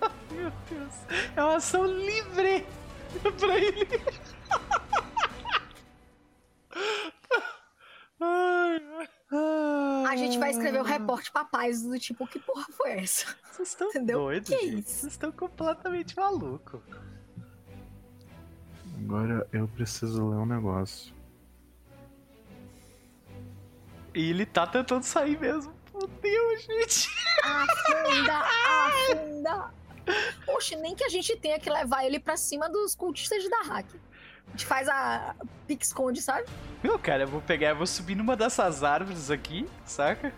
Tá? Meu Deus. É uma ação livre pra ele. O um reporte papais do tipo, que porra foi essa? Vocês estão Entendeu? doidos, que gente? Vocês estão completamente malucos. Agora eu preciso ler um negócio. E ele tá tentando sair mesmo. Meu Deus, gente. Afunda, afunda. Poxa, nem que a gente tenha que levar ele pra cima dos cultistas de Dahak. A gente faz a pique-esconde, sabe? Meu, cara, eu vou pegar, eu vou subir numa dessas árvores aqui, saca?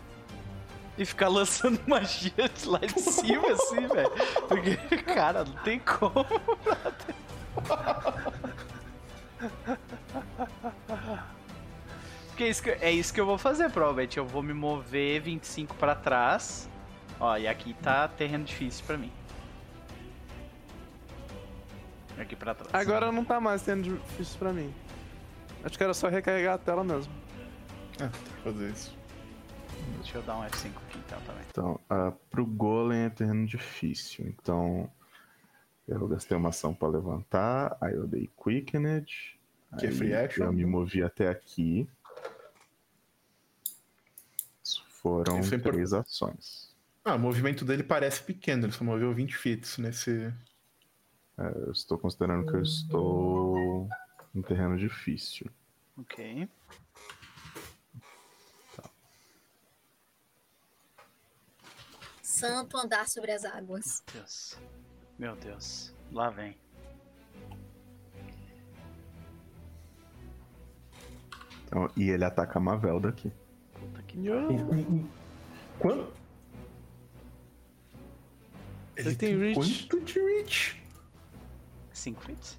E ficar lançando magia de lá de cima, assim, velho. Porque, cara, não tem como, Porque é isso, que, é isso que eu vou fazer, provavelmente. Eu vou me mover 25 para trás. Ó, e aqui tá terreno difícil para mim. Aqui pra trás. Agora não tá mais sendo difícil pra mim. Acho que era só recarregar a tela mesmo. É, tem que fazer isso. Deixa eu dar um F5 aqui então também. Então, uh, pro Golem é terreno difícil. Então, eu gastei uma ação pra levantar, aí eu dei Quickened. Que é free action? Eu me movi até aqui. Foram é três ações. Ah, o movimento dele parece pequeno, ele só moveu 20 feet nesse, é, eu estou considerando que eu estou em terreno difícil. Ok. Santo andar sobre as águas. Meu Deus. Meu Deus. Lá vem. Então, e ele ataca a Mavel daqui. Puta que Quanto? Ele, ele tem reach. Quanto de reach? 5 feet?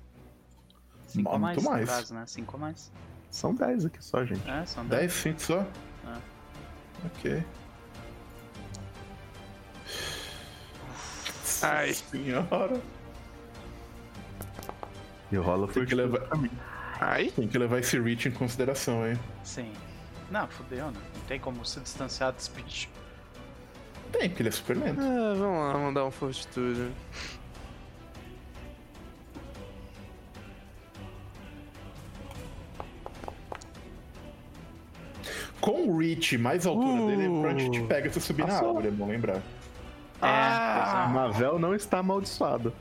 5 a mais, muito mais. no caso, né? 5 a mais. São 10 aqui só, gente. É, são 10. 10 feet só? É. Ok. Ai, senhora. E rola tem que levar. Ai? Tem que levar esse reach em consideração, hein? Sim. Não, fodeu, né? Não tem como se distanciar desse bicho. Tem, porque ele é super lento. Ah, vamos lá, vamos dar um fortitude. Com o reach mais altura uh, dele, pra onde te pega se subir na árvore, é bom lembrar. É, ah, é. Mavel não está amaldiçoado.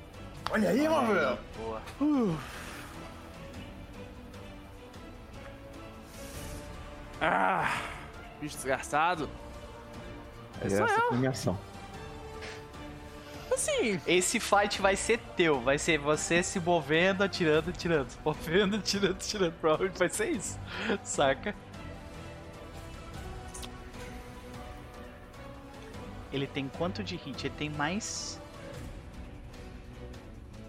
Olha aí, Mavel! Boa. Uh. Ah, bicho desgraçado. É essa é premiação. Assim, esse fight vai ser teu, vai ser você se movendo, atirando, atirando, se movendo, atirando, atirando. Provavelmente vai ser isso, saca? Ele tem quanto de hit? Ele tem mais.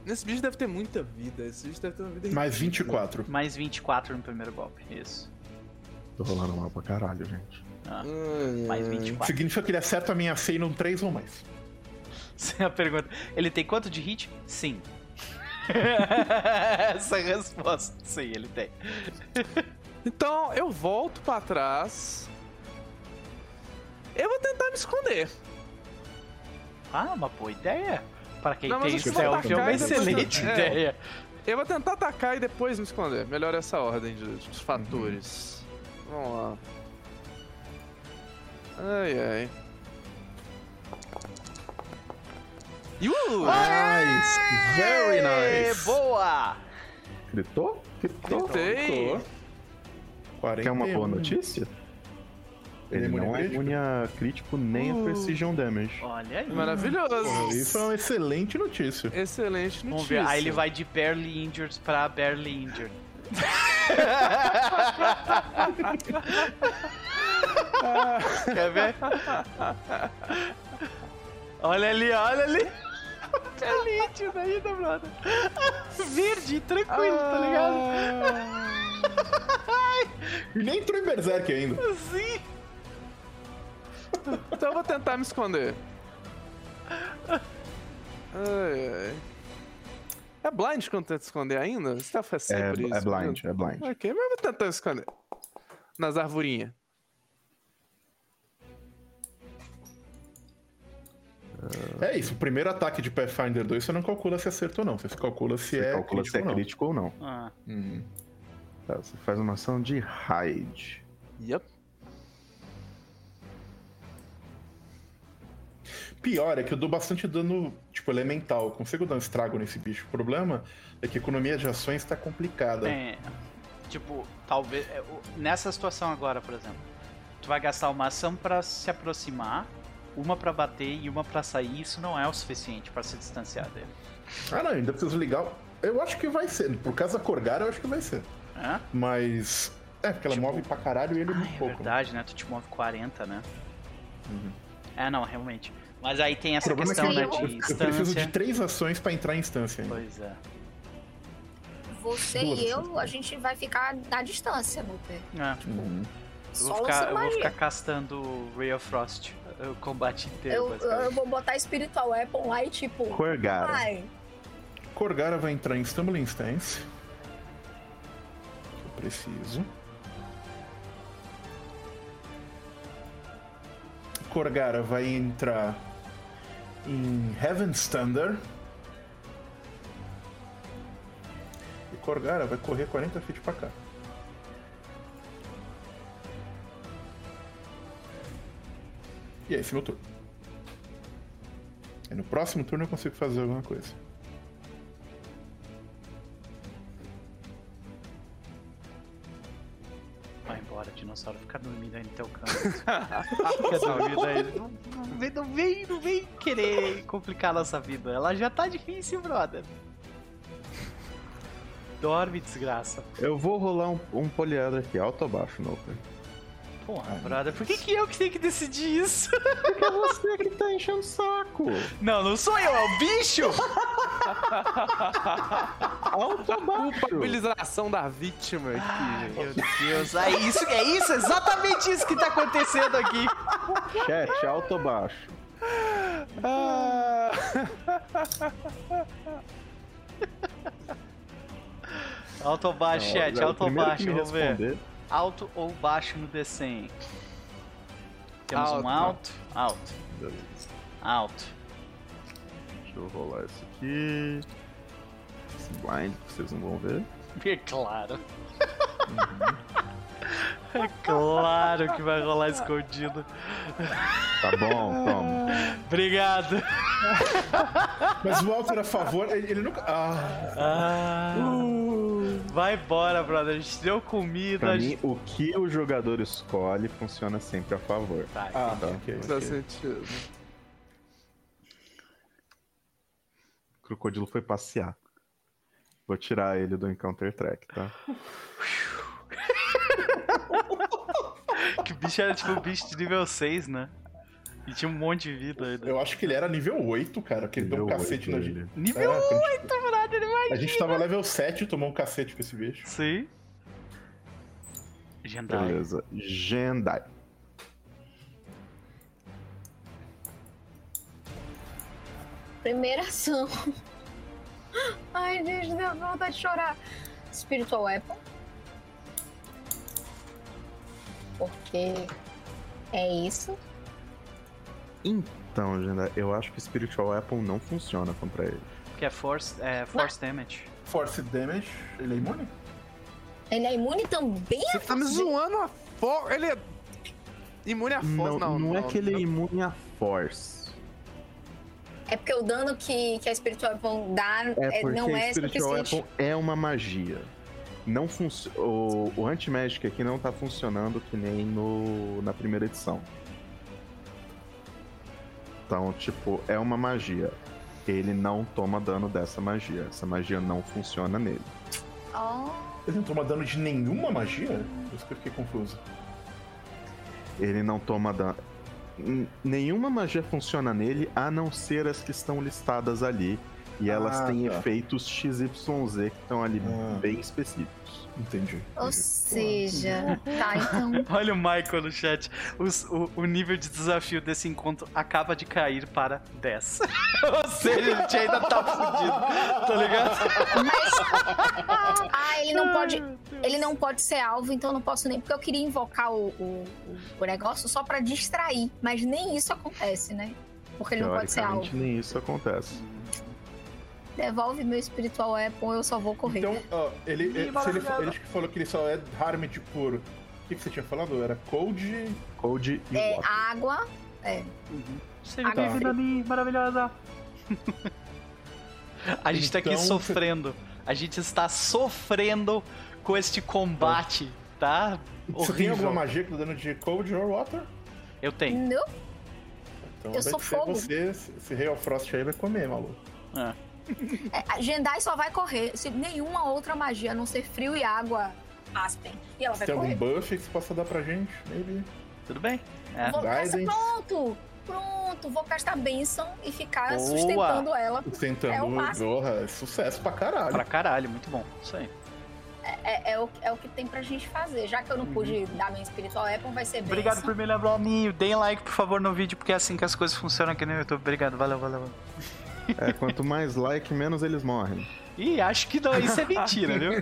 Nesse bicho deve ter muita vida. Esse bicho deve ter uma vida Mais 24. Mais 24 no primeiro golpe. Isso. Tô rolando mal pra caralho, gente. Ah, mais 24. Significa que ele acerta a minha C e não 3 ou mais. Sem a pergunta. Ele tem quanto de hit? Sim. Essa é a resposta. Sim, ele tem. Então eu volto pra trás. Eu vou tentar me esconder. Ah, uma boa ideia. Para quem Não, tem stealth é uma depois- excelente É. ideia. Eu vou tentar atacar e depois me esconder. Melhor essa ordem de, de fatores. Vamos lá. Ai, ai. Uh! Nice! Very nice! Boa! Gritou? Gritou? Gritei. 41. Quer uma boa notícia? Ele é Ele não é crítico? imune a crítico nem Uh. a precision damage. Olha aí. Maravilhoso. Porra, Isso é uma excelente notícia. Excelente notícia. Vamos ver. Aí ele vai de barely injured pra barely injured. Quer ver? Olha ali, olha ali. Barely injured ainda, brother. Verde, tranquilo, tá ligado? E nem entrou em Berserk ainda. Sim. Então eu vou tentar me esconder. Ai, ai. É blind quando tenta esconder ainda? Stealth é É, sempre isso. é blind, mesmo? é blind. Ok, mas eu vou tentar esconder. Nas arvorinhas. É isso, o primeiro ataque de Pathfinder 2 você não calcula se acertou ou não. Você calcula se Você é calcula se é crítico ou não. crítico ou não. Ah, Uhum. Tá, você faz uma ação de hide. Yep. Pior é que eu dou bastante dano, tipo, elemental. Eu consigo dar um estrago nesse bicho. O problema é que a economia de ações tá complicada. é. Tipo, talvez. é, Nessa situação agora, por exemplo, tu vai gastar uma ação pra se aproximar, uma pra bater e uma pra sair. Isso não é o suficiente pra se distanciar dele. Ah, não, ainda preciso ligar. Eu acho que vai ser. Por causa da Corgara, eu acho que vai ser. Hã? Mas. É, porque ela Tipo- move pra caralho e ele Ah, muito é pouco. né? verdade, né? Tu te move 40, né? Uhum. É, não, realmente. Mas aí tem essa problema é que questão, eu, né, eu- de eu preciso de três ações pra entrar em instância ainda. Pois é. Você Duas e eu, ações. a gente vai ficar na distância, meu pé. É, Uhum. eu vou, ficar, eu vou ficar castando Ray of Frost o combate inteiro, Eu, eu vou botar Spiritual Weapon lá e tipo. Corgara. Ai, Corgara vai entrar em Stumbling Stance. Eu preciso. Corgara vai entrar em Heaven's Thunder. E Corgara vai correr 40 feet pra cá. E é esse meu turno. E no próximo turno eu consigo fazer alguma coisa. Embora, dinossauro. Fica dormindo aí no teu canto. Fica dormindo aí. Não, não vem, não, vem, não vem querer complicar a nossa vida. Ela já tá difícil, brother. Dorme, desgraça. Eu vou rolar um, um poliedro aqui, alto ou baixo, no Open? Porra, brother, por que, que eu que tenho que decidir isso? Porque é você que tá enchendo o saco. Não, não sou eu, é o bicho! Baixo? Culpabilização da vítima aqui, Meu. Deus, é isso, é isso, exatamente isso que tá acontecendo aqui. Chat, alto ou baixo? Ah, Alto ou baixo, chat, alto baixo, vamos ver. Alto ou baixo no D100? Temos um Alto. alto, alto, Beleza. alto. Deixa eu rolar isso aqui. Esse blind vocês não vão ver. É claro. É claro que vai rolar escondido. Tá bom, toma. Obrigado. Mas o Walter a favor, ele, ele nunca. Ah, Ah, vai embora, brother. A gente deu comida. Pra mim, o que o jogador escolhe funciona sempre a favor. Tá, ah Tá. ok. Dá ok. sentido. O crocodilo foi passear. Vou tirar ele do Encounter Track, tá? que bicho era tipo um bicho de nível 6, né? E tinha um monte de vida ainda. Eu acho que ele era nível 8, cara, que ele deu um cacete na gente. Nível é, 8, brother, imagina. A gente tava level 7 e tomou um cacete com esse bicho. Sim. Gendai. Beleza. Gendai. Primeira ação. Ai, gente, deu vontade de chorar. Spiritual Weapon. Porque é isso. Então, Genda, eu acho que Spiritual Weapon não funciona contra ele. Porque é Force, é force Damage. Force Damage, ele é imune? Ele é imune também Você tá me zoando a Force. Ele é imune a Force, não. Não, não, não é que ele é imune a Force. É porque o dano que, que a Spiritual Weapon dá é, é não é Spiritual Weapon é uma magia. Não o, o Anti-Magic aqui não tá funcionando que nem no, na primeira edição. Então, tipo, é uma magia. Ele não toma dano dessa magia. Essa magia não funciona nele. Oh. Ele não toma dano de nenhuma magia? Por isso que eu fiquei confuso. Ele não toma dano nenhuma magia funciona nele a não ser as que estão listadas ali. E elas ah, têm tá. efeitos XYZ que estão ali ah. bem específicos. Entendi. Ou seja, tá, então. Olha o Michael no chat. Os, o, o, nível de desafio desse encontro acaba de cair para 10. Ou seja, a gente ainda tá fudido. Tá ligado? Mas. Ah, ele não pode. Ele não pode ser alvo, então não posso nem. Porque eu queria invocar o, o, o negócio só para distrair. Mas nem isso acontece, né? Porque ele não pode ser alvo. Nem isso acontece devolve meu espiritual weapon, eu só vou correr. Então, ó, ele, ele, se ele, ele falou que ele só é harmed por. O que, que você tinha falado? Era cold. Cold e É, water. água. É. Uhum. Você água tá. vida ali, maravilhosa. A gente então, tá aqui então, sofrendo. A gente está sofrendo com este combate, tá? Você Horrível. tem alguma magia que tá dando de cold or water? Eu tenho. Não. Então eu sou fogo. Você, esse Real Frost aí vai comer, maluco. É. É, Jendai só vai correr se nenhuma outra magia, a não ser frio e água, Aspen. E ela vai Tem correr. algum buff que você possa dar pra gente? Maybe. Tudo bem. É. Vou pronto! Pronto, vou castar bênção e ficar Boa. sustentando ela. Sustentando, é o porra, é sucesso pra caralho. Pra caralho, muito bom. Isso aí. É, é, é, o, é o que tem pra gente fazer. Já que eu não uhum. pude dar minha espiritual Apple, vai ser bem. Obrigado por me lembrar a mim. Deem like, por favor, no vídeo, porque é assim que as coisas funcionam aqui no YouTube. Obrigado, valeu, valeu. valeu. É, quanto mais like, menos eles morrem. Ih, acho que não, isso é mentira, viu?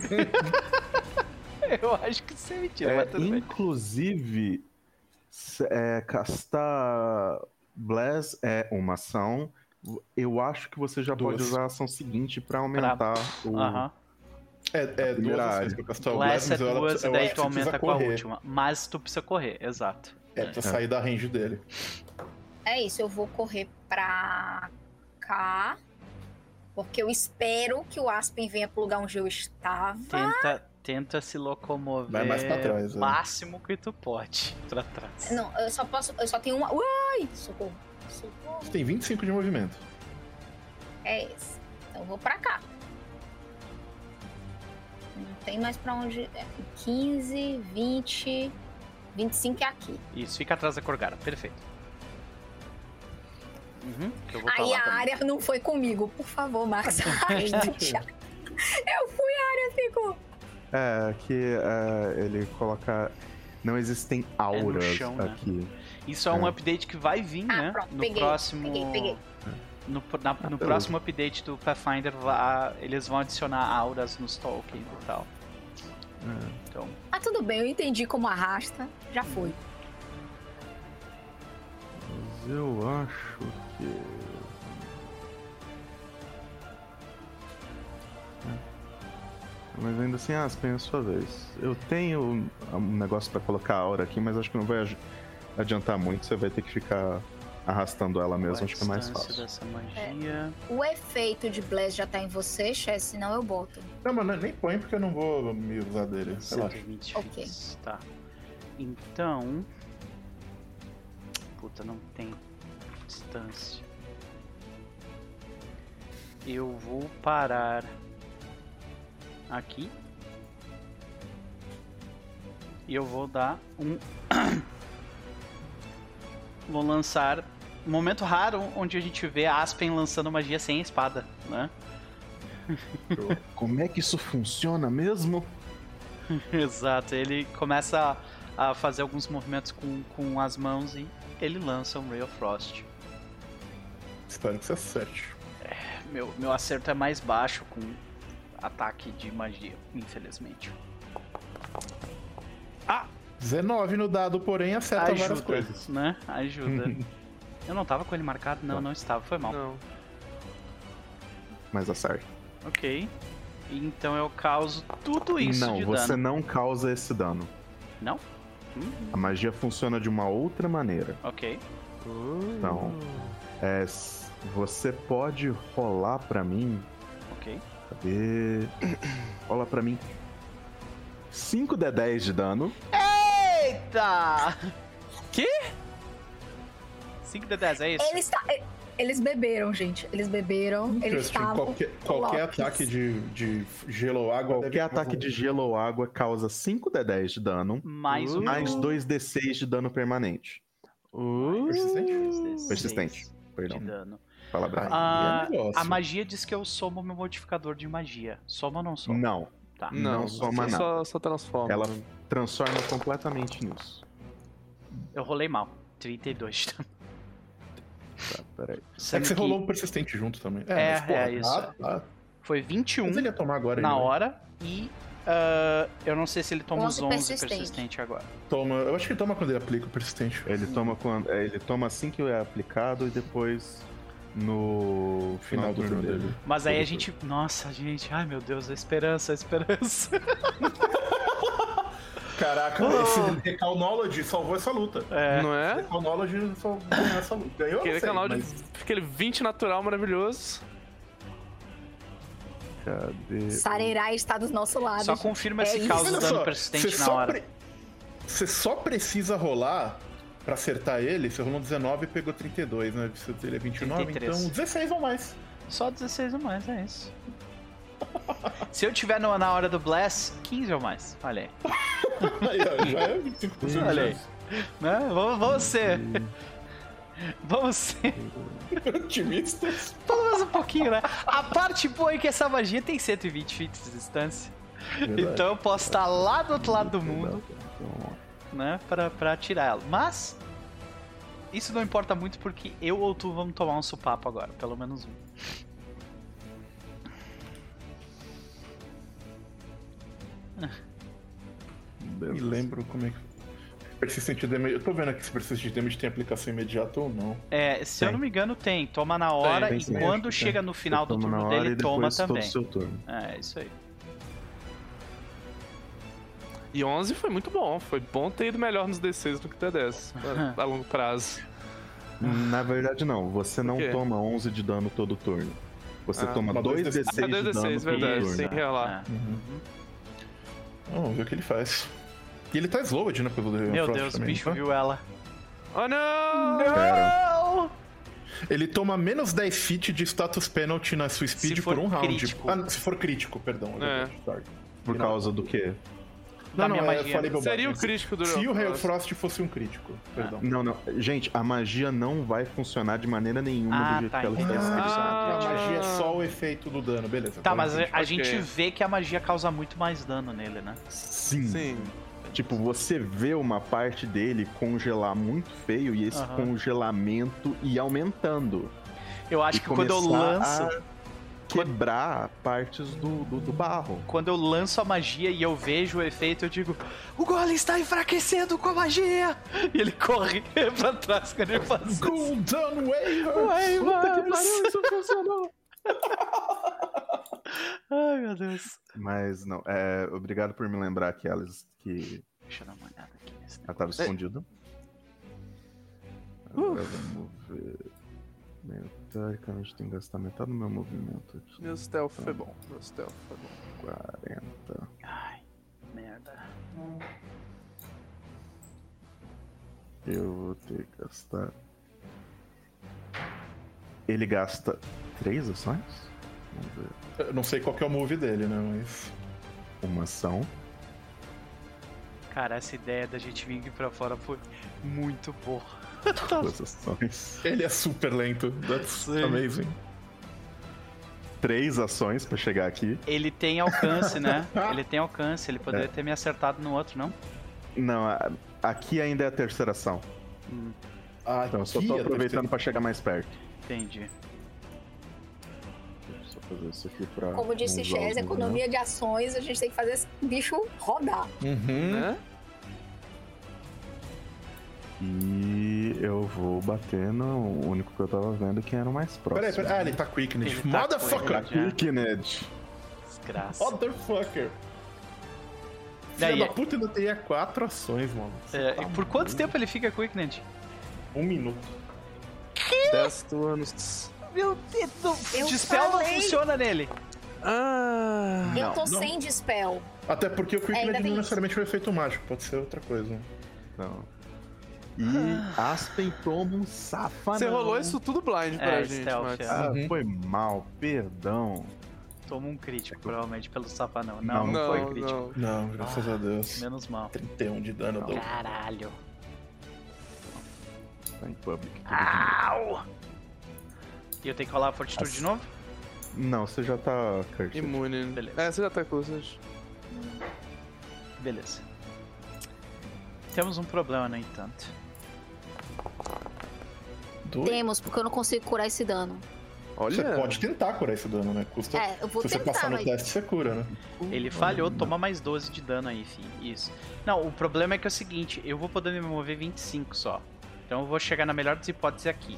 Eu acho que isso é mentira, é, Inclusive, é, castar Bless é uma ação. Eu acho que você já duas. pode usar a ação seguinte para aumentar pra... o. Uhum. É, é duas ações pra castar o Bless. Bless é duas, e daí tu aumenta com a última. Mas tu precisa correr, exato. É, pra é. sair da range dele. É isso, eu vou correr pra cá. Porque eu espero que o Aspen venha pro lugar onde eu estava. Tenta, tenta se locomover Vai mais pra trás, o é. máximo que tu pode pra trás. Não, eu só posso. Eu só tenho uma. Ui! Socorro. Socorro. Você tem 25 de movimento. É isso. Então eu vou pra cá. Não tem mais pra onde. 15, 20, 25 é aqui. Isso, fica atrás da Corgara. Perfeito. Uhum, Aí a também. área não foi comigo. Por favor, Max. eu fui, a área ficou. É, que é, ele coloca. Não existem auras é chão, né? aqui. Né? Isso é, é, um update que vai vir, ah, né? Pronto, no peguei, próximo. Peguei, peguei. No, na, no ah, próximo update do Pathfinder, eles vão adicionar auras nos tokens e tal. É. Então. Ah, tudo bem, eu entendi como arrasta. Já foi. Mas eu acho que. Mas ainda assim, Aspen, é a sua vez. Eu tenho um negócio para colocar a aura aqui, mas acho que não vai adiantar muito. Você vai ter que ficar arrastando ela mesmo, acho que é mais fácil. Dessa magia. É. O efeito de Bless já tá em você, Chess, senão eu boto. Não, mas nem põe porque eu não vou me usar dele. 120 ok. Tá. Então. Puta, não tem distância. Eu vou parar aqui. E eu vou dar um. vou lançar momento raro onde a gente vê a Aspen lançando magia sem espada, né? Como é que isso funciona mesmo? Exato, ele começa a, a, fazer alguns movimentos com, com as mãos e ele lança um Ray of Frost. Espero que você acerte. É, meu, meu acerto é mais baixo com ataque de magia, infelizmente. Ah! 19 no dado, porém acerta Ajuda, várias coisas. né? Ajuda. Eu não tava com ele marcado? Não, não estava, foi mal. Não. Mas acerta. Ok. Então eu causo tudo isso não, de dano. Não, você não causa esse dano. Não? Hum. A magia funciona de uma outra maneira. Ok. Então, é, você pode rolar pra mim. Ok. Cadê? Rola pra mim. 5 de 10 de dano. Eita! Que? 5 de 10, é isso? Ele está. Eles beberam, gente. Eles beberam. Eles estavam. Qualquer, qualquer ataque de, de gelo ou água. Qualquer ataque de gelo ou água causa 5 d 10 de dano. Mais, uh, mais 2 d6 de dano permanente. Uh, persistente? Persistente. Perdão. De dano. Palavra. Ah, a magia diz que eu somo meu modificador de magia. Soma ou não soma? Não. Tá. Não, não soma nada. Só, só transforma. Ela transforma completamente nisso. Eu rolei mal. 32 de dano. Tá, peraí. é que você que... rolou um persistente junto também. É, é, mas, é isso. Ah, tá. Foi 21 mas ele ia tomar agora, na hora e uh, eu não sei se ele toma 11 os 11 persistente. persistente agora. Toma, eu acho que ele toma quando ele aplica o persistente. Ele toma quando, é, ele toma assim que é aplicado e depois no final, final do turno dele. dele. Mas aí a gente, nossa, gente, ai meu Deus, a esperança, a esperança. Caraca, oh. esse Knowledge salvou essa luta. É. Não é? Knowledge salvou essa luta. Ganhou, Aquele sei, mas... aquele 20 natural maravilhoso. Cadê? Sarerai está do nosso lado. Só confirma é esse caos dano só, persistente na hora. Você pre... só precisa rolar pra acertar ele. Você rolou 19 e pegou 32, né? Ele é 29, 33. então 16 ou mais. Só 16 ou mais, é isso. Se eu tiver no, na hora do Blast, 15 ou mais. Olha aí. aí já é 25%. Olha aí. Né? Vamos, vamos ser. Vamos ser. Otimistas. Pelo menos um pouquinho, né? A parte boa é que essa magia tem 120 feet de distância. Verdade. Então eu posso estar lá do outro lado do mundo. Né? Pra, pra atirar ela. Mas. Isso não importa muito porque eu ou tu vamos tomar um supapo agora. Pelo menos um. Me lembro como é que. Persistente damage. Eu tô vendo aqui se persistente damage tem aplicação imediata ou não. É, se tem. eu não me engano, tem. Toma na hora tem, tem, e quando chega no final do turno dele, toma também. Seu turno. É, isso aí. E 11 foi muito bom. Foi bom ter ido melhor nos D6 do que T10 a, a longo prazo. Na verdade, não. Você não toma 11 de dano todo turno. Você ah, toma 2d6 ah, de dano verdade, todo turno. Sem relar. É. Uhum. Vamos ver o que ele faz. E ele tá slowed, né, pelo Meu Frost Deus, também, o bicho tá? viu ela. Oh, não! Não! Ele toma menos 10 feet de status penalty na sua speed por um crítico. round. Ah, se for crítico, perdão. É. Por causa do quê? Não, não, é, falei Seria o crítico do Se o Hail Frost fosse um crítico, perdão. Não, não. Gente, a magia não vai funcionar de maneira nenhuma ah, do jeito tá, que ela está. Ah, a magia é só o efeito do dano, beleza. Tá, mas a, a gente vê que a magia causa muito mais dano nele, né? Sim. Sim. Tipo, você vê uma parte dele congelar muito feio e esse congelamento ir aumentando. Eu acho que quando eu lanço. Quebrar partes do, do, do, barro. Quando eu lanço a magia e eu vejo o efeito, eu digo: O Golem está enfraquecendo com a magia! E ele corre pra trás quando ele faz isso. Golden Waivers! Puta que pariu, isso funcionou! Ai, meu Deus. Mas não, é, obrigado por me lembrar que elas que. Deixa eu dar uma olhada aqui nesse Ela tava escondida. Agora vamos ver. Teoricamente tem que gastar metade do meu movimento aqui. Meu stealth então, foi bom. Meu stealth foi bom. 40. Ai, merda. Eu vou ter que gastar. Ele gasta três ações? Vamos ver. Eu não sei qual que é o move dele, né? Mas. Uma ação. Cara, essa ideia da gente vir aqui pra fora foi muito boa. Duas ações. Ele é super lento. That's Sim. amazing. Três ações pra chegar aqui. Ele tem alcance, né? ele tem alcance. Ele poderia é. ter me acertado no outro, não? Não, aqui ainda é a terceira ação. Hum. Ah, então eu só tô é aproveitando terceira... pra chegar mais perto. Entendi. Fazer isso aqui pra. Como disse Chess, economia né? de ações, a gente tem que fazer esse bicho rodar. Uhum. Né? E eu vou bater no único que eu tava vendo que era o mais próximo. Peraí, peraí. Ah, ele tá Quickned. Ele tá Motherfucker! Quickned. Desgraça. Motherfucker. Filha da puta ainda teria quatro ações, mano. É, tá por quanto tempo ele fica Quickned? Um minuto. Que? Dez turnos. Meu Deus! Eu Dispel falei... não funciona nele. Ah, eu tô não. sem Dispel. Até porque o Quickned não necessariamente é um efeito mágico, pode ser outra coisa. Não. E ah. Aspen toma um safanão. Você rolou isso tudo blind pra é, gente, stealth, Max. É. Ah, uhum. Foi mal, perdão. Toma um crítico, provavelmente, pelo safanão. Não, não, não foi crítico. Não, não graças ah, a Deus. Menos mal. 31 de dano. Do... Caralho. Tá em public. Au! E eu tenho que rolar a fortitude de novo? Não, você já tá cursed. Imune. Beleza. É, você já tá cursed. Beleza. Temos um problema, no entanto. Temos, porque eu não consigo curar esse dano. Olha. Você pode tentar curar esse dano, né? Custa. É, eu vou Se tentar, você passar no teste, você cura, né? Ele falhou, toma mais 12 de dano aí, filho. Isso. Não, o problema é que é o seguinte: eu vou poder me mover 25 só. Então eu vou chegar na melhor das hipóteses aqui.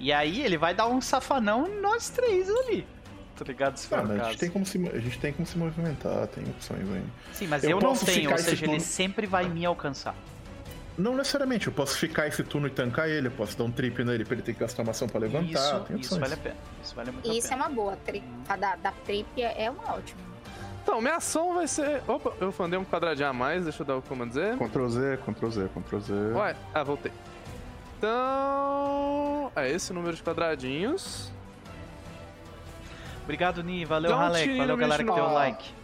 E aí ele vai dar um safanão nós três ali. Tá ligado? Se ah, a, gente tem como se, a gente tem como se movimentar, tem opções aí. Sim, mas eu, eu não tenho, ou seja, ele sempre vai me alcançar. Não necessariamente, eu posso ficar esse turno e tancar ele, eu posso dar um trip nele pra ele ter que gastar uma ação pra levantar. Isso, isso vale a pena. Isso vale muito Isso é uma boa. Tri... A da, da trip é, é uma ótima. Então, minha ação vai ser. Opa, eu fandei um quadradinho a mais, deixa eu dar o comando Z. Ctrl Z, Ctrl Z, Ctrl Z. Ué, ah, voltei. Então. É esse número de quadradinhos. Obrigado, Ni. Valeu, Halek. Valeu, galera que deu o like.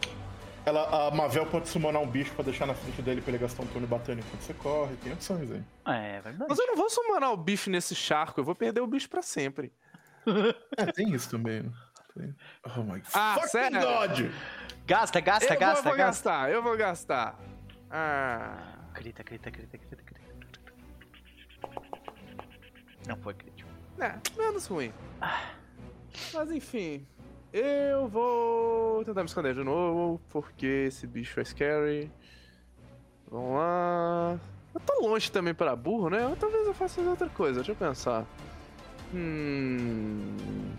Ela, a Mavel pode summonar um bicho pra deixar na frente dele pra ele gastar um turno batendo enquanto você corre. Tem opções aí. É, é, verdade. Mas eu não vou summonar o bicho nesse charco, eu vou perder o bicho pra sempre. é, tem isso também. Né? Oh my ah, sério? God! Gasta, gasta, eu gasta, vou, gasta. gastar, eu vou gastar. Ah. Crita, crita, crita, crita, Não foi crítico. É, menos ruim. Ah. Mas enfim, eu vou tentar me esconder de novo, porque esse bicho é scary. Vamos lá. Eu tô longe também para burro, né? Ou talvez eu faça outra coisa, deixa eu pensar. Hum.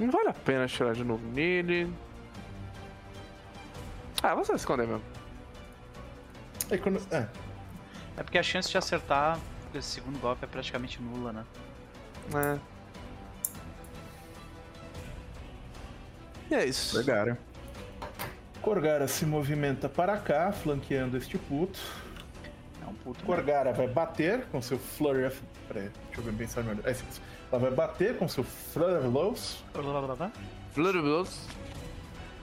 Não vale a pena tirar de novo nele. Ah, vou só esconder mesmo. É, quando... é. É porque a chance de acertar esse segundo golpe é praticamente nula, né? É. E é isso. Corgara. Corgara se movimenta para cá, flanqueando este puto. É um puto. Corgara vai bater com seu Flurry of. Peraí, deixa eu ver pensar melhor. É, ela vai bater com seu Flurry of Blows. Flurry of Blows.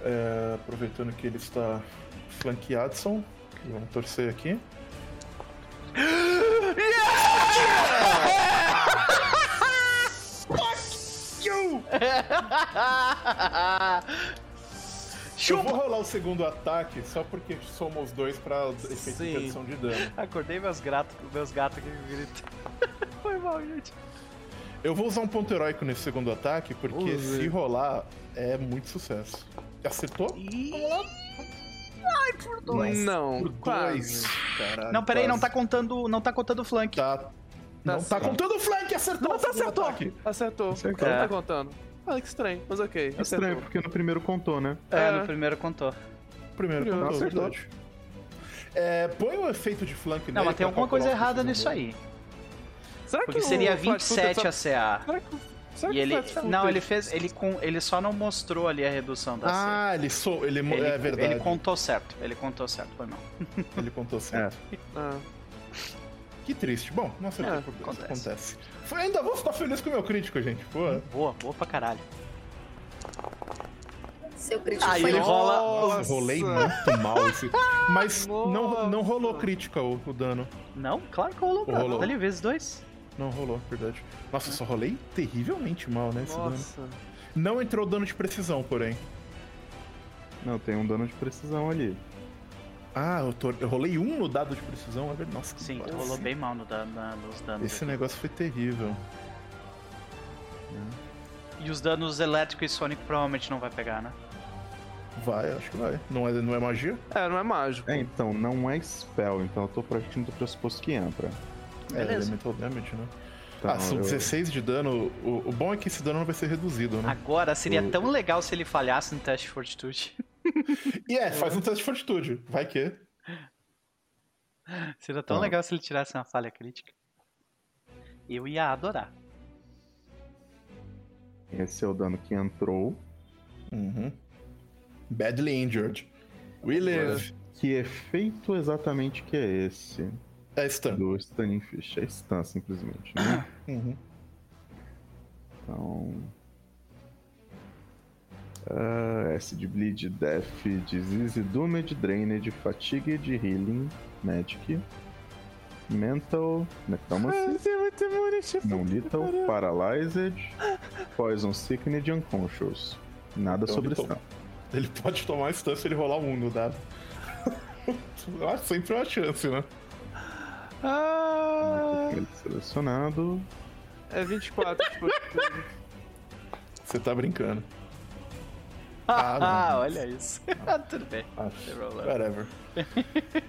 É, aproveitando que ele está flanqueado, vamos torcer aqui. Eu vou rolar o segundo ataque só porque somos os dois pra efeito Sim. de adição de dano. Acordei meus gatos, meus gatos aqui gritam. Foi mal, gente. Eu vou usar um ponto heróico nesse segundo ataque, porque se rolar é muito sucesso. Acertou? Ai, por dois. Não, por dois. Caralho, não, peraí, quase. não tá contando, não tá contando o flank. Tá, não tá, tá contando o flank, acertou. Não, tá acertou. Ataque. Acertou. acertou. Não tá contando. Ah, que estranho, mas ok. Acertou. Estranho, porque no primeiro contou, né? É, é. no primeiro contou. Primeiro, primeiro contou, acertou. É, põe o efeito de flank Não, mas tem alguma coisa errada nisso aí. Será porque que seria 27 a CA. Será que... Será e ele não, ele fez, ele com, ele só não mostrou ali a redução da Ah, ele sou, ele, ele, é verdade. Ele contou certo, ele contou certo, foi mal. ele contou certo. É. Ah. Que triste. Bom, não acertei é, por Acontece. acontece. Foi, ainda vou ficar feliz com o meu crítico, gente. Pô. Boa, boa pra caralho. Seu crítico Aí foi ele rola. Nossa, rolei muito mal esse. Mas não, não rolou crítica o, o dano. Não, claro que rolou, cara. Rolou. Ali, vezes dois. Não rolou, verdade. Nossa, eu só rolei terrivelmente mal, né? Esse dano. Nossa. Não entrou dano de precisão, porém. Não, tem um dano de precisão ali. Ah, eu, tô- eu rolei um no dado de precisão, é verdade. Nossa, que Sim, rolou bem mal no dano, na- nos danos. Esse aqui. negócio foi terrível. E os danos elétrico e sônico provavelmente não vai pegar, né? Vai, acho que vai. Não é, não é magia? É, não é mágico. É, então, não é spell, então eu tô partindo do pressuposto que entra. É, Beleza. elemental damage, né? Então, ah, são eu- 16 de dano. O, o bom é que esse dano não vai ser reduzido, né? Agora seria O- tão legal se ele falhasse no teste de fortitude. E é, faz um teste de fortitude. Vai que. seria tão Tá. legal se ele tirasse uma falha crítica. Eu ia adorar. Esse é o dano que entrou. Uhum. Badly injured. We live. Que efeito exatamente que é esse? É stun. Do Stunning Fish. É stun, simplesmente, né? Uhum. Então. Uh, Acid Bleed, Death, Disease, Doomed, Drained, Fatigue, Healing, Magic, Mental, Necromancy, imune, tipo. Não Lethal, Paralyzed, Poison Sickness e Unconscious. Nada Então sobre stun. Ele pode tomar stun se ele rolar um no dado. Ah, sempre uma chance, né? Ah, Ele selecionado. é 24, tipo. Você tá brincando. Ah, Ah, não. olha isso. Tudo bem. Ah, whatever.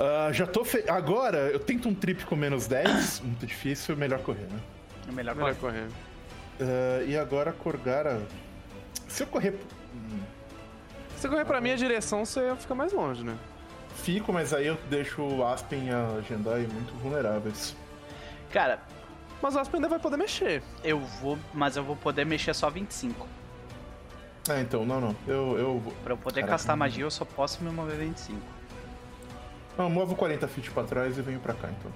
Ah, já tô fe... Agora eu tento um trip com menos 10. Muito difícil, melhor correr, né? É melhor Melhor correr. correr. Ah, e agora Corgara. Se eu correr. hum, Se você correr pra minha direção, você fica mais longe, né? Fico, mas aí eu deixo o Aspen e a Jendai muito vulneráveis. Cara, Mas o Aspen ainda vai poder mexer. eu vou. Mas eu vou poder mexer só 25. Ah, então, não, não. Eu. eu... vou- Pra eu poder Caraca, castar não. magia, eu só posso me mover 25. Não, eu movo 40 feet pra trás e venho pra cá, então.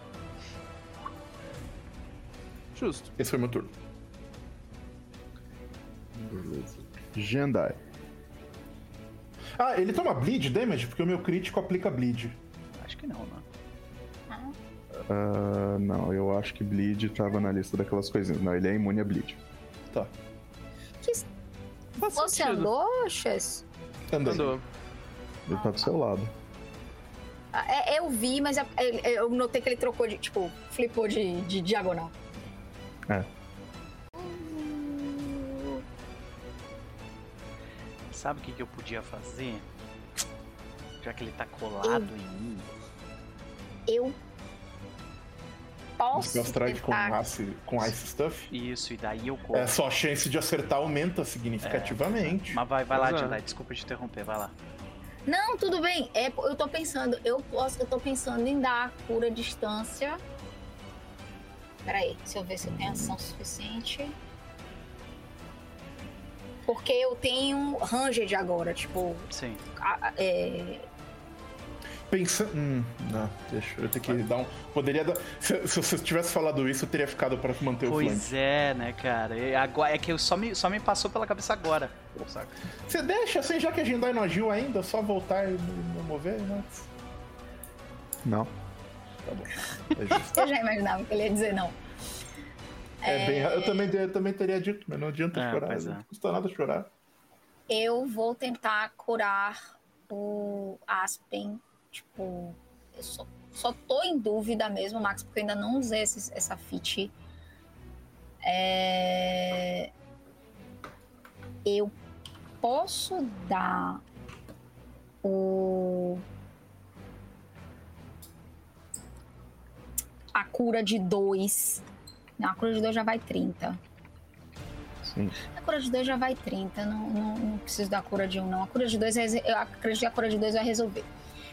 Justo. Esse foi meu turno. Beleza. Jendai. Ah, ele toma bleed damage? Porque o meu crítico aplica bleed. Acho que não, né? Ah, não, eu acho que Bleed tava na lista daquelas coisinhas. Não, ele é imune a Bleed. Tá. Faz Você sentido. andou, Chess? Andando. Andou. Ele tá do seu lado. Ah, é, eu vi, mas é- é- eu notei que ele trocou de, tipo, flipou de, de diagonal. É. Sabe o que, que eu podia fazer? Já que ele tá colado em mim. Eu posso Astride com, ice, com Ice Stuff. Isso, e daí eu corro. É, sua chance de acertar aumenta significativamente. Mas vai, vai lá, é. Jedi. Desculpa te interromper, vai lá. Não, tudo bem. É, eu tô pensando, eu posso, eu tô pensando em dar cura à distância. Peraí, deixa eu ver se eu tenho ação suficiente. Porque eu tenho Ranged agora, tipo, Sim. a- a- é, Pensa. Hum, não, deixa eu ter que dar um. Poderia dar. Se, se você tivesse falado isso, eu teria ficado pra manter o flank. Pois é, né, cara? Agora, é que eu só me, só me passou pela cabeça agora. Saca? Você deixa assim, já que a Jendai não agiu ainda, só voltar e me mover, né? Não. Tá bom. É eu já imaginava que ele ia dizer não. É bem, eu, também, eu também teria dito, mas não adianta É, chorar. pois é. Não custa nada chorar. Eu vou tentar curar o Aspen, tipo, eu só, só tô em dúvida mesmo, Max, porque eu ainda não usei esse- essa feat. É... Eu posso dar o... A cura de dois. Não, a cura de dois já vai 30. Sim. A cura de dois já vai 30, não, não, não preciso da cura de um, não. A cura de dois, eu acredito que a cura de dois vai resolver.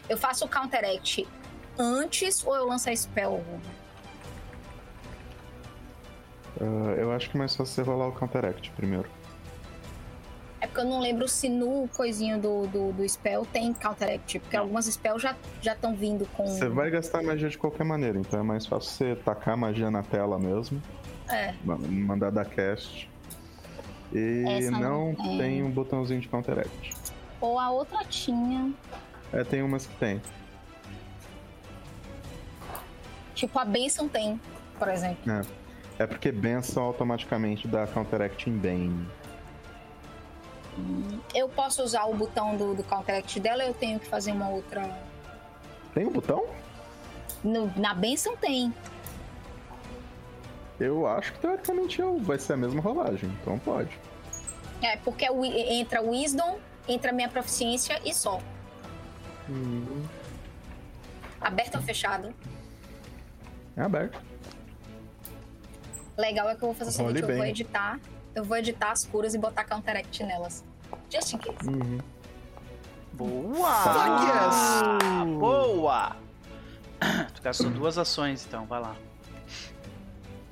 Eu faço o counteract antes ou eu lanço a spell? Ah, eu acho que é mais fácil você rolar o Counteract primeiro. É porque eu não lembro se no coisinho do, do, do spell tem counteract, porque algumas spells já estão vindo com. Você vai gastar magia de qualquer maneira, então é mais fácil você tacar magia na tela mesmo. É. ma- Mandar dar cast. E Essa não é. tem um botãozinho de counteract. Ou a outra tinha. É, tem umas que tem. Tipo, a Benção tem, por exemplo. É, é porque Benção automaticamente dá counteract em Bane. Eu posso usar o botão do, do counteract dela eu tenho que fazer uma outra. Tem um botão? No, na benção tem. Eu acho que teoricamente vai ser a mesma rolagem, então pode. É, porque entra Wisdom, entra minha proficiência e só. Hum. Aberto ou fechado? É aberto. Legal é que eu vou fazer o seguinte, eu vou editar. Eu vou editar as curas e botar counteract nelas. Just in case. Uhum. Boa! Yes. Boa! Tu gastou duas ações, então, vai lá.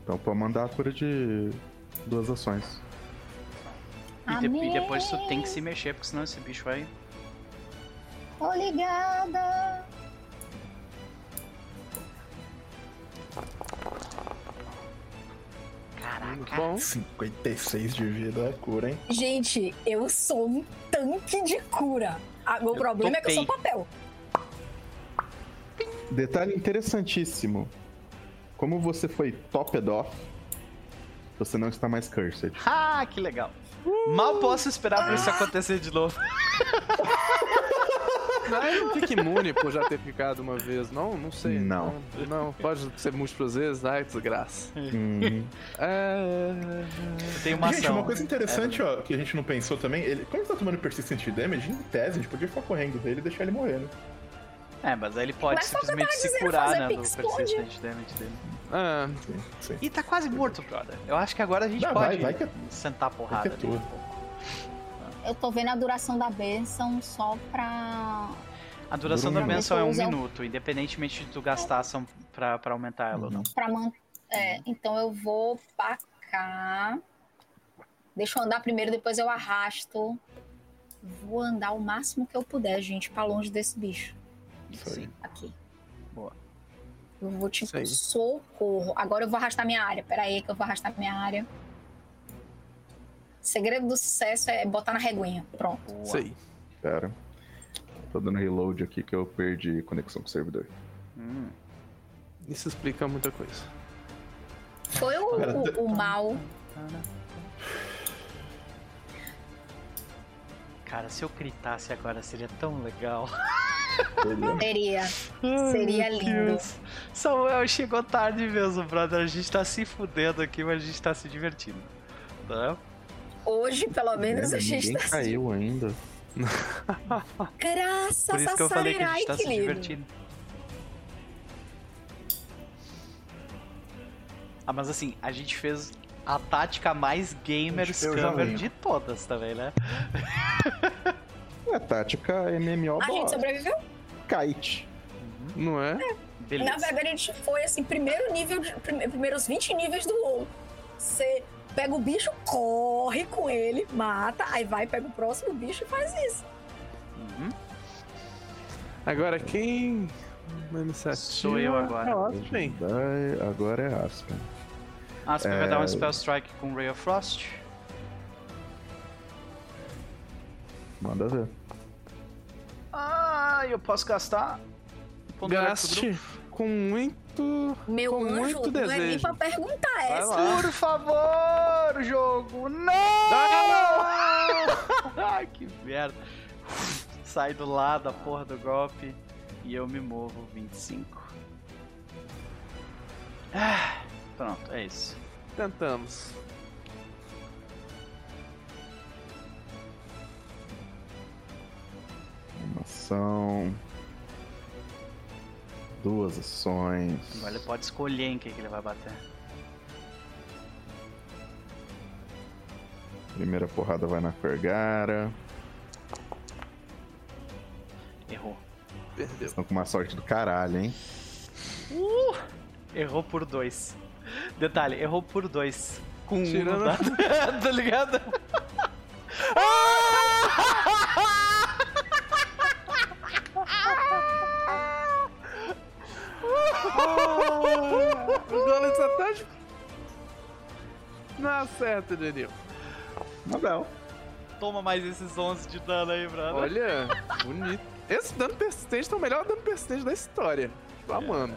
Então pode mandar a cura de duas ações. E, de, e, depois tu tem que se mexer, porque senão esse bicho vai. Tô ligada! Bom. 56 de vida é cura, hein? Gente, eu sou um tanque de cura. Ah, meu eu problema topei. é que eu sou papel. Detalhe interessantíssimo. Como você foi topped off, você não está mais cursed. Ah, que legal. Uh! Mal posso esperar pra isso acontecer de novo. Não, não fica imune por já ter ficado uma vez, não? Não sei. Não. Não, não pode ser múltiplas vezes, ai, desgraça. Uhum. É... Tem uma gente, ação. uma coisa interessante, é. ó, que a gente não pensou também, ele, quando ele tá tomando persistent damage, em tese, a gente podia ficar correndo dele e deixar ele morrer, né? É, mas aí ele pode mas simplesmente se curar, né, do persistent damage dele. Ah, sim, sim. E tá quase morto, brother. Eu acho que agora a gente não, pode vai, vai que... É- sentar a porrada. Vai que é eu tô vendo a duração da benção só pra. A duração da benção é um minuto, independentemente de tu gastar ação pra, pra aumentar ela ou não. Pra man... É, então eu vou pra cá. Deixa eu andar primeiro, depois eu arrasto. Vou andar o máximo que eu puder, gente, pra longe desse bicho. Sim. Aqui. Boa. Eu vou tipo, socorro. Agora eu vou arrastar minha área. Pera aí que eu vou arrastar minha área. Segredo do sucesso é botar na reguinha. Pronto. Sei. Pera. Tô dando reload aqui que eu perdi conexão com o servidor. Hum. Isso explica muita coisa. Foi o, o, o mal. Cara, se eu gritasse agora seria tão legal. Seria. Seria lindo. Samuel chegou tarde mesmo, brother. A gente tá se fudendo aqui, mas a gente tá se divertindo. Tá? Hoje, pelo menos, é, a gente ninguém tá. caiu ainda. Graças Por isso que eu falei que a gente tá se divertindo. Ah, mas assim, a gente fez a tática mais gamer scammer de todas também, né? É, tática MMO. A gente sobreviveu? Kite. Uhum. Não é? é. Beleza. Na verdade, a gente foi assim, primeiro nível, de, primeiros 20 níveis do WoW. Você pega o bicho, corre com ele, mata, aí vai, pega o próximo bicho e faz isso. Uhum. Agora quem. Sou eu agora. É Aspen. Agora é Aspen. Aspen é... vai dar um Spell Strike com Ray of Frost. Manda ver. Ah, eu posso gastar? Gaste com muito. Meu com anjo, muito não desejo. é nem pra perguntar essa. Por favor, jogo! Não! Ai, que merda. Sai do lado da porra do golpe e eu me movo 25. Ah, pronto, é isso. Tentamos. Ação. Duas ações. Agora ele pode escolher em que, que ele vai bater. Primeira porrada vai na Fergara. Errou. Perdeu. Estão com uma sorte do caralho, hein? Uh! Errou por dois. Detalhe, errou por dois. Com Tirando... um tá ligado? ah! o Golem só tá. Não acerta, Daniel. Mabel. Toma mais esses 11 de dano aí, brother. Olha, bonito. Esse dano persistente é o melhor dano persistente da história. Tô amando.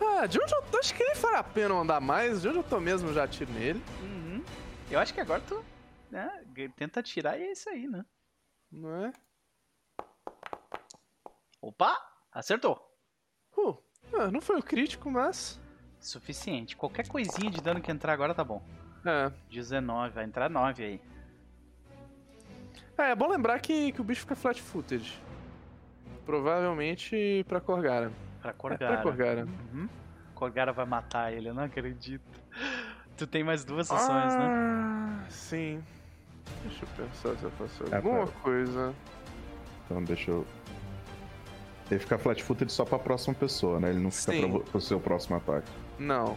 Ah, de onde eu tô? Acho que nem vale a pena andar mais. De onde eu tô mesmo, já tiro nele. Uhum. Eu acho que agora tu né, tenta tirar e é isso aí, né? Não é? Opa! Acertou! Uh, ah, não foi o crítico, mas. Suficiente. Qualquer coisinha de dano que entrar agora tá bom. É. 19, vai entrar 9 aí. É, é bom lembrar que, que o bicho fica flat-footed. Provavelmente pra Corgara. Pra Corgara. É pra Corgara. Uhum. Corgara vai matar ele, eu não acredito. Tu tem mais duas sessões, né? ah, né? Sim. Deixa eu pensar se eu faço É, alguma tá. coisa. Então deixa eu. Ele fica flat-footed só pra próxima pessoa, né? Ele não fica Sim. pra, pro seu próximo ataque. Não.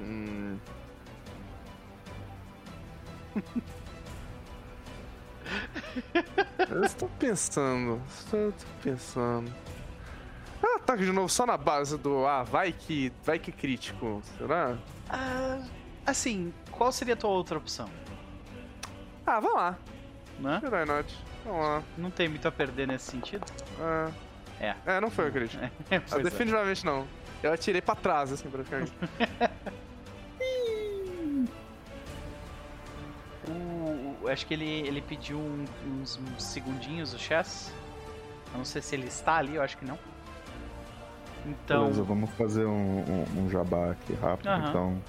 Hum. eu estou pensando. Estou, estou pensando. Ah, ataque de novo só na base do. Ah, vai que. Vai que crítico. Será? Ah, assim, qual seria a tua outra opção? Ah, vamos lá. Né? Why not? Vamos lá. Não tem muito a perder nesse sentido? Ah. É. É, não foi o crítico. Ah, Pois é. definitivamente não. Eu atirei pra trás, assim, praticamente. O- o- acho que ele, ele pediu um- uns, uns segundinhos, o Chess. Eu não sei se ele está ali, eu acho que não. Então, Beleza, vamos fazer um, um, um jabá aqui rápido. Então,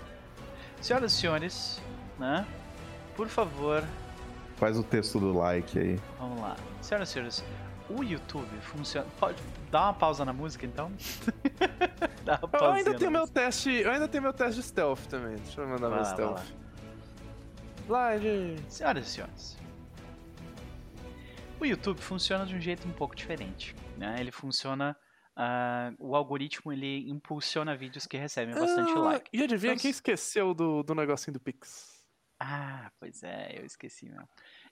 senhoras e senhores, né? Por favor, faz o texto do like aí. vamos lá. Senhoras e senhores, o YouTube funciona. Pode dar uma pausa na música então? Dá uma Eu ainda na tenho meu música. teste. Eu ainda tenho meu teste de stealth também. Deixa eu mandar Vai meu lá, vai stealth. Slide. Senhoras e senhores, o YouTube funciona de um jeito um pouco diferente. Né? Ele funciona. ah, o algoritmo ele impulsiona vídeos que recebem bastante Ah, like. E adivinha Então, quem esqueceu do, do negocinho do Pix? Ah, pois é, eu esqueci mesmo.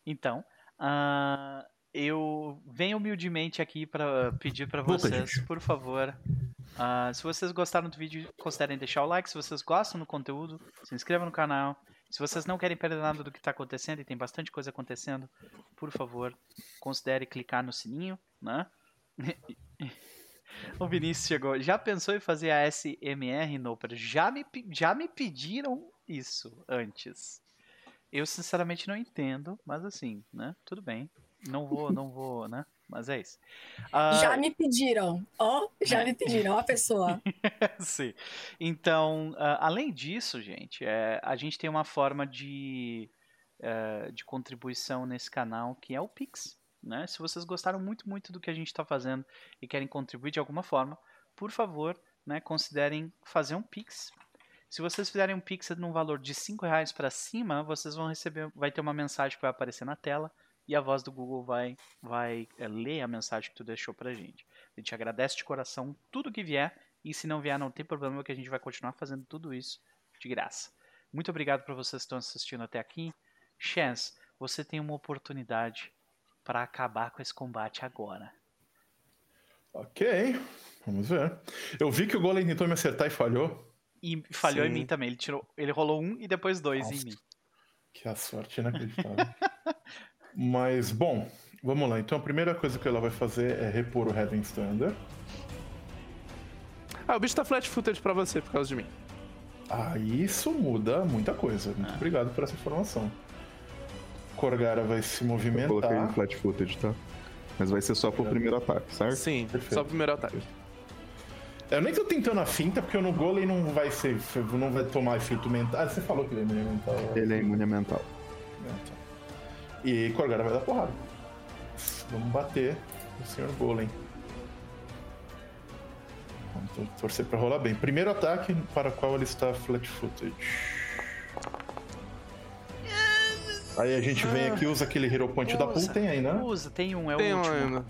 Então, ah, eu venho humildemente aqui para pedir para vocês, por favor, ah, se vocês gostaram do vídeo, considerem deixar o like. Se vocês gostam do conteúdo, se inscrevam no canal. Se vocês não querem perder nada do que está acontecendo, e tem bastante coisa acontecendo, por favor, considere clicar no sininho, né? o Vinícius chegou. Já pensou em fazer a SMR, Noper? Já me, já me pediram isso antes. Eu sinceramente não entendo, mas assim, né? Tudo bem. Não vou, não vou, né? Mas é isso. Ah, Já me pediram. Ó, já É. me pediram, ó, a pessoa. Sim. Então, ah, além disso, gente, é, a gente tem uma forma de, eh, de contribuição nesse canal que é o Pix. Né? Se vocês gostaram muito, muito do que a gente está fazendo e querem contribuir de alguma forma, por favor, né, considerem fazer um Pix. Se vocês fizerem um Pix num valor de R$ reais para cima, vocês vão receber, vai ter uma mensagem que vai aparecer na tela e a voz do Google vai, vai eh, ler a mensagem que tu deixou pra gente. A gente agradece de coração tudo que vier e se não vier, não tem problema, que a gente vai continuar fazendo tudo isso de graça. Muito obrigado para vocês que estão assistindo até aqui. Chance, você tem uma oportunidade para acabar com esse combate agora. Ok, vamos ver. Eu vi que o Golem tentou me acertar e falhou. E falhou em Sim. mim também. Ele tirou, ele rolou um e depois dois em Nossa. mim. Que a sorte inacreditável. Mas, bom, vamos lá. Então a primeira coisa que ela vai fazer é repor o Heaven Thunder. Ah, o bicho tá flat-footed pra você por causa de mim. Ah, isso muda muita coisa. Muito Ah. obrigado por essa informação. Corgara vai se Eu coloquei em movimentar. flat footage, tá? Mas vai ser só pro primeiro ataque, certo? Sim, Perfeito. só o primeiro ataque. Eu nem tô tentando a finta, porque no Golem não vai ser. não vai tomar efeito mental. Ah, você falou que ele é imune mental. Ele é imune mental. Ah, tá. E Corgara vai dar porrada. Vamos bater no Sr. Golem. Vamos tor- torcer pra rolar bem. Primeiro ataque para o qual ele está flat-footed. Aí a gente vem aqui, usa aquele Hero Point da pool, Usa, tem aí, né? Usa, tem um, é Tem o um último. ainda.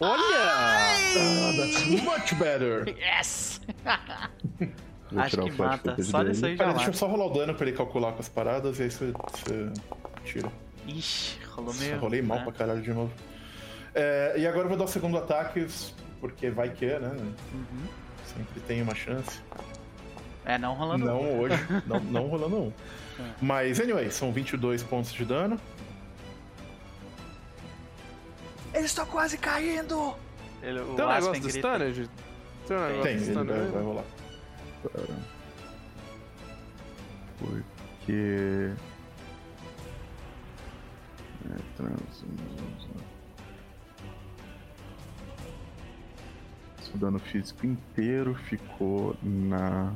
Olha! Ah, that's much better! Yes! Vou Acho que mata. Só dele. nisso aí já Pera, deixa eu só rolar o dano pra ele calcular com as paradas e aí você, você tira. Ixi, rolou Nossa, meio... rolei mal né? pra caralho de novo. É, e agora eu vou dar o segundo ataque, porque vai que, né? Uhum. Sempre tem uma chance. É, não rolando Não um. hoje, não, não rolando um. É. Mas, anyway, são 22 pontos de dano. Ele está quase caindo! Ele, o Tem um negócio do Stunned? Tem um negócio Tem, do Stunned? Vai, vai rolar. Porque... É, trans... O dano físico inteiro ficou na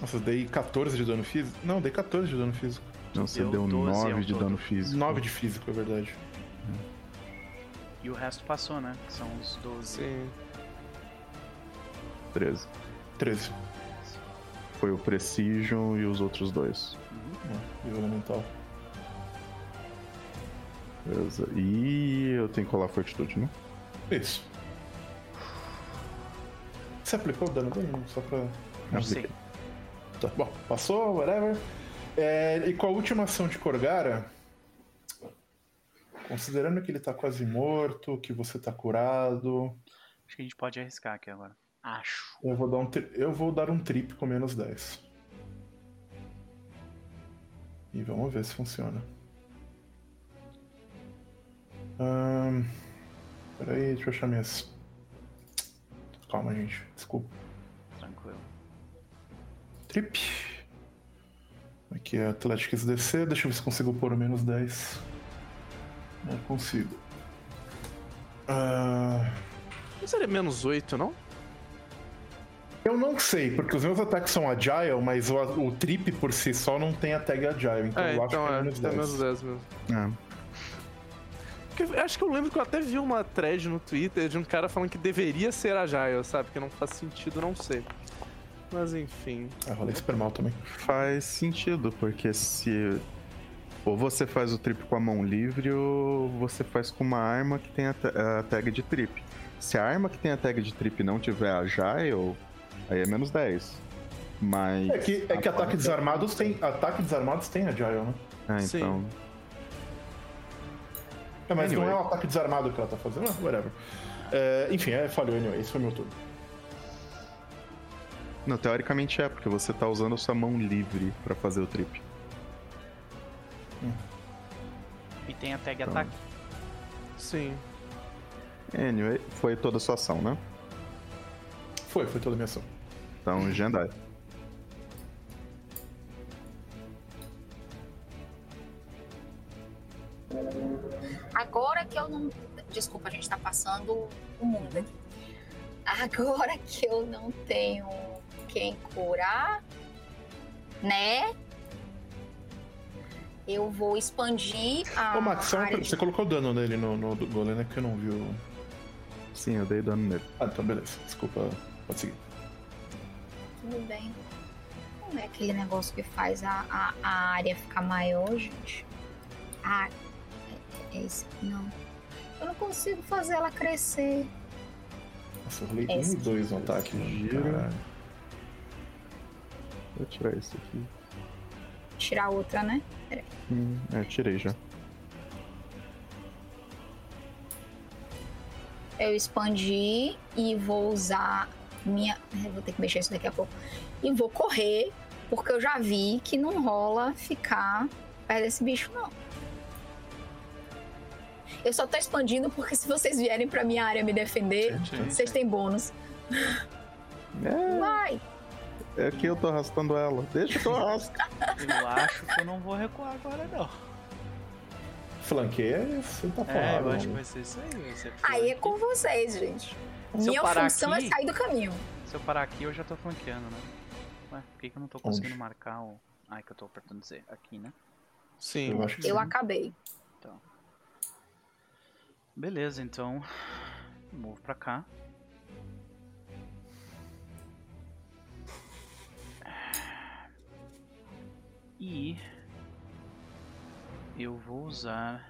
nossa, dei 14 de dano físico? Não, dei 14 de dano físico. Não, você deu, deu 9 de todo. dano físico. 9 de físico, é verdade. E o resto passou, né? Que são os 12. Sim. 13. 13. Foi o Precision e os outros dois. Uhum. Ah, e o Elemental. Beleza. E eu tenho que colar Fortitude, né? Isso. Você aplicou o dano dele? Só pra. Não sei. Tá bom, passou, whatever. É, e com a última ação de Corgara, considerando que ele tá quase morto, que você tá curado. Acho que a gente pode arriscar aqui agora. Acho. Eu vou dar um, eu vou dar um trip com menos 10. E vamos ver se funciona. Hum, peraí, deixa eu achar minhas. Calma, gente. Desculpa. Trip. Aqui é Athletics DC. Deixa eu ver se consigo pôr menos 10. Não consigo. Uh... Não seria menos 8, não? Eu não sei, porque os meus ataques são agile, mas o, o trip por si só não tem a tag agile, então é, eu então acho que é, é menos 10. É menos 10 mesmo. É. acho que eu lembro que eu até vi uma thread no Twitter de um cara falando que deveria ser agile, sabe? Que não faz sentido, não sei. Mas enfim. Ah, rolei super mal também. Faz sentido, porque se. Ou você faz o trip com a mão livre, ou você faz com uma arma que tem a, a tag de trip. Se a arma que tem a tag de trip não tiver agile, aí é menos 10. Mas. É que, é que ataque desarmados tem. Ataque desarmados tem agile, né? Ah, então. Sim. É, mas anyway. não é o ataque desarmado que ela tá fazendo, whatever. É, enfim, é, falhou anyway, esse foi meu turno. Não, teoricamente é, porque você tá usando a sua mão livre para fazer o trip. Hum. E tem a tag então... ataque? Sim. Anyway, foi toda a sua ação, né? Foi, foi toda a minha ação. Então, Jendai. Agora que eu não. Desculpa, a gente tá passando o mundo aqui. Agora que eu não tenho quem curar, né? Eu vou expandir a. Ô, Max, área de... você colocou dano nele no, no golem, né? Que eu não vi Sim, eu dei dano nele. Ah, então beleza. Desculpa, pode seguir. Tudo bem. Não é aquele negócio que faz a, a, a área ficar maior, gente. Ah, é, é esse. Não. Eu não consigo fazer ela crescer. Nossa, eu rolei 1 e 2 no ataque. Gira. Vou tirar esse aqui. Tirar outra, né? Peraí. Hum, é, tirei já. Eu expandi e vou usar minha. Eu vou ter que mexer isso daqui a pouco. E vou correr, porque eu já vi que não rola ficar perto desse bicho, não. Eu só tô expandindo porque se vocês vierem pra minha área me defender, sim, sim. vocês têm bônus. É. Vai! É que eu tô arrastando ela. Deixa que eu arrasto. eu acho que eu não vou recuar agora, não. Flanqueia, você tá. É, eu acho que vai ser isso aí. Aí é com vocês, gente. Se Minha função é aqui, é sair do caminho. Se eu parar aqui, eu já tô flanqueando, né? Ué, por que, que eu não tô conseguindo Onde? marcar o. Ai, que eu tô apertando dizer. Aqui, né? Sim. Eu, acho que eu sim. acabei. Então. Beleza, então. Move pra cá. E eu vou usar.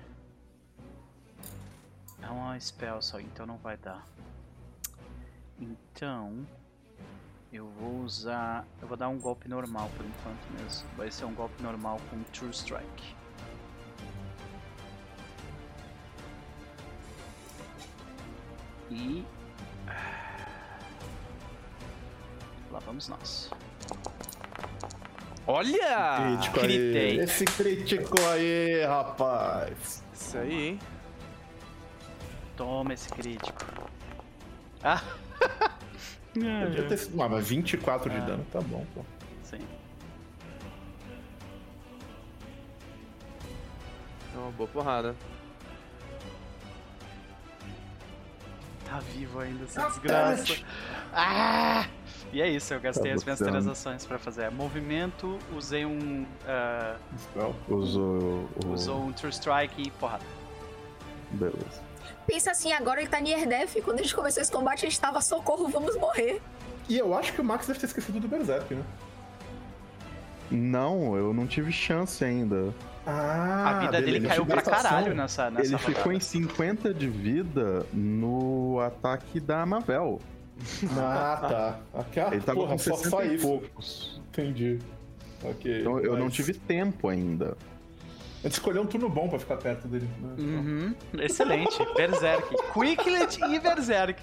É uma spell só, então não vai dar. Então. Eu vou usar. Eu vou dar um golpe normal por enquanto mesmo. Vai ser um golpe normal com True Strike. E. Ah, lá vamos nós. Olha! Crítico Critei. aí. Esse crítico aí, rapaz. Isso aí, hein? Toma esse crítico. Ah! Podia ter sido. Ah, mas 24 de Ah. dano, tá bom, pô. Sim. É uma boa porrada. Tá vivo ainda, essa desgraça. Ah! E é isso, eu gastei Tá as minhas botando. três ações pra fazer. Movimento, usei um. Spell. Usou o. usou um True Strike e porrada. Beleza. Pensa assim, agora ele tá near death. Quando a gente começou esse combate, a gente tava socorro, vamos morrer. E eu acho que o Max deve ter esquecido do Berserk, né? Não, eu não tive chance ainda. Ah, A vida dele beleza. caiu pra caralho nessa, nessa Ele rodada. ficou em 50 de vida no ataque da Mavel. Ah, tá. Aqui, ah, Ele tava porra, com só, 60 só e isso. poucos. Entendi. Ok. Então eu não mas- tive tempo ainda. A gente escolheu um turno bom pra ficar perto dele. Né? Uhum, excelente. Berserk. Quicklet e Berserk.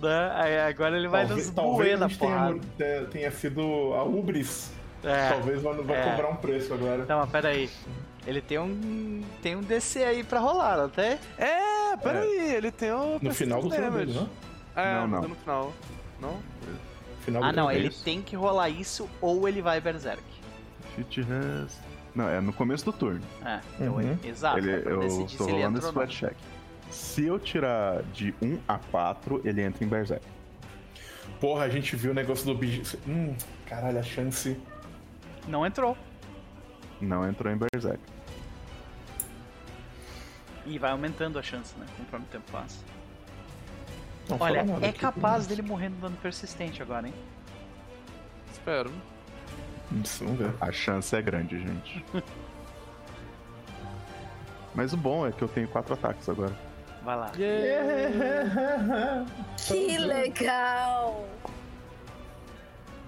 Né? Agora ele vai talvez nos talvez na gente tenha, porrada. tenha- tenha sido a Ubris. É. Talvez vai, vai é. cobrar um preço agora. Não, mas pera aí. Ele tem um. Tem um DC aí pra rolar, tem? É, peraí, ele tem o. No final do turno dele, né? É, Não, não. no final. Não? Final Ah, não, ele dele. tem que rolar isso ou ele vai Berserk. Fit has... Não, é no começo do turno. É, então, Uhum. exato. ele, é eu tô rolando não. splat check. Se eu tirar de 1 a 4, ele entra em Berserk. Porra, a gente viu o negócio do bicho. Hum, caralho, a chance. Não entrou. Não entrou em Berserk. E vai aumentando a chance, né? Conforme o tempo passa. Não Olha, é aqui, capaz dele morrer no dano persistente agora, hein? Espero. Isso, vamos ver. A chance é grande, gente. Mas o bom é que eu tenho 4 ataques agora. Vai lá. Que legal!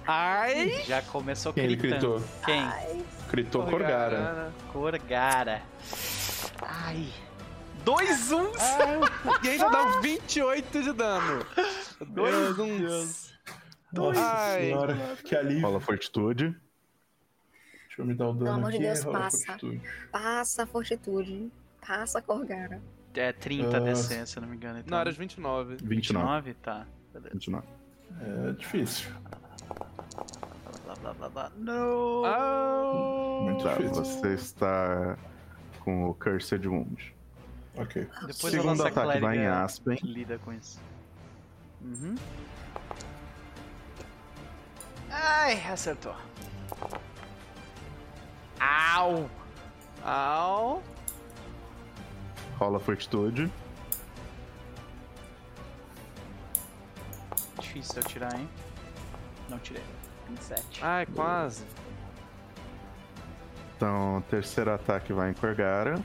Ai! Já começou Quem ele gritando. gritou? Quem? Ai, Critou Corgara. Corgara. Ai. Dois uns! E ainda dá uns 28 de dano. Dois uns. Nossa Ai. senhora, que alívio. Rola fortitude. Deixa eu me dar o dano Pelo amor de. Deus, rola passa. fortitude. passa a fortitude. Passa a Corgara. É 30 Ah. DC, se não me engano. Então. Não, era de 29. 29. 29? Tá. Beleza. 29. É difícil. Blá blá blá blá. Não! Ah, Muito Tá, difícil. você está com o Cursed Wound. Ok. Depois a Segundo nossa ataque vai em Aspen. lida com isso. Uhum. Ai, acertou. Au! Au. Rola fortitude. Difícil eu tirar, hein? Não tirei. 27. Ai, quase. Então, terceiro ataque vai em Corgara.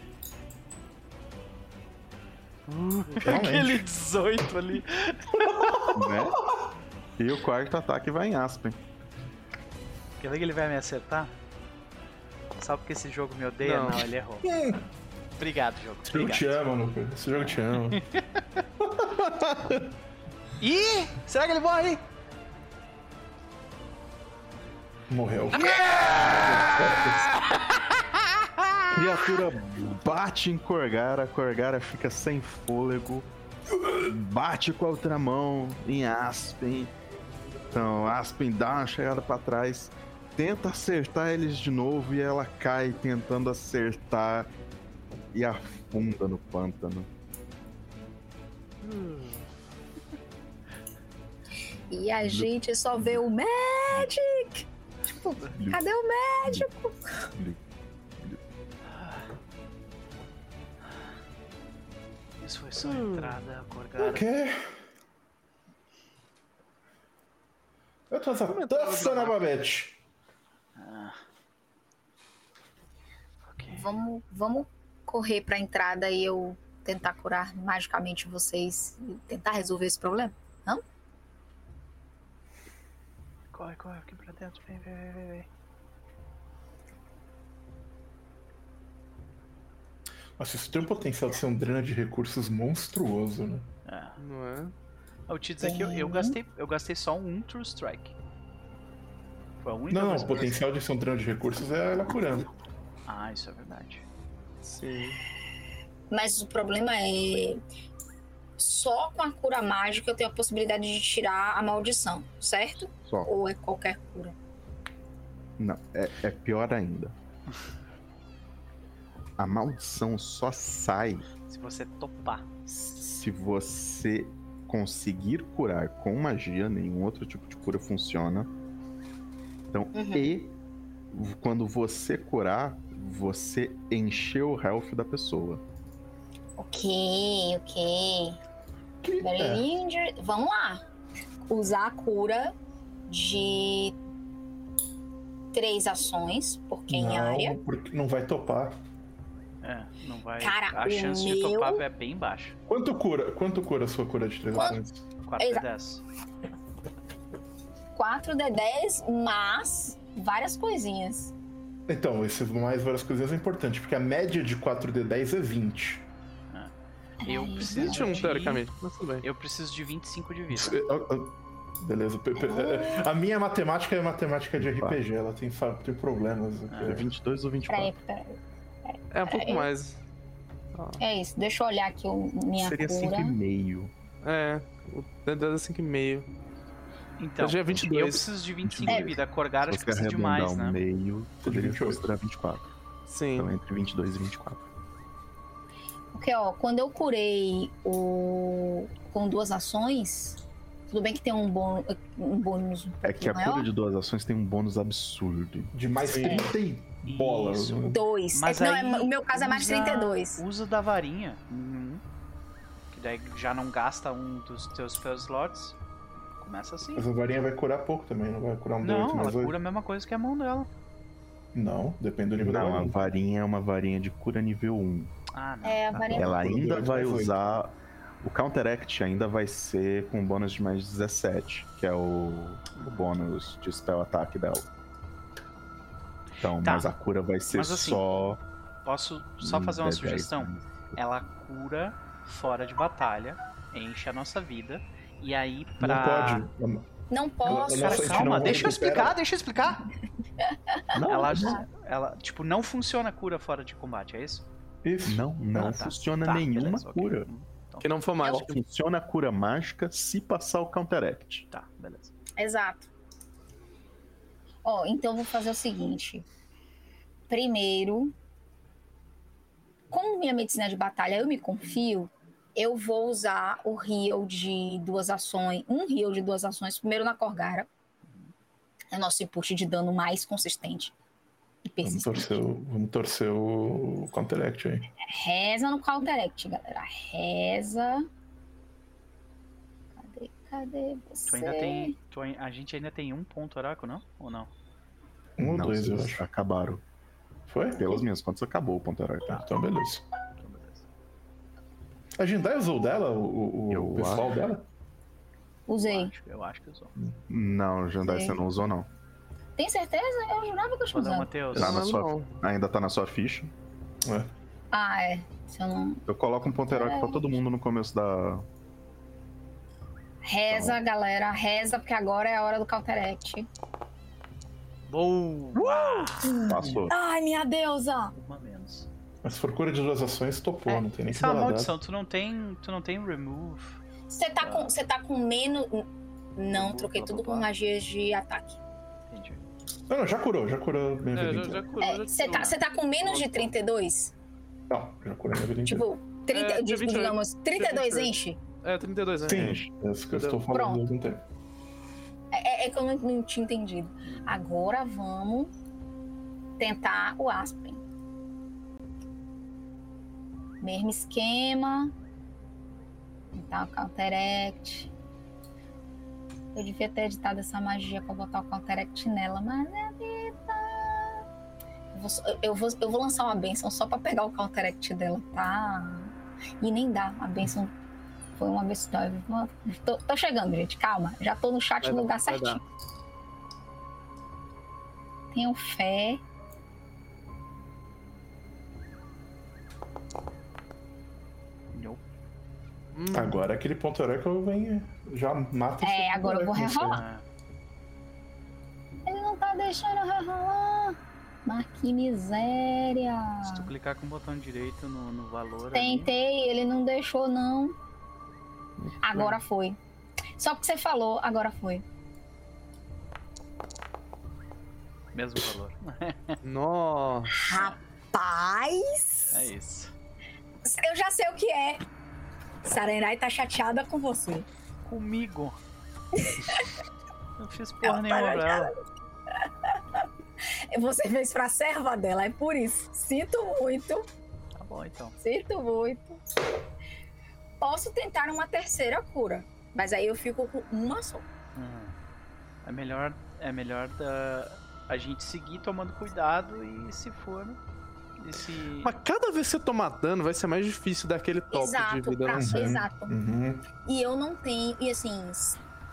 Aquele 18 ali. né? E o quarto ataque vai em Aspen. Quer ver que ele vai me acertar? Só porque esse jogo me odeia? Não. Não, ele errou. Obrigado, jogo. Esse jogo te ama, Luca. Esse jogo te ama. Ih! Será que ele morre? Morreu. Criatura bate em Corgara, Corgara fica sem fôlego, bate com a outra mão em Aspen. Então, Aspen dá uma chegada pra trás, tenta acertar eles de novo e ela cai tentando acertar e afunda no pântano. E a gente só vê o Magic! Tipo, cadê o médico? Isso foi só a entrada, Corgara. Ok. Eu tô essa dança na babete. Ok. Vamos, vamos correr pra entrada e eu tentar curar magicamente vocês e tentar resolver esse problema? Corre, corre aqui pra dentro. Vem, vem, vem, vem, Nossa, isso tem um potencial de ser um dreno de recursos monstruoso, né? É. Não é? Ah, Eu te dizer que eu, eu gastei, eu gastei só um True Strike. Foi a única Não, coisa o potencial de ser um dreno de recursos é ela curando. Ah, isso é verdade. Sim. Mas o problema é. Só com a cura mágica eu tenho a possibilidade de tirar a maldição, certo? Só. Ou é qualquer cura? Não, é, é pior ainda. A maldição só sai Se você topar. se você conseguir curar com magia, nenhum outro tipo de cura funciona. Então, Uhum. e quando você curar, você encheu o health da pessoa. Ok, ok. Que- Very é. injured. Vamos lá. Usar a cura de três ações por quem não, área. porque não vai topar. É, não vai. Cara, a chance de meu- topar é bem baixa. Quanto cura? Quanto cura a sua cura de três Quanto? ações? 4 de Exato. 10. 4 de 10, mas várias coisinhas. Então, esse mais várias coisinhas é importante, porque a média de 4D10 é 20. Eu Ai, preciso 21, de... teoricamente, mas tudo bem. Eu preciso de 25 de vida. É, ah, ah, Beleza. é, A minha matemática é matemática de RPG, ela tem, tem problemas. É 22 ou 24? Peraí, peraí. É um pouco Peraí. mais. É isso, deixa eu olhar aqui o, minha Seria cura. 5,5. É, o D10 é 5,5. Então, Eu já 22. eu preciso de 25 É. de vida. Corgar Se acho que precisa de mais, um né? meio, poderia 28. considerar 24. Sim. Então, entre 22 e 24. Porque, ó, quando eu curei o com duas ações, tudo bem que tem um bônus um, bônus um É que a maior. cura de duas ações tem um bônus absurdo. De mais Sim. 30 e bolas. Isso. Dois. Mas É, não, aí é- o meu caso é mais usa- 32. Usa da varinha. Uhum. Que daí já não gasta um dos teus spell slots. Começa assim. Mas a varinha vai curar pouco também, não vai curar um D8 Não, ela mais 8. cura a mesma coisa que a mão dela. Não, depende do nível da Não, a varinha. varinha é uma varinha de cura nível 1. Ah, não. É, a varinha. Ela cura ainda vai usar. O Counteract ainda vai ser com bônus de mais 17, que é o, o bônus de spell ataque dela. Então, Tá. mas a cura vai ser Mas assim, só. Posso só fazer uma D10, sugestão? Ela cura fora de batalha, enche a nossa vida. E aí, Não pra. pode. Não posso. Cara, calma, não deixa eu explicar, deixa eu explicar. Não, Ela, não, ela, tipo, não funciona a cura fora de combate, é isso? Isso. não, não Ah, tá. funciona Tá, nenhuma beleza, cura. Hum, Então, Que não for mágica. funciona a cura mágica se passar o Counteract. tá, beleza. Exato. Ó, então eu vou fazer o seguinte. Primeiro, como minha medicina de batalha eu me confio, eu vou usar o heal de duas ações, um heal de duas ações, primeiro na Corgara. É o nosso input de dano mais consistente e Vamos torcer, o, vamos torcer o Counteract aí. Reza no Counteract, galera. Reza. Cadê, você? Tu ainda tem. tu a gente ainda tem um ponto oraco, não? Ou não? Um ou não, dois, eu acho. acabaram. Foi? Pelas minhas contas, acabou o Counteract. Então, beleza. Então, beleza. A Jindai usou dela, o, o, pessoal acho. dela? Eu Usei. acho, eu acho que usou. Não, Jandai, você não usou, não. Tem certeza? Eu jurava que eu tinha usado. Matheus. Tá na sua-. Ainda tá na sua ficha. É. Ah, é. Se eu não. Eu coloco um Ponterock pra todo mundo no começo da. Reza, galera. Reza, porque agora é a hora do Counteract. Boa! Passou. Ai, minha deusa! Uma menos. Mas se for cura de duas ações, topou, É, não tem nem que Isso é uma falar maldição, tu não tem. Tu não tem remove. Você tá, com, você tá com menos. Não, troquei blá, tudo com blá. magias de ataque. Entendi. Não, não, já curou, já curou minha É, vida já, inteira. já curou, É, já Você tá, você tá com menos de 32? Não, já curou minha vida. Tipo, 30, É, diz- 28, digamos, 32 28. enche? É, 32, né? Sim, é isso que eu estou falando Pronto. um tempo. É, é- é que eu não, não tinha entendido. Agora vamos tentar o Aspen. Mesmo esquema. Tentar o Counteract. Eu devia ter editado essa magia pra botar o Counteract nela, mas é vida. Eu vou, eu vou, eu vou lançar uma benção só pra pegar o Counteract dela, tá? E nem dá. A benção foi uma vez Tô, tô chegando, gente. Calma. Já tô no chat Vai no dar, lugar dar. certinho. Tenho fé. Hum, Agora aquele ponto herói que eu venho já mata É, agora eu vou rerolar. Ele não tá deixando rolar. Mas que miséria. Se tu clicar com o botão direito no, no valor. Tentei, ali... ele não deixou, não. Agora foi. Só porque você falou, agora foi. Mesmo valor. Nossa. Rapaz! É isso. Eu já sei o que é. Sarenai tá chateada com você. Comigo. não fiz porra nenhuma tá pra ela. Você fez pra serva dela, é por isso. Sinto muito. Tá bom, então. Sinto muito. Posso tentar uma terceira cura, mas aí eu fico com uma só. Hum. É melhor, é melhor da, a gente seguir tomando cuidado e se for. Esse... Mas cada vez que você tomar dano, vai ser mais difícil daquele top exato, de vida. Pra, uhum. Exato. Uhum. E eu não tenho. E assim,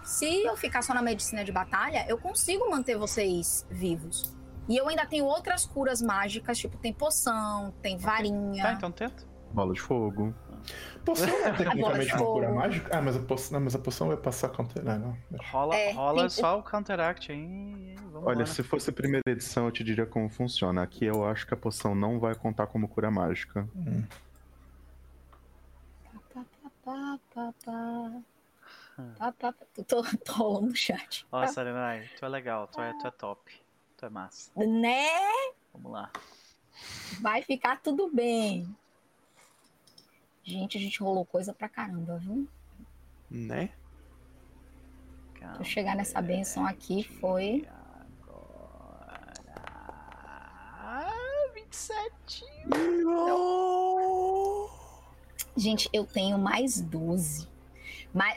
se eu ficar só na medicina de batalha, eu consigo manter vocês vivos. E eu ainda tenho outras curas mágicas, tipo, tem poção, tem varinha. Tá, então tenta. Bola de fogo. Poção é tecnicamente uma cura mágica? Ah, mas a poção, não, mas a poção vai passar counter. Não, não. Rola, é, rola tem... só o counteract aí. Vamos Olha, lá, né? se fosse a primeira edição, eu te diria como funciona. Aqui eu acho que a poção não vai contar como cura mágica. Hum. Tô, tô rolando no chat. Ó, Sarenai, tu é legal, tu é, tu é top. Tu é massa. Né? Vamos lá. Vai ficar tudo bem. Gente, a gente rolou coisa pra caramba, viu? Né? Calma, chegar nessa benção aqui foi. Agora. 27. Não. Gente, eu tenho mais 12.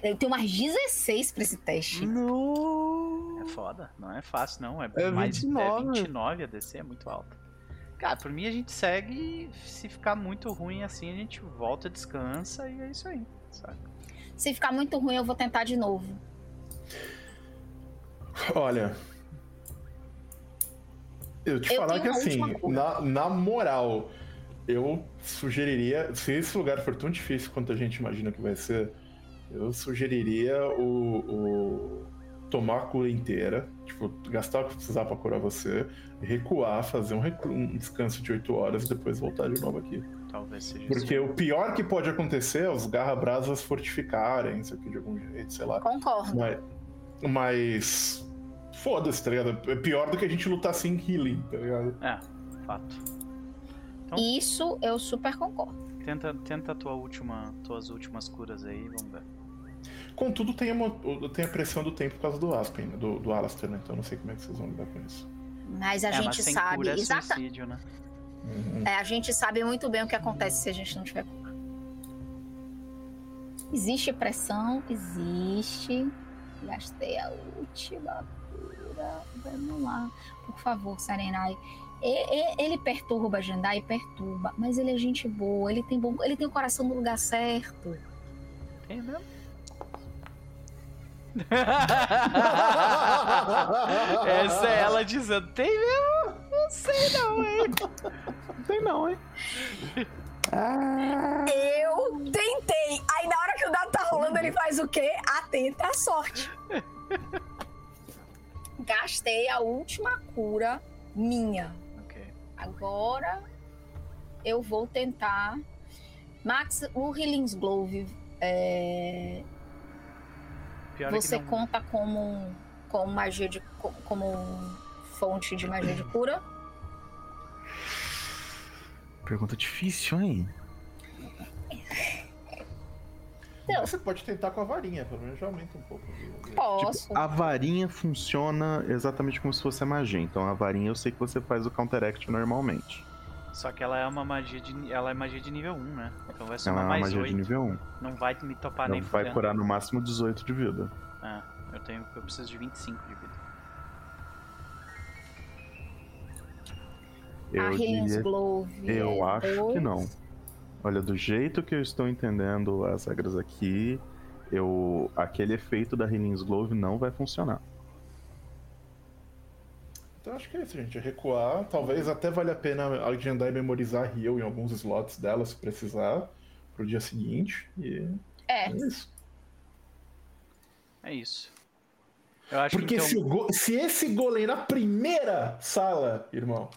Eu tenho mais 16 pra esse teste. Não. É foda. Não é fácil, não. É, é mais 29. É 29 a DC, é muito alto. Cara, por mim a gente segue. Se ficar muito ruim assim, a gente volta, descansa e é isso aí. Sabe? Se ficar muito ruim, eu vou tentar de novo. Olha. Eu te eu falar que assim, na, na moral, eu sugeriria, se esse lugar for tão difícil quanto a gente imagina que vai ser, eu sugeriria o, o tomar a cura inteira, tipo, gastar o que precisar para curar você, recuar, fazer um, recu um, descanso de 8 horas e depois voltar de novo aqui. Talvez seja Porque o pior que pode acontecer é os garra-brasas fortificarem, isso aqui de algum jeito, sei lá. Concordo. Mas. mas Foda-se, tá ligado? É pior do que a gente lutar sem healing, tá ligado? É, fato. Então... Isso eu super concordo. Tenta, tenta a tua última, tuas últimas curas aí, vamos ver. Contudo, tem, uma, tem a pressão do tempo por causa do Aspen, né? do, do Alastair, né? Então não sei como é que vocês vão lidar com isso. Mas a é, gente mas sabe. Cura é suicídio, né? Uhum. É, a gente sabe muito bem o que acontece se a gente não tiver cura. Existe pressão? Existe. Gastei a última cura. Vamos lá. Por favor, Sarenai. Ele perturba a Jandai, perturba, mas ele é gente boa, ele tem bom, ele tem o coração no lugar certo. Tem mesmo? Essa é ela dizendo, tem mesmo? Não sei não, hein? Não tem não, hein? Eu tentei. Aí na hora que o dado tá rolando, ele faz o quê? Atenta à sorte. Gastei a última cura minha. Ok. Agora eu vou tentar. Max, o Healing's Glove é, Pior é você é conta como, como magia de. como fonte de magia de cura? Pergunta difícil, hein? Então, você pode tentar com a varinha, pelo menos já aumenta um pouco. Posso. Tipo, a varinha funciona exatamente como se fosse a magia. Então a varinha eu sei que você faz o counteract normalmente. Só que ela é uma magia de. Ela é magia de nível 1, né? Então vai ser ela uma é mais magia 8. de nível 1. Não vai me topar Não nem vai fudendo. curar no máximo 18 de vida. Ah, eu tenho. Eu preciso de 25 de vida. Eu, diria, eu é acho dois. que não. Olha, do jeito que eu estou entendendo as regras aqui, eu aquele efeito da Healing's Glove não vai funcionar. Então acho que é isso, gente. É recuar. Talvez até valha a pena agendar e memorizar heal em alguns slots dela, se precisar, pro dia seguinte. E é. é isso. É isso. Porque então... se, go... se, esse golem na primeira sala, irmão.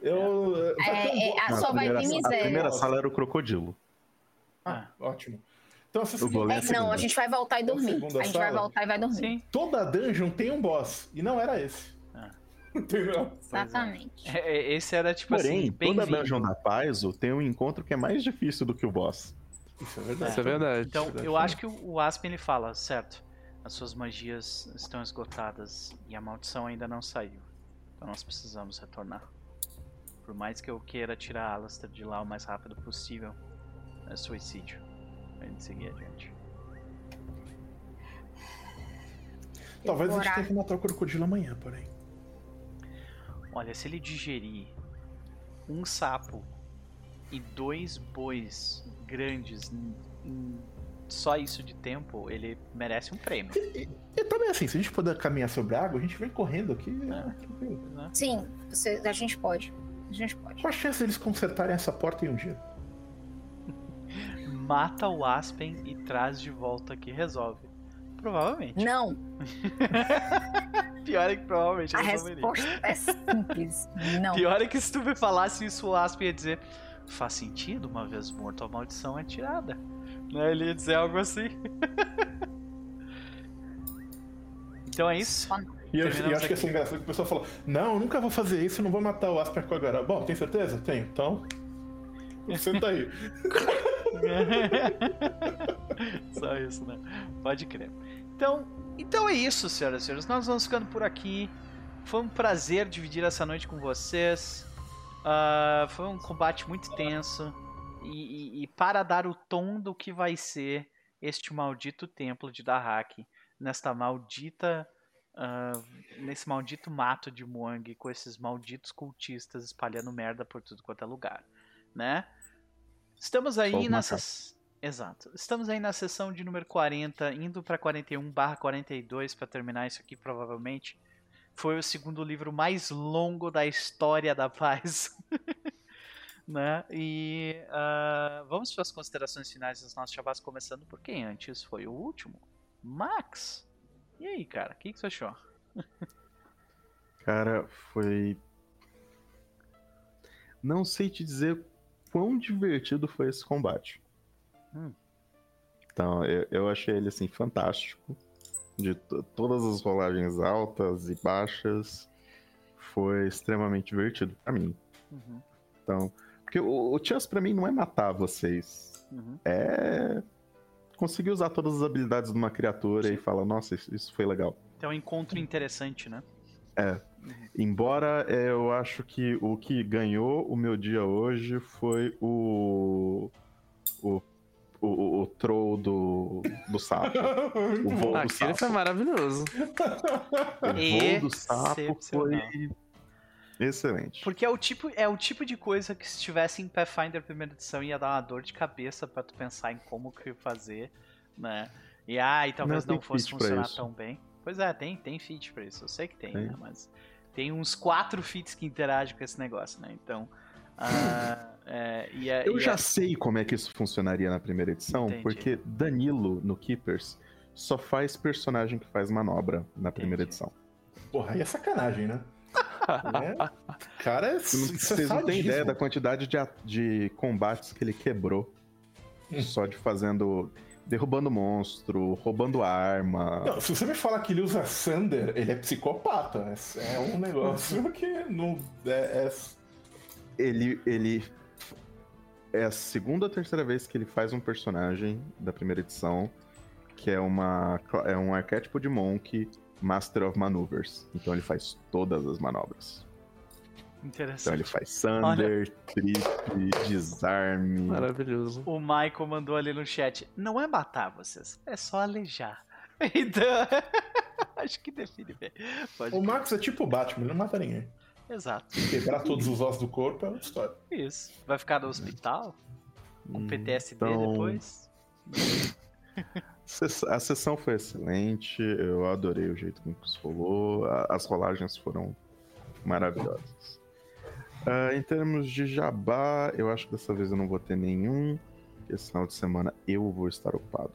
Eu. É, é, só vai ter miséria. A primeira sala era o crocodilo. Ah, ótimo. Então, essa segunda... é, não, a gente vai voltar e dormir. A, a gente sala, vai voltar e vai dormir. Sim. Toda dungeon tem um boss. E não era esse. Entendeu? Exatamente. É. é. Esse era tipo Porém, assim. Porém, toda dungeon da Paizo tem um encontro que é mais difícil do que o boss. Isso é verdade. Isso é verdade. Então, eu acho que o Aspen ele fala, certo? As suas magias estão esgotadas e a maldição ainda não saiu. Então nós precisamos retornar. Por mais que eu queira tirar a Alastair de lá o mais rápido possível, é suicídio pra gente seguir adiante. Talvez a gente tenha que matar o crocodilo amanhã, porém. Olha, se ele digerir um sapo e dois bois grandes em, só isso de tempo, ele merece um prêmio. E, e, também assim, se a gente puder caminhar sobre a água, a gente vem correndo aqui. É, Sim, você, a gente pode. A gente pode. Qual a chance deles consertarem essa porta em um dia? mata o Aspen e traz de volta aqui resolve. Provavelmente. Não. Pior é que provavelmente A resposta é simples. Não. Pior é que se tu me falasse isso, o Aspen ia dizer: faz sentido, uma vez morto, a maldição é tirada. Né? Ele ia dizer algo assim. então é isso. E eu, eu acho que ser engraçado que o pessoal falou: Não, eu nunca vou fazer isso, eu não vou matar o Aspen agora. Bom, tem certeza? Tenho. Então. Senta aí. Só isso, né? Pode crer. Então, então é isso, senhoras e senhores. Nós vamos ficando por aqui. Foi um prazer dividir essa noite com vocês. Uh, foi um combate muito tenso. E, e, e, para dar o tom do que vai ser este maldito templo de Dahak, nesta maldita. Uh, nesse maldito mato de Muang, com esses malditos cultistas espalhando merda por tudo quanto é lugar, né? Estamos aí na Exato. Estamos aí na sessão de número 40, indo para 41/42 para terminar isso aqui provavelmente. Foi o segundo livro mais longo da história da paz. né? E uh, vamos para as considerações finais dos nossos chavás, começando por quem antes foi o último. Max. E aí, cara, o que, que você achou? cara, foi. Não sei te dizer quão divertido foi esse combate. Hum. Então, eu, eu achei ele assim fantástico. De todas as rolagens altas e baixas, foi extremamente divertido para mim. Uhum. Então, porque o, o chance para mim não é matar vocês, uhum. é conseguir usar todas as habilidades de uma criatura Sim. e falar, nossa, isso, isso foi legal. Então, é um encontro interessante, né? É. Embora é, eu acho que o que ganhou o meu dia hoje foi o. O, o, o troll do, do sapo. o voo do sapo. foi maravilhoso. O voo do sapo foi excelente. Porque é o, tipo, é o tipo de coisa que se tivesse em Pathfinder primeira edição ia dar uma dor de cabeça para tu pensar em como que fazer, né? E ah, e talvez não, não fosse funcionar tão bem. Pois é, tem, tem feat pra isso, eu sei que tem, tem. Né? Mas tem uns quatro feats que interagem com esse negócio, né? Então. Uh, é, e a, eu e já a... sei como é que isso funcionaria na primeira edição, Entendi. porque Danilo no Keepers só faz personagem que faz manobra na primeira Entendi. edição. Porra, aí é sacanagem, né? é. Cara, é, vocês não têm ideia da quantidade de, de combates que ele quebrou hum. só de fazendo derrubando monstro, roubando arma. Não, se você me falar que ele usa Sander, ele é psicopata. É, é um negócio que não. É, é... Ele, ele. É a segunda ou terceira vez que ele faz um personagem da primeira edição, que é, uma, é um arquétipo de Monk Master of Maneuvers. Então ele faz todas as manobras. Interessante. Então ele faz Thunder, Trip, Desarme. Maravilhoso. O Michael mandou ali no chat: não é matar vocês, é só alejar. Então, acho que define bem. Pode o Max é tipo o Batman, ele não mata ninguém. Exato. Quebrar todos os ossos do corpo é outra história. Isso. Vai ficar no hospital? Com hum, PTSD então... depois? A sessão foi excelente, eu adorei o jeito como isso rolou, as rolagens foram maravilhosas. Uh, em termos de jabá, eu acho que dessa vez eu não vou ter nenhum. Esse final de semana eu vou estar ocupado.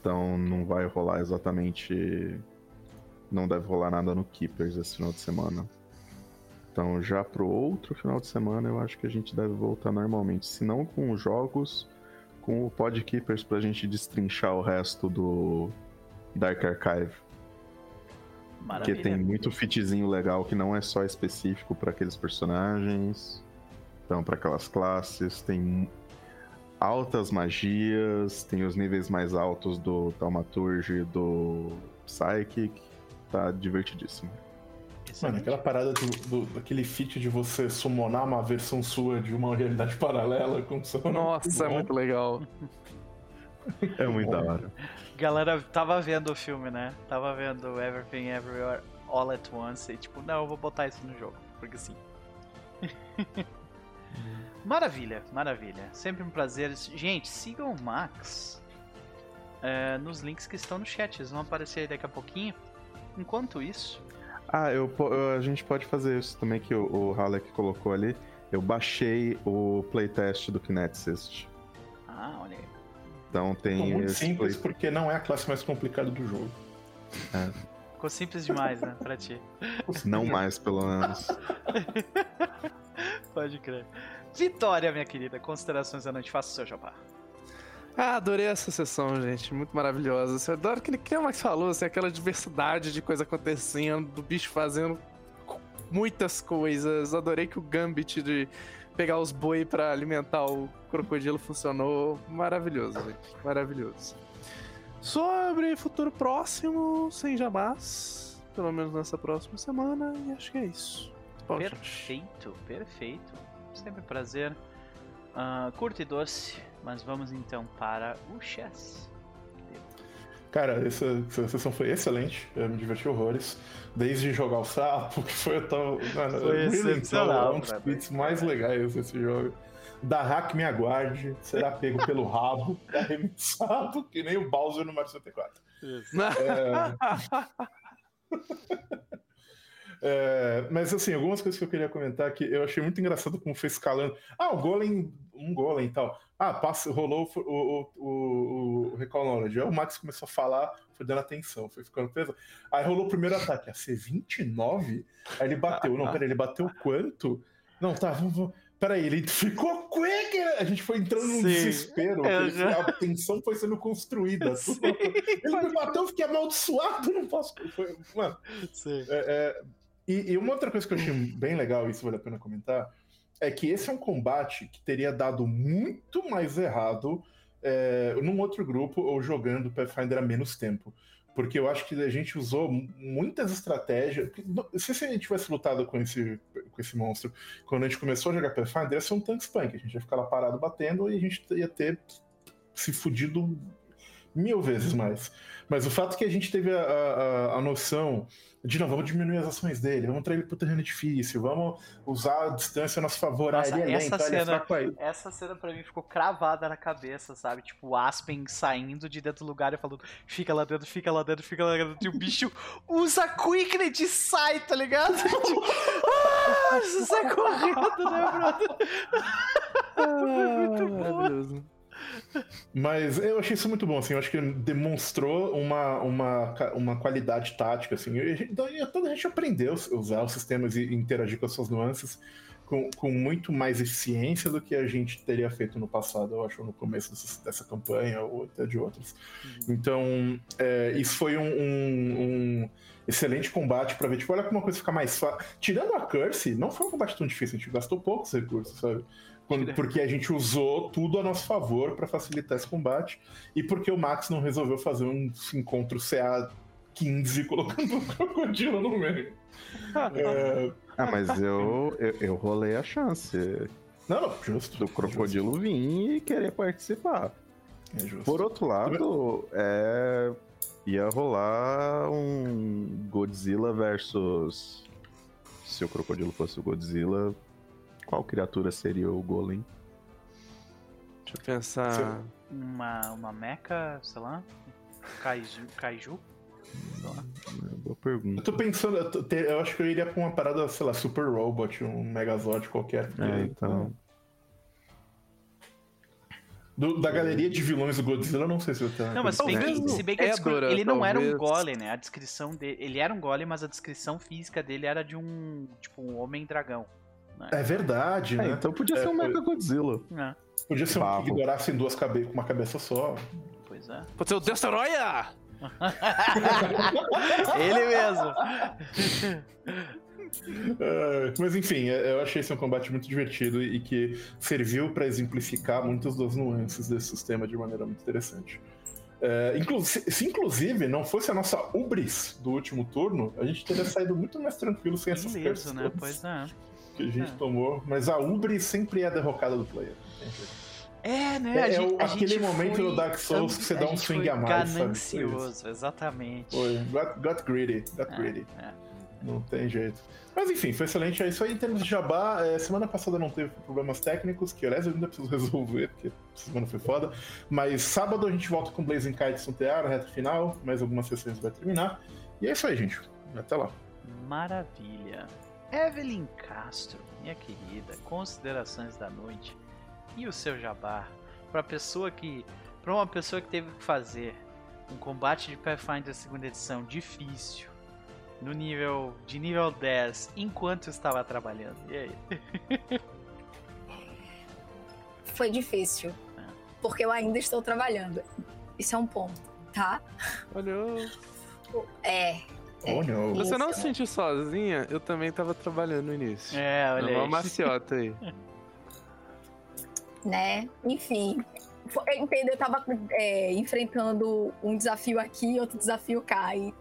Então não vai rolar exatamente. Não deve rolar nada no Keepers esse final de semana. Então já pro outro final de semana eu acho que a gente deve voltar normalmente. Se não com os jogos, com o Podkeepers pra gente destrinchar o resto do Dark Archive. Maravilha. Que tem muito fitzinho legal que não é só específico para aqueles personagens. Então, para aquelas classes, tem altas magias, tem os níveis mais altos do Thaumaturge e do Psychic. Tá divertidíssimo. Mano, aquela parada do, do, daquele feat de você summonar uma versão sua de uma realidade paralela com seu. Nossa, é muito legal. É muito da hora. Galera tava vendo o filme, né? Tava vendo Everything Everywhere All at Once e tipo, não, eu vou botar isso no jogo, porque sim. maravilha, maravilha. Sempre um prazer. Gente, sigam o Max é, nos links que estão no chat, eles vão aparecer aí daqui a pouquinho. Enquanto isso. Ah, eu, a gente pode fazer isso também que o, o Halleck colocou ali. Eu baixei o playtest do Kineticist. Ah, olha aí. Então tem. muito simples play... porque não é a classe mais complicada do jogo. É. Ficou simples demais, né, pra ti. Não mais, pelo menos. Pode crer. Vitória, minha querida. Considerações da noite. Faça o seu jabá. Ah, adorei essa sessão, gente. Muito maravilhosa. Eu adoro que, que o Max falou, assim, aquela diversidade de coisa acontecendo, do bicho fazendo muitas coisas. Adorei que o Gambit de pegar os boi para alimentar o crocodilo funcionou. Maravilhoso, gente. Maravilhoso. Sobre futuro próximo, sem jabás. Pelo menos nessa próxima semana. E acho que é isso. Bom, perfeito, gente. perfeito. Sempre um prazer. Uh, curto e doce. Mas vamos então para o chess. Cara, essa, essa sessão foi excelente, eu me diverti horrores. Desde jogar o sapo, que foi tão. Mano, foi excepcional. um dos tweets mais legais desse jogo. Da hack me aguarde, será pego pelo rabo, arremessado, que nem o Bowser no Mario 64. Isso. É... É, mas assim, algumas coisas que eu queria comentar que eu achei muito engraçado como foi escalando. Ah, o Golem, um Golem e tal. Ah, passa, rolou o, o, o, o Recall Knowledge. Aí o Max começou a falar, foi dando atenção, foi ficando preso. Aí rolou o primeiro ataque, a C29? Aí ele bateu. Não, peraí, ele bateu quanto? Não, tá, vamos. vamos. Peraí, ele ficou quick! A gente foi entrando num Sim. desespero. Já... A tensão foi sendo construída. Ele me bateu, eu fiquei amaldiçoado, não posso. Foi, mano. Sim. É, é... E, e, uma outra coisa que eu achei bem legal, isso vale a pena comentar, é que esse é um combate que teria dado muito mais errado é, num outro grupo ou jogando Pathfinder a menos tempo. Porque eu acho que a gente usou muitas estratégias. Se a gente tivesse lutado com esse, com esse monstro quando a gente começou a jogar Pathfinder, ia ser um tank spunk. A gente ia ficar lá parado batendo e a gente ia ter se fudido mil vezes mais. Mas o fato que a gente teve a, a, a noção de não, vamos diminuir as ações dele, vamos trazer ele pro terreno difícil, vamos usar a distância a nosso favor. Nossa, ah, ele é essa, lento, cena, ele é essa cena pra mim ficou cravada na cabeça, sabe? Tipo, o Aspen saindo de dentro do lugar e falando, fica lá dentro, fica lá dentro, fica lá dentro. E o bicho usa Quicknet e sai, tá ligado? tipo, ah, sai correndo, né, brother? Ah, muito bom. Mas eu achei isso muito bom, assim, eu acho que demonstrou uma, uma, uma qualidade tática, assim, e, toda a gente aprendeu a usar os sistemas e interagir com as suas nuances com, com muito mais eficiência do que a gente teria feito no passado, eu acho, no começo dessa, dessa campanha ou até de outras. Uhum. Então, é, isso foi um, um, um excelente combate para ver, tipo, olha como a coisa fica mais fácil. Tirando a Curse, não foi um combate tão difícil, a gente gastou poucos recursos, sabe? Quando, porque a gente usou tudo a nosso favor para facilitar esse combate e porque o Max não resolveu fazer um encontro CA 15 colocando um crocodilo no meio. é... Ah, mas eu, eu, eu, rolei a chance. Não, não, justo. Do crocodilo justo. vir e querer participar. É justo. Por outro lado, é... ia rolar um Godzilla versus. Se o crocodilo fosse o Godzilla, qual criatura seria o Golem? Deixa eu pensar. Uma, uma mecha, sei lá? Kaiju? Kaiju? Sei lá. É boa pergunta. Eu tô pensando, eu, tô, eu, acho que eu iria com uma parada, sei lá, Super Robot, um Megazord qualquer. É, então. Do, da galeria de vilões do Godzilla, não sei se eu tenho. Não, mas se bem que, se bem que Edora, ele não talvez. era um golem, né? A descrição dele. Ele era um golem, mas a descrição física dele era de um. Tipo, um homem-dragão. Né? É verdade, é, né? então podia é, ser um Mega Godzilla. É. Podia ser um que ignorasse em duas cabeças com uma cabeça só. Pois é. Pode ser o Destoroia! ele mesmo. Uh, mas enfim, eu achei esse um combate muito divertido e que serviu para exemplificar muitas das nuances desse sistema de maneira muito interessante. Uh, inclu se, inclusive não fosse a nossa ubris do último turno, a gente teria saído muito mais tranquilo sem essas coisas né? Pois é. Que a gente é. tomou. Mas a ubris sempre é a derrocada do player. É, né? É, a gente, é aquele momento no Dark Souls que você dá um swing a mais. Ganancioso, exatamente. Foi. Got, got greedy. Got é, greedy. É. Não tem jeito. Mas enfim, foi excelente. É isso aí em termos de jabá. É, semana passada não teve problemas técnicos, que aliás eu ainda preciso resolver, porque semana foi foda. Mas sábado a gente volta com Blazing Kites no Tear, reta final. Mais algumas sessões vai terminar. E é isso aí, gente. Até lá. Maravilha. Evelyn Castro, minha querida, considerações da noite e o seu jabá para pessoa que, para uma pessoa que teve que fazer um combate de Pathfinder segunda edição difícil no nível de nível 10 enquanto estava trabalhando. E aí? Foi difícil. É. Porque eu ainda estou trabalhando. Isso é um ponto, tá? Olha. É. Oh, não. Você não se sentiu sozinha? Eu também estava trabalhando no início. É, olha aí. Uma maciota aí. né? Enfim, eu entendo, eu tava é, enfrentando um desafio aqui outro desafio cá. E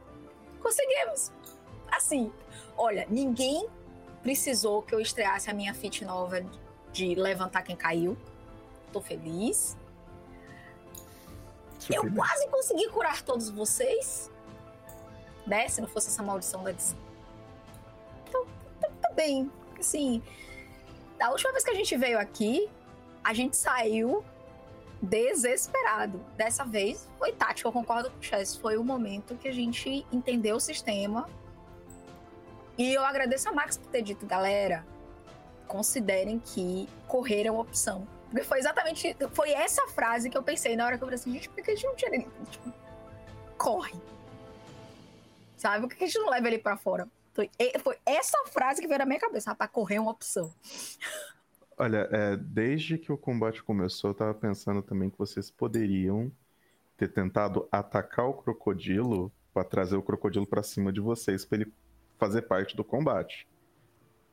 conseguimos assim, olha, ninguém precisou que eu estreasse a minha fit nova de levantar quem caiu. Tô feliz. Super eu bem. quase consegui curar todos vocês. Né? Se não fosse essa maldição da edição. Então, tá, tá bem. Assim, da última vez que a gente veio aqui, a gente saiu desesperado. Dessa vez foi tático, eu concordo com o Chess. Foi o momento que a gente entendeu o sistema, e eu agradeço a Max por ter dito, galera, considerem que correr é uma opção. Porque foi exatamente. Foi essa frase que eu pensei na hora que eu falei assim, gente, por que a gente não tira? Tipo, corre. Sabe? Por que a gente não leva ele para fora? Foi, foi essa frase que veio na minha cabeça. Rapaz, correr é uma opção. Olha, é, desde que o combate começou, eu tava pensando também que vocês poderiam ter tentado atacar o crocodilo para trazer o crocodilo para cima de vocês, para ele fazer parte do combate.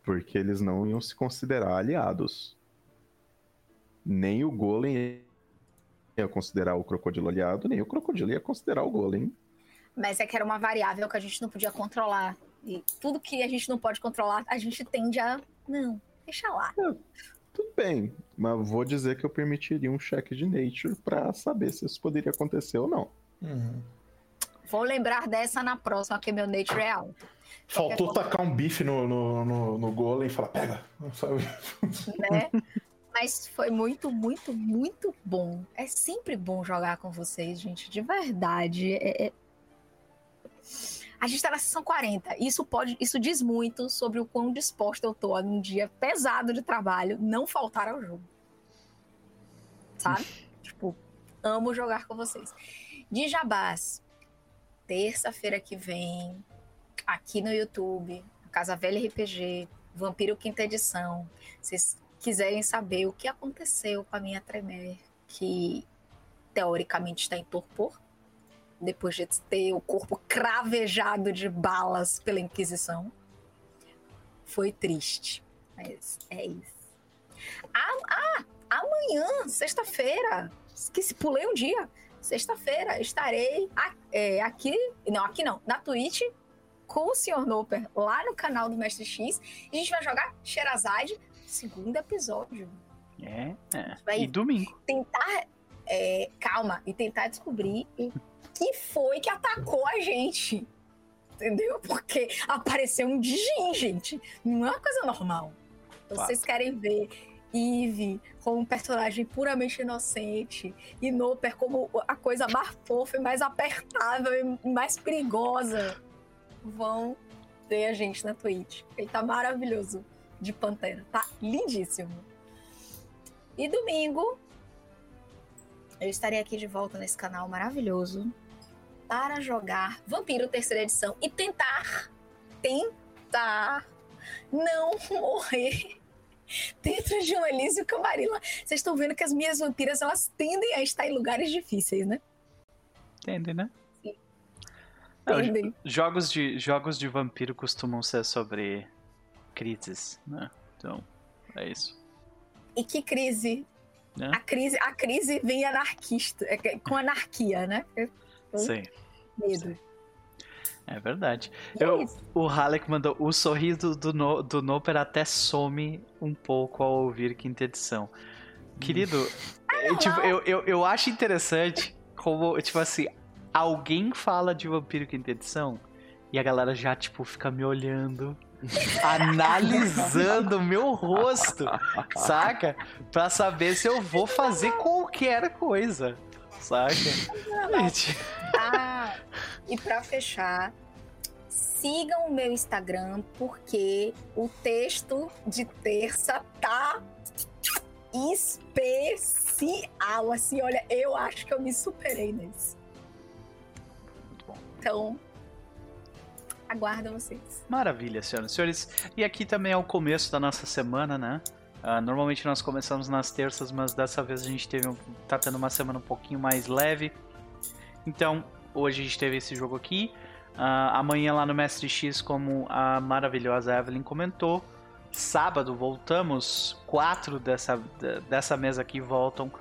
Porque eles não iam se considerar aliados. Nem o Golem ia considerar o crocodilo aliado, nem o crocodilo ia considerar o Golem. Mas é que era uma variável que a gente não podia controlar. E tudo que a gente não pode controlar, a gente tende a. Não, deixa lá. É, tudo bem, mas vou dizer que eu permitiria um cheque de nature para saber se isso poderia acontecer ou não. Uhum. Vou lembrar dessa na próxima, que meu nature é alto. Faltou tacar um bife no, no, no, no golem e falar, pega. Né? Mas foi muito, muito, muito bom. É sempre bom jogar com vocês, gente. De verdade. É, é... A gente tá na sessão 40. Isso pode, isso diz muito sobre o quão disposta eu tô a um dia pesado de trabalho não faltar ao jogo. Sabe? tipo, amo jogar com vocês. De jabás. Terça-feira que vem, aqui no YouTube, Casa Velha RPG, Vampiro Quinta Edição. Se vocês quiserem saber o que aconteceu com a minha Tremer, que teoricamente está em torpor, depois de ter o corpo cravejado de balas pela Inquisição. Foi triste, mas é isso. Ah, ah amanhã, sexta-feira, que se pulei um dia. Sexta-feira estarei é, aqui, não, aqui não, na Twitch, com o Sr. Noper lá no canal do Mestre X. E a gente vai jogar Sherazade, segundo episódio. É, é. e domingo. Tentar. É, calma, e tentar descobrir que foi que atacou a gente. Entendeu? Porque apareceu um Dijin, gente. Não é uma coisa normal. Vocês querem ver Eve como um personagem puramente inocente e Noper como a coisa mais fofa e mais apertável e mais perigosa vão ver a gente na Twitch. Ele tá maravilhoso de Pantera. Tá lindíssimo. E domingo, eu estarei aqui de volta nesse canal maravilhoso para jogar Vampiro terceira edição e tentar, tentar não morrer dentro de um Elísio Camarilla. Vocês estão vendo que as minhas vampiras elas tendem a estar em lugares difíceis, né? Tendem, né? Sim. Tendem. jogos, de, jogos de vampiro costumam ser sobre crises, né? Então, é isso. E que crise? Né? A crise, a crise vem anarquista, é, com anarquia, né? Sim. Medo. Sim. É verdade. Eu, é o Halleck mandou o sorriso do, no, do Noper até some um pouco ao ouvir quinta edição. Querido, é, é tipo, eu, eu, eu acho interessante como, tipo assim, alguém fala de Vampiro Quinta Edição e a galera já, tipo, fica me olhando, analisando o meu rosto, saca? Pra saber se eu vou fazer qualquer coisa, saca? Gente. Ah, e para fechar, sigam o meu Instagram porque o texto de terça tá especial. Assim, olha, eu acho que eu me superei nesse. Muito bom. Então, aguardo vocês. Maravilha, senhoras e senhores. E aqui também é o começo da nossa semana, né? Uh, normalmente nós começamos nas terças, mas dessa vez a gente teve um, tá tendo uma semana um pouquinho mais leve. Então, hoje a gente teve esse jogo aqui. Uh, amanhã lá no Mestre X, como a maravilhosa Evelyn comentou. Sábado voltamos, quatro dessa, dessa mesa aqui voltam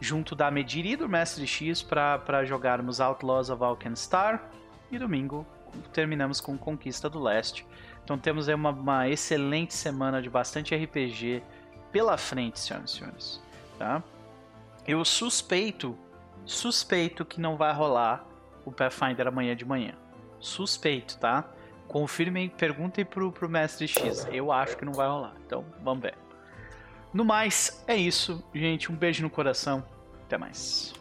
junto da Mediri do Mestre X para jogarmos Outlaws of Alkenstar. E domingo terminamos com Conquista do Leste. Então temos aí uma, uma excelente semana de bastante RPG pela frente, senhoras e senhores. Tá? Eu suspeito, suspeito que não vai rolar o Pathfinder amanhã de manhã. Suspeito, tá? Confirmem, perguntem pro, pro Mestre X. Eu acho que não vai rolar. Então, vamos ver. No mais, é isso, gente. Um beijo no coração. Até mais.